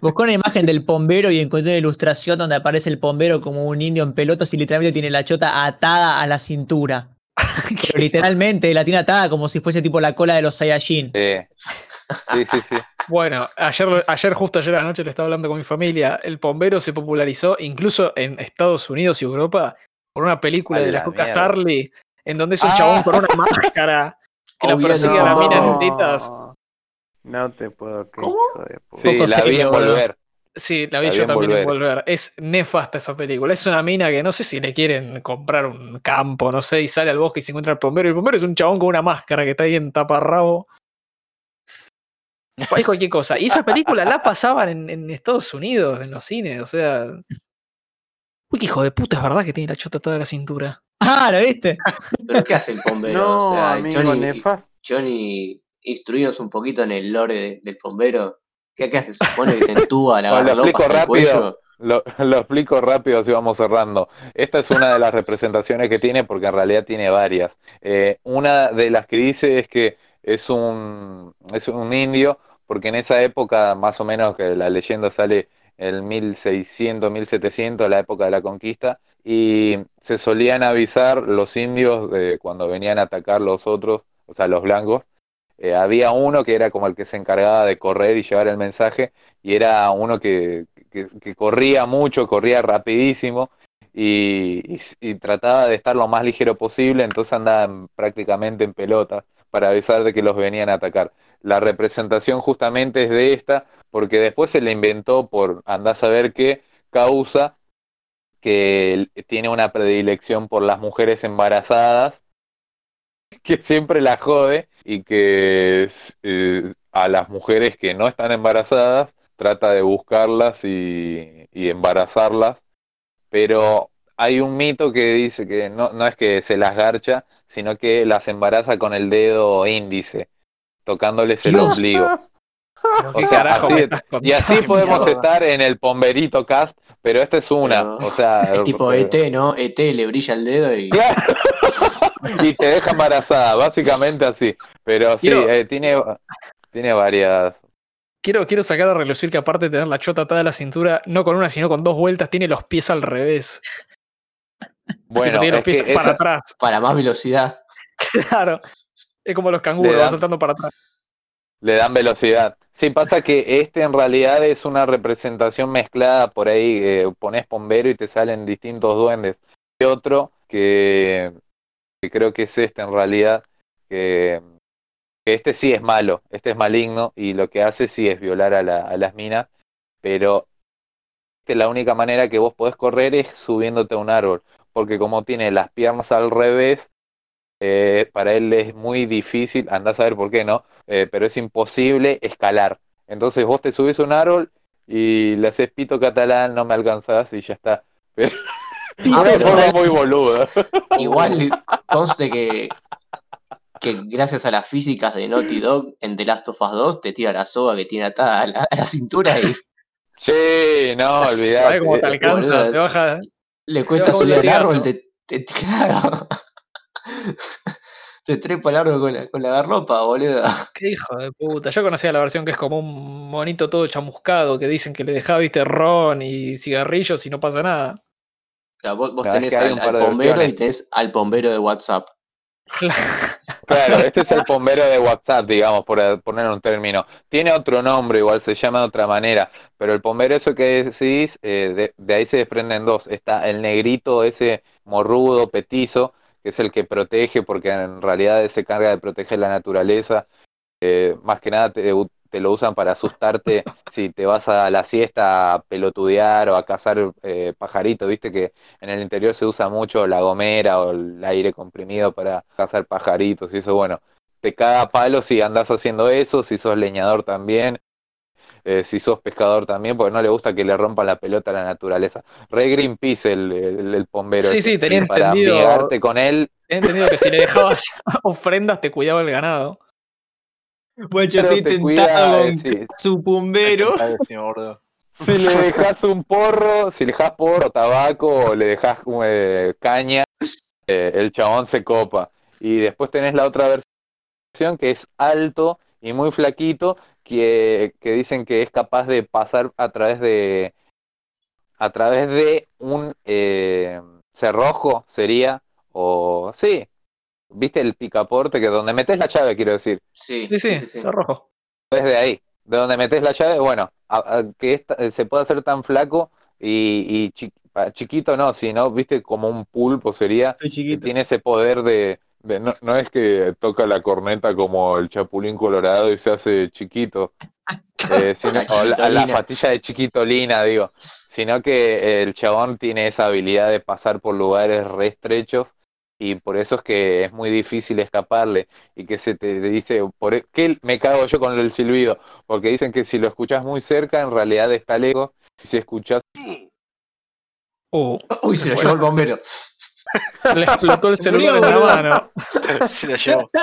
Busqué una imagen del pombero y encontré una ilustración donde aparece el pombero como un indio en pelotas y literalmente tiene la chota atada a la cintura. Pero literalmente la tiene atada como si fuese tipo la cola de los Saiyajin. Sí. Sí, sí, sí. Bueno, ayer, ayer, justo ayer a la noche le estaba hablando con mi familia. El bombero se popularizó incluso en Estados Unidos y Europa por una película de la la Coca mierda. Sarli, en donde es un Ah. chabón con una máscara que la Obvio, persigue a la mina en tetas. No te puedo creer, ¿Cómo? hijo de puta. Sí, Poco la vi en volver. Sí, la vi La yo también en Volver. Volver. Es nefasta esa película. Es una mina que no sé si le quieren comprar un campo, no sé, y sale al bosque y se encuentra el bombero. Y el bombero es un chabón con una máscara que está ahí en taparrabo. Es cualquier cosa. Y esa película la pasaban en, en Estados Unidos, en los cines, o sea. Uy, qué hijo de puta, es verdad que tiene la chota toda la cintura. Ah, ¿lo viste? ¿Pero qué hace el bombero? No, o sea, amigo, Johnny, nefasto. Johnny, instruinos un poquito en el lore de- del bombero. ¿Qué, qué hace? ¿Se supone que te entúa la Bueno, lo explico rápido. Lo, lo explico rápido así vamos cerrando. Esta es una de las representaciones que tiene porque en realidad tiene varias. Eh, una de las que dice es que es un, es un indio porque en esa época más o menos que la leyenda sale el 1600, 1700, la época de la conquista, y se solían avisar los indios de cuando venían a atacar los otros, o sea, los blancos. Eh, había uno que era como el que se encargaba de correr y llevar el mensaje, y era uno que, que, corría mucho, corría rapidísimo y, y- trataba de estar lo más ligero posible, entonces andaba en- prácticamente en pelota para avisar de que los venían a atacar. La representación justamente es de esta, porque después se le inventó por andar a saber qué causa que tiene una predilección por las mujeres embarazadas, que siempre la jode y que eh, a las mujeres que no están embarazadas trata de buscarlas y, y embarazarlas, pero hay un mito que dice que no, no es que se las garcha, sino que las embaraza con el dedo índice, tocándoles el ombligo. Pero O ¿Qué sea, carajo así me de- estás Y así podemos mierda. estar en el Pomberito Cast, pero esta es una, o sea, Es tipo ET, ¿no? ET le brilla el dedo y. Claro. y te deja embarazada, básicamente así. Pero sí, Quiero- eh, tiene, tiene varias. Quiero, quiero sacar a relucir que aparte de tener la chota atada a la cintura, no con una, sino con dos vueltas, tiene los pies al revés. Bueno, tiene los es que pies para esa- atrás. Para más velocidad. Claro. Es como los canguros, van dan- saltando para atrás. le dan velocidad. Sí, pasa que este en realidad es una representación mezclada por ahí, eh, pones bombero y te salen distintos duendes. Y otro que, que creo que es este en realidad, que, este sí es malo, este es maligno y lo que hace sí es violar a, la- a las minas, pero la única manera que vos podés correr es subiéndote a un árbol, porque como tiene las piernas al revés, eh, para él es muy difícil, andás a saber por qué, ¿no? Eh, pero es imposible escalar. Entonces vos te subís a un árbol y le haces pito catalán, no me alcanzás y ya está. Pero Pito de forma muy boluda. Igual conste que, que gracias a las físicas de Naughty Dog en The Last of Us 2 te tira la soga que tiene atada a la, a la cintura y Sí, no, ¿Sabes olvidate. cómo te alcanza? boludo, Te baja. le cuesta subir al árbol, te, te- claro. Se trepa el árbol con la, con la garropa, boludo. Qué hijo de puta. Yo conocía la versión que es como un monito todo chamuscado que dicen que le dejaba, viste, ron y cigarrillos y no pasa nada. O sea, vos, tenés al, al bombero y tenés al bombero de WhatsApp. Claro, este es el bombero de WhatsApp, digamos, por poner un término. Tiene otro nombre, igual se llama de otra manera, pero el bombero, eso que decís, eh, de, de ahí se desprenden dos. Está el negrito, ese morrudo, petizo, que es el que protege, porque en realidad se carga de proteger la naturaleza. Eh, más que nada te, te lo usan para asustarte si te vas a la siesta a pelotudear o a cazar eh, pajaritos, viste que en el interior se usa mucho la gomera o el aire comprimido para cazar pajaritos y eso, bueno, te caga palo si andás haciendo eso, si sos leñador también. eh, si sos pescador también, porque no le gusta que le rompan la pelota a la naturaleza. Re Greenpeace el, el, el bombero. Sí, ese. sí, tenía Para entendido. con él, He entendido que si le dejabas ofrendas te cuidaba el ganado. Bueno, yo Pero estoy te tentado con sí. su pumbero. Si le dejas un porro, si le dejas porro, tabaco o le dejas eh, caña, eh, el chabón se copa. Y después tenés la otra versión que es alto y muy flaquito, que, que dicen que es capaz de pasar a través de a través de un eh, cerrojo sería o sí, viste el picaporte que donde metes la llave quiero decir Sí, Sí, sí, sí, rojo. desde ahí, de donde metes la llave, bueno, a- a que esta- eh, se puede hacer tan flaco y, y chi- chiquito no, sino, viste, como un pulpo sería, Estoy que chiquito. tiene ese poder de, de- no, no es que toca la corneta como el chapulín colorado y se hace chiquito, eh, sino- La o la, patilla de chiquitolina, digo, sino que el chabón tiene esa habilidad de pasar por lugares re estrechos y por eso es que es muy difícil escaparle y que se te dice, por e- ¿qué me cago yo con el silbido? Porque dicen que si lo escuchas muy cerca, en realidad está lejos, y si escuchas Uh, Uy, se lo llevó el bombero. le explotó el Se celular en la mano. Se la llevó.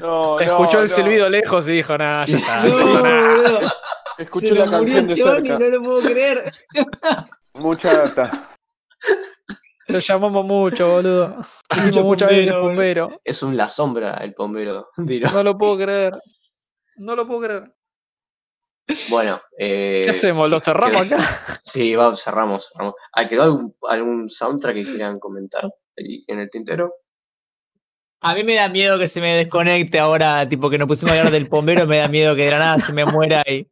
No, no, Escuchó el no. silbido lejos y dijo, nada, ya está. No, nada". Escuché Se la murió canción de el chabón y cerca. no lo puedo creer. Mucha data. Lo llamamos mucho, boludo. Dijimos muchas veces bombero, bombero. Es un la sombra el bombero. No lo puedo creer. No lo puedo creer. bueno, eh, ¿Qué hacemos? ¿Lo ¿qué- cerramos acá? Sí, vamos, cerramos. cerramos. ¿Ah, ¿Quedó algún, algún soundtrack que quieran comentar ahí en el tintero? A mí me da miedo que se me desconecte ahora, tipo que nos pusimos a hablar del bombero, me da miedo que de la nada se me muera y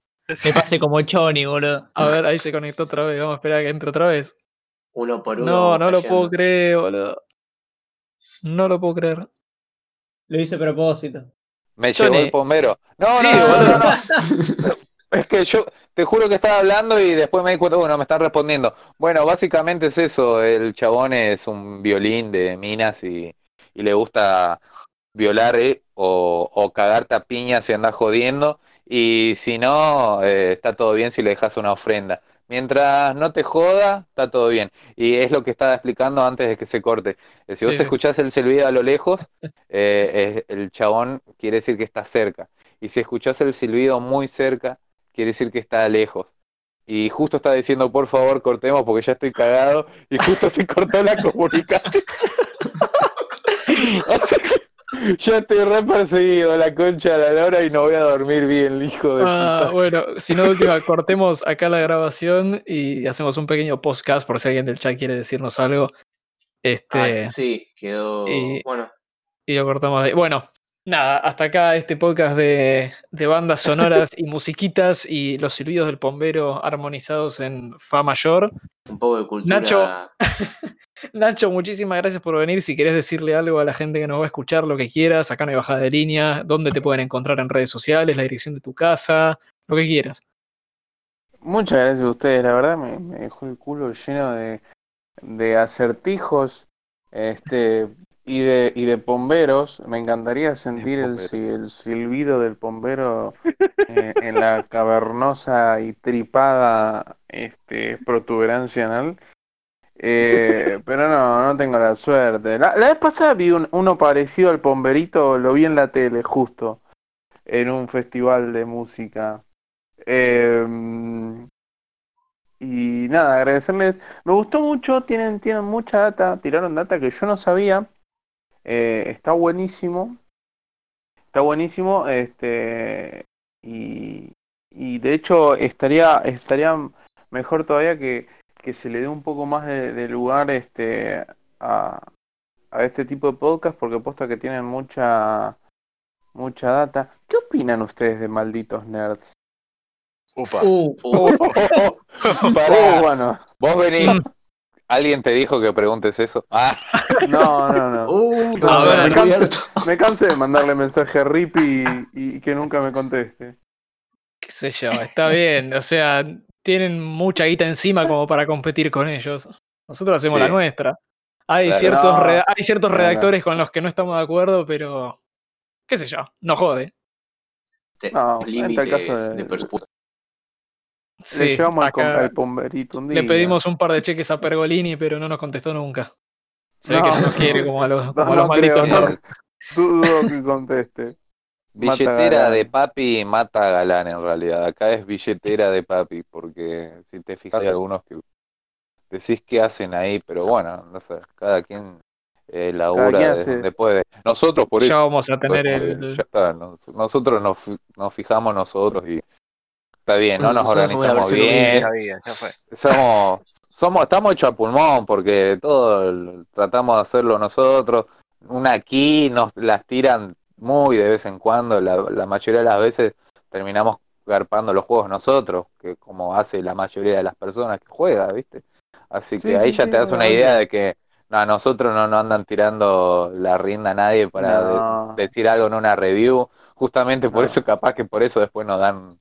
me pase como Choni, boludo. A ver, ahí se conectó otra vez. Vamos a esperar a que entre otra vez. Uno por uno. No, no lo puedo creer, boludo. No lo puedo creer. Lo hice a propósito. me Johnny. llevó el bombero. No, Sí, no, no, no, boludo. no, no. Es que yo te juro que estaba hablando y después me di cuenta, bueno, me están respondiendo. Bueno, básicamente es eso, el chabón es un violín de minas y, y le gusta violar eh, o, o cagarte a piña si andas jodiendo y si no, eh, está todo bien si le dejas una ofrenda. Mientras no te joda, está todo bien. Y es lo que estaba explicando antes de que se corte. Eh, Si vos Sí, escuchás el silbido a lo lejos, eh, es- el chabón quiere decir que está cerca. Y si escuchás el silbido muy cerca, quiere decir que está lejos. Y justo está diciendo, por favor, cortemos porque ya estoy cagado. Y justo se cortó la comunicación. ya estoy re perseguido, la concha de la lora, y no voy a dormir bien, hijo de Ah, puta. bueno, si no, última, cortemos acá la grabación y hacemos un pequeño podcast por si alguien del chat quiere decirnos algo. Este, Ah, sí, quedó. y- Bueno, y lo cortamos ahí. Bueno, nada, hasta acá este podcast de, de bandas sonoras y musiquitas y los silbidos del bombero armonizados en Fa mayor. un poco de cultura. Nacho. Nacho, muchísimas gracias por venir. Si querés decirle algo a la gente que nos va a escuchar, lo que quieras, acá no hay bajada de línea, dónde te pueden encontrar en redes sociales, la dirección de tu casa, lo que quieras. Muchas gracias a ustedes, la verdad me, me dejó el culo lleno de, de acertijos este y de y de pomberos. Me encantaría sentir el silbido del pombero eh, en la cavernosa y tripada este, protuberancia anal. Eh, pero no, no tengo la suerte. La, la vez pasada vi un- uno parecido al pomberito, lo vi en la tele justo, en un festival de música. Em, y nada, agradecerles. Me gustó mucho, tienen, tienen mucha data, tiraron data que yo no sabía. Eh, está buenísimo. Está buenísimo. Este. Y, y de hecho estaría, estaría mejor todavía que, que se le dé un poco más de, de lugar este a, a este tipo de podcast porque posta que tienen mucha mucha data. ¿Qué opinan ustedes de malditos nerds? Upa. Uh, Uh, bueno, vos venís. ¿Alguien te dijo que preguntes eso? Ah, no, no, no. uh, No, todo no, me, cansé, me cansé de mandarle mensaje a Rip y, y que nunca me conteste. Qué sé yo, está bien. O sea, tienen mucha guita encima como para competir con ellos. Nosotros hacemos la nuestra. Hay, Claro. ciertos, No. reda- hay ciertos Claro. redactores con los que no estamos de acuerdo, pero qué sé yo, no jode. No, en caso de- de presupuesto. Sí, Le llevamos acá al pomberito un le día. pedimos un par de cheques a Pergolini, pero no nos contestó nunca. Se ve que no nos quiere como a los, No, como a los no malditos creo. Dudo que conteste. Billetera de papi mata a galán en realidad. Acá es billetera de papi, porque si te fijas hay algunos que decís qué hacen ahí, pero bueno, no sé, cada quien eh, labura quien de hace- donde puede. Nosotros por Ya eso, vamos a tener eh, el. ya está, nos- nosotros nos, fi- nos fijamos nosotros y está bien, no nos Nosotros organizamos bien, Ya ya fue. somos, somos, estamos hechos a pulmón porque todo tratamos de hacerlo nosotros. Una aquí nos las tiran muy de vez en cuando, la, la mayoría de las veces terminamos garpando los juegos nosotros, que como hace la mayoría de las personas que juega, ¿viste? Así Sí, que ahí sí, ya sí, te das una idea de que no, a nosotros no nos andan tirando la rienda a nadie para de- No. decir algo en una review, justamente por No. eso capaz que por eso después nos dan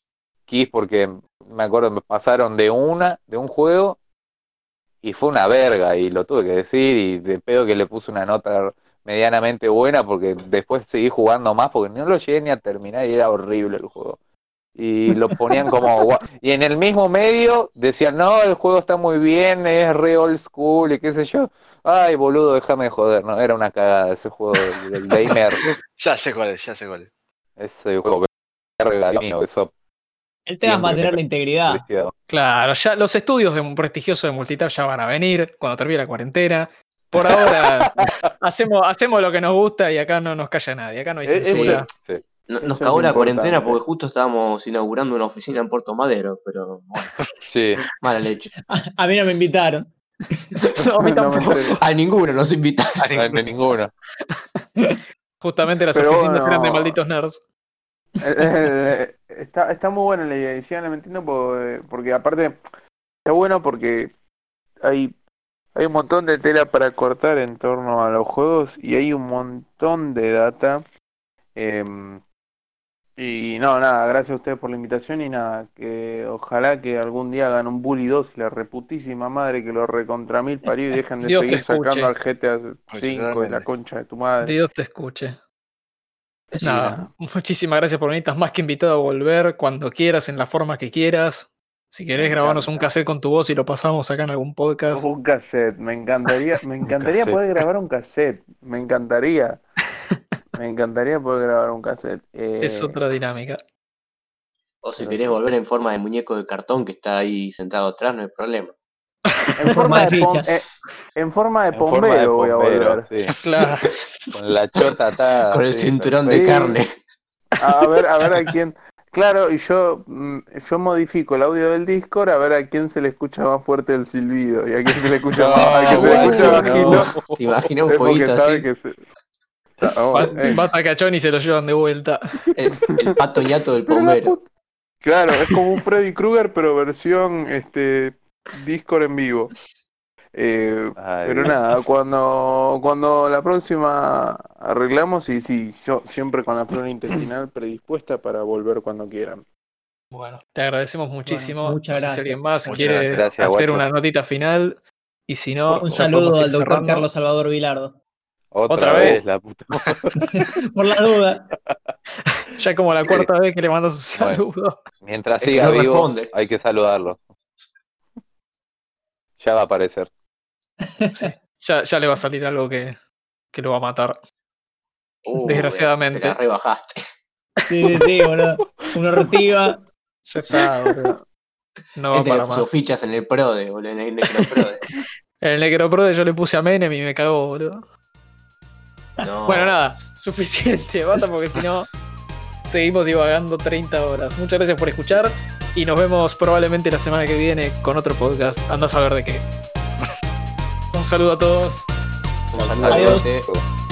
keys porque me acuerdo me pasaron de una de un juego y fue una verga y lo tuve que decir y de pedo que le puse una nota medianamente buena porque después seguí jugando más porque no lo llegué ni a terminar y era horrible el juego. Y lo ponían como y en el mismo medio decían no el juego está muy bien es re old school y qué sé yo. Ay boludo déjame de joder no era una cagada ese juego del, gamer. Ya sé cuál es, ya sé cuál es. ese juego mío eso El tema es mantener la integridad. Claro, ya los estudios de un prestigioso de Multitap ya van a venir cuando termine la cuarentena. Por ahora hacemos, hacemos lo que nos gusta y acá no nos calla nadie, acá no hay Eh, censura. Sí. Eso Nos es cagó la cuarentena porque justo estábamos inaugurando una oficina en Puerto Madero, pero bueno, sí mala leche. A mí no me invitaron. No, a mí No tampoco. A ninguno nos invitaron. de ninguno Justamente las Pero oficinas bueno. eran de malditos nerds. Eh, está, está muy buena la idea, y porque, porque aparte está bueno porque hay, hay un montón de tela para cortar en torno a los juegos y hay un montón de data. em, y no, nada, gracias a ustedes por la invitación y nada, que ojalá que algún día hagan un Bully 2 y la reputísima madre que lo recontra mil parió y dejen de Dios seguir sacando al GTA 5 de la concha de tu madre. Dios te escuche. Nada, muchísimas gracias por venir. Estás más que invitado a volver cuando quieras, en la forma que quieras. Si querés, Me grabarnos un cassette con tu voz y lo pasamos acá en algún podcast. Un cassette, me encantaría, me encantaría poder grabar un cassette, me encantaría, me encantaría poder grabar un cassette. Eh, Es otra dinámica. O si Pero querés volver en forma de muñeco de cartón que está ahí sentado atrás, no hay problema. en forma de, pom- eh, en forma de En forma pombero voy a volver. sí. Claro. Con la chota atada. Con el sí, cinturón de carne. A ver, a ver a quién. Claro, y yo, mm, yo modifico el audio del Discord a ver a quién se le escucha más fuerte el silbido y a quién se le escucha No, más, a quién se le guacho, escucha no. bajito. ¿Te imaginas un sabe así? que se... Va- bueno, eh. Bata cachón y se lo llevan de vuelta. El, el pato ñato del put- Claro, es como un Freddy Krueger, pero versión este Discord en vivo. Eh, pero nada, cuando, cuando la próxima arreglamos, y sí, yo siempre con la flora intestinal predispuesta para volver cuando quieran. Bueno, te agradecemos muchísimo. muchas No sé si alguien gracias. más Muchas quiere gracias. Gracias, hacer guacho. una notita final. Y si no, Un saludo al doctor cerrando. Carlos Salvador Vilardo. Otra, Otra vez, vez. la puta. Por la duda. Ya como la cuarta vez que le mandas un Bueno. saludo. Mientras Es que siga vivo, responde. hay que saludarlo. Ya va a aparecer. Ya, ya le va a salir algo que, que lo va a matar. Uh, Desgraciadamente. La rebajaste. Sí, sí, sí, boludo. Una ortiva. Ya está, boludo. No va Este para más. fichas en el Prode, boludo, en el Necroprode. En el Necroprode yo le puse a Menem y me cagó, boludo. No. Bueno, nada, suficiente, basta, porque si no, seguimos divagando 30 horas. Muchas gracias por escuchar y nos vemos probablemente la semana que viene con otro podcast. Anda a saber de qué. Un saludo a todos. Saludos, Adiós. gente.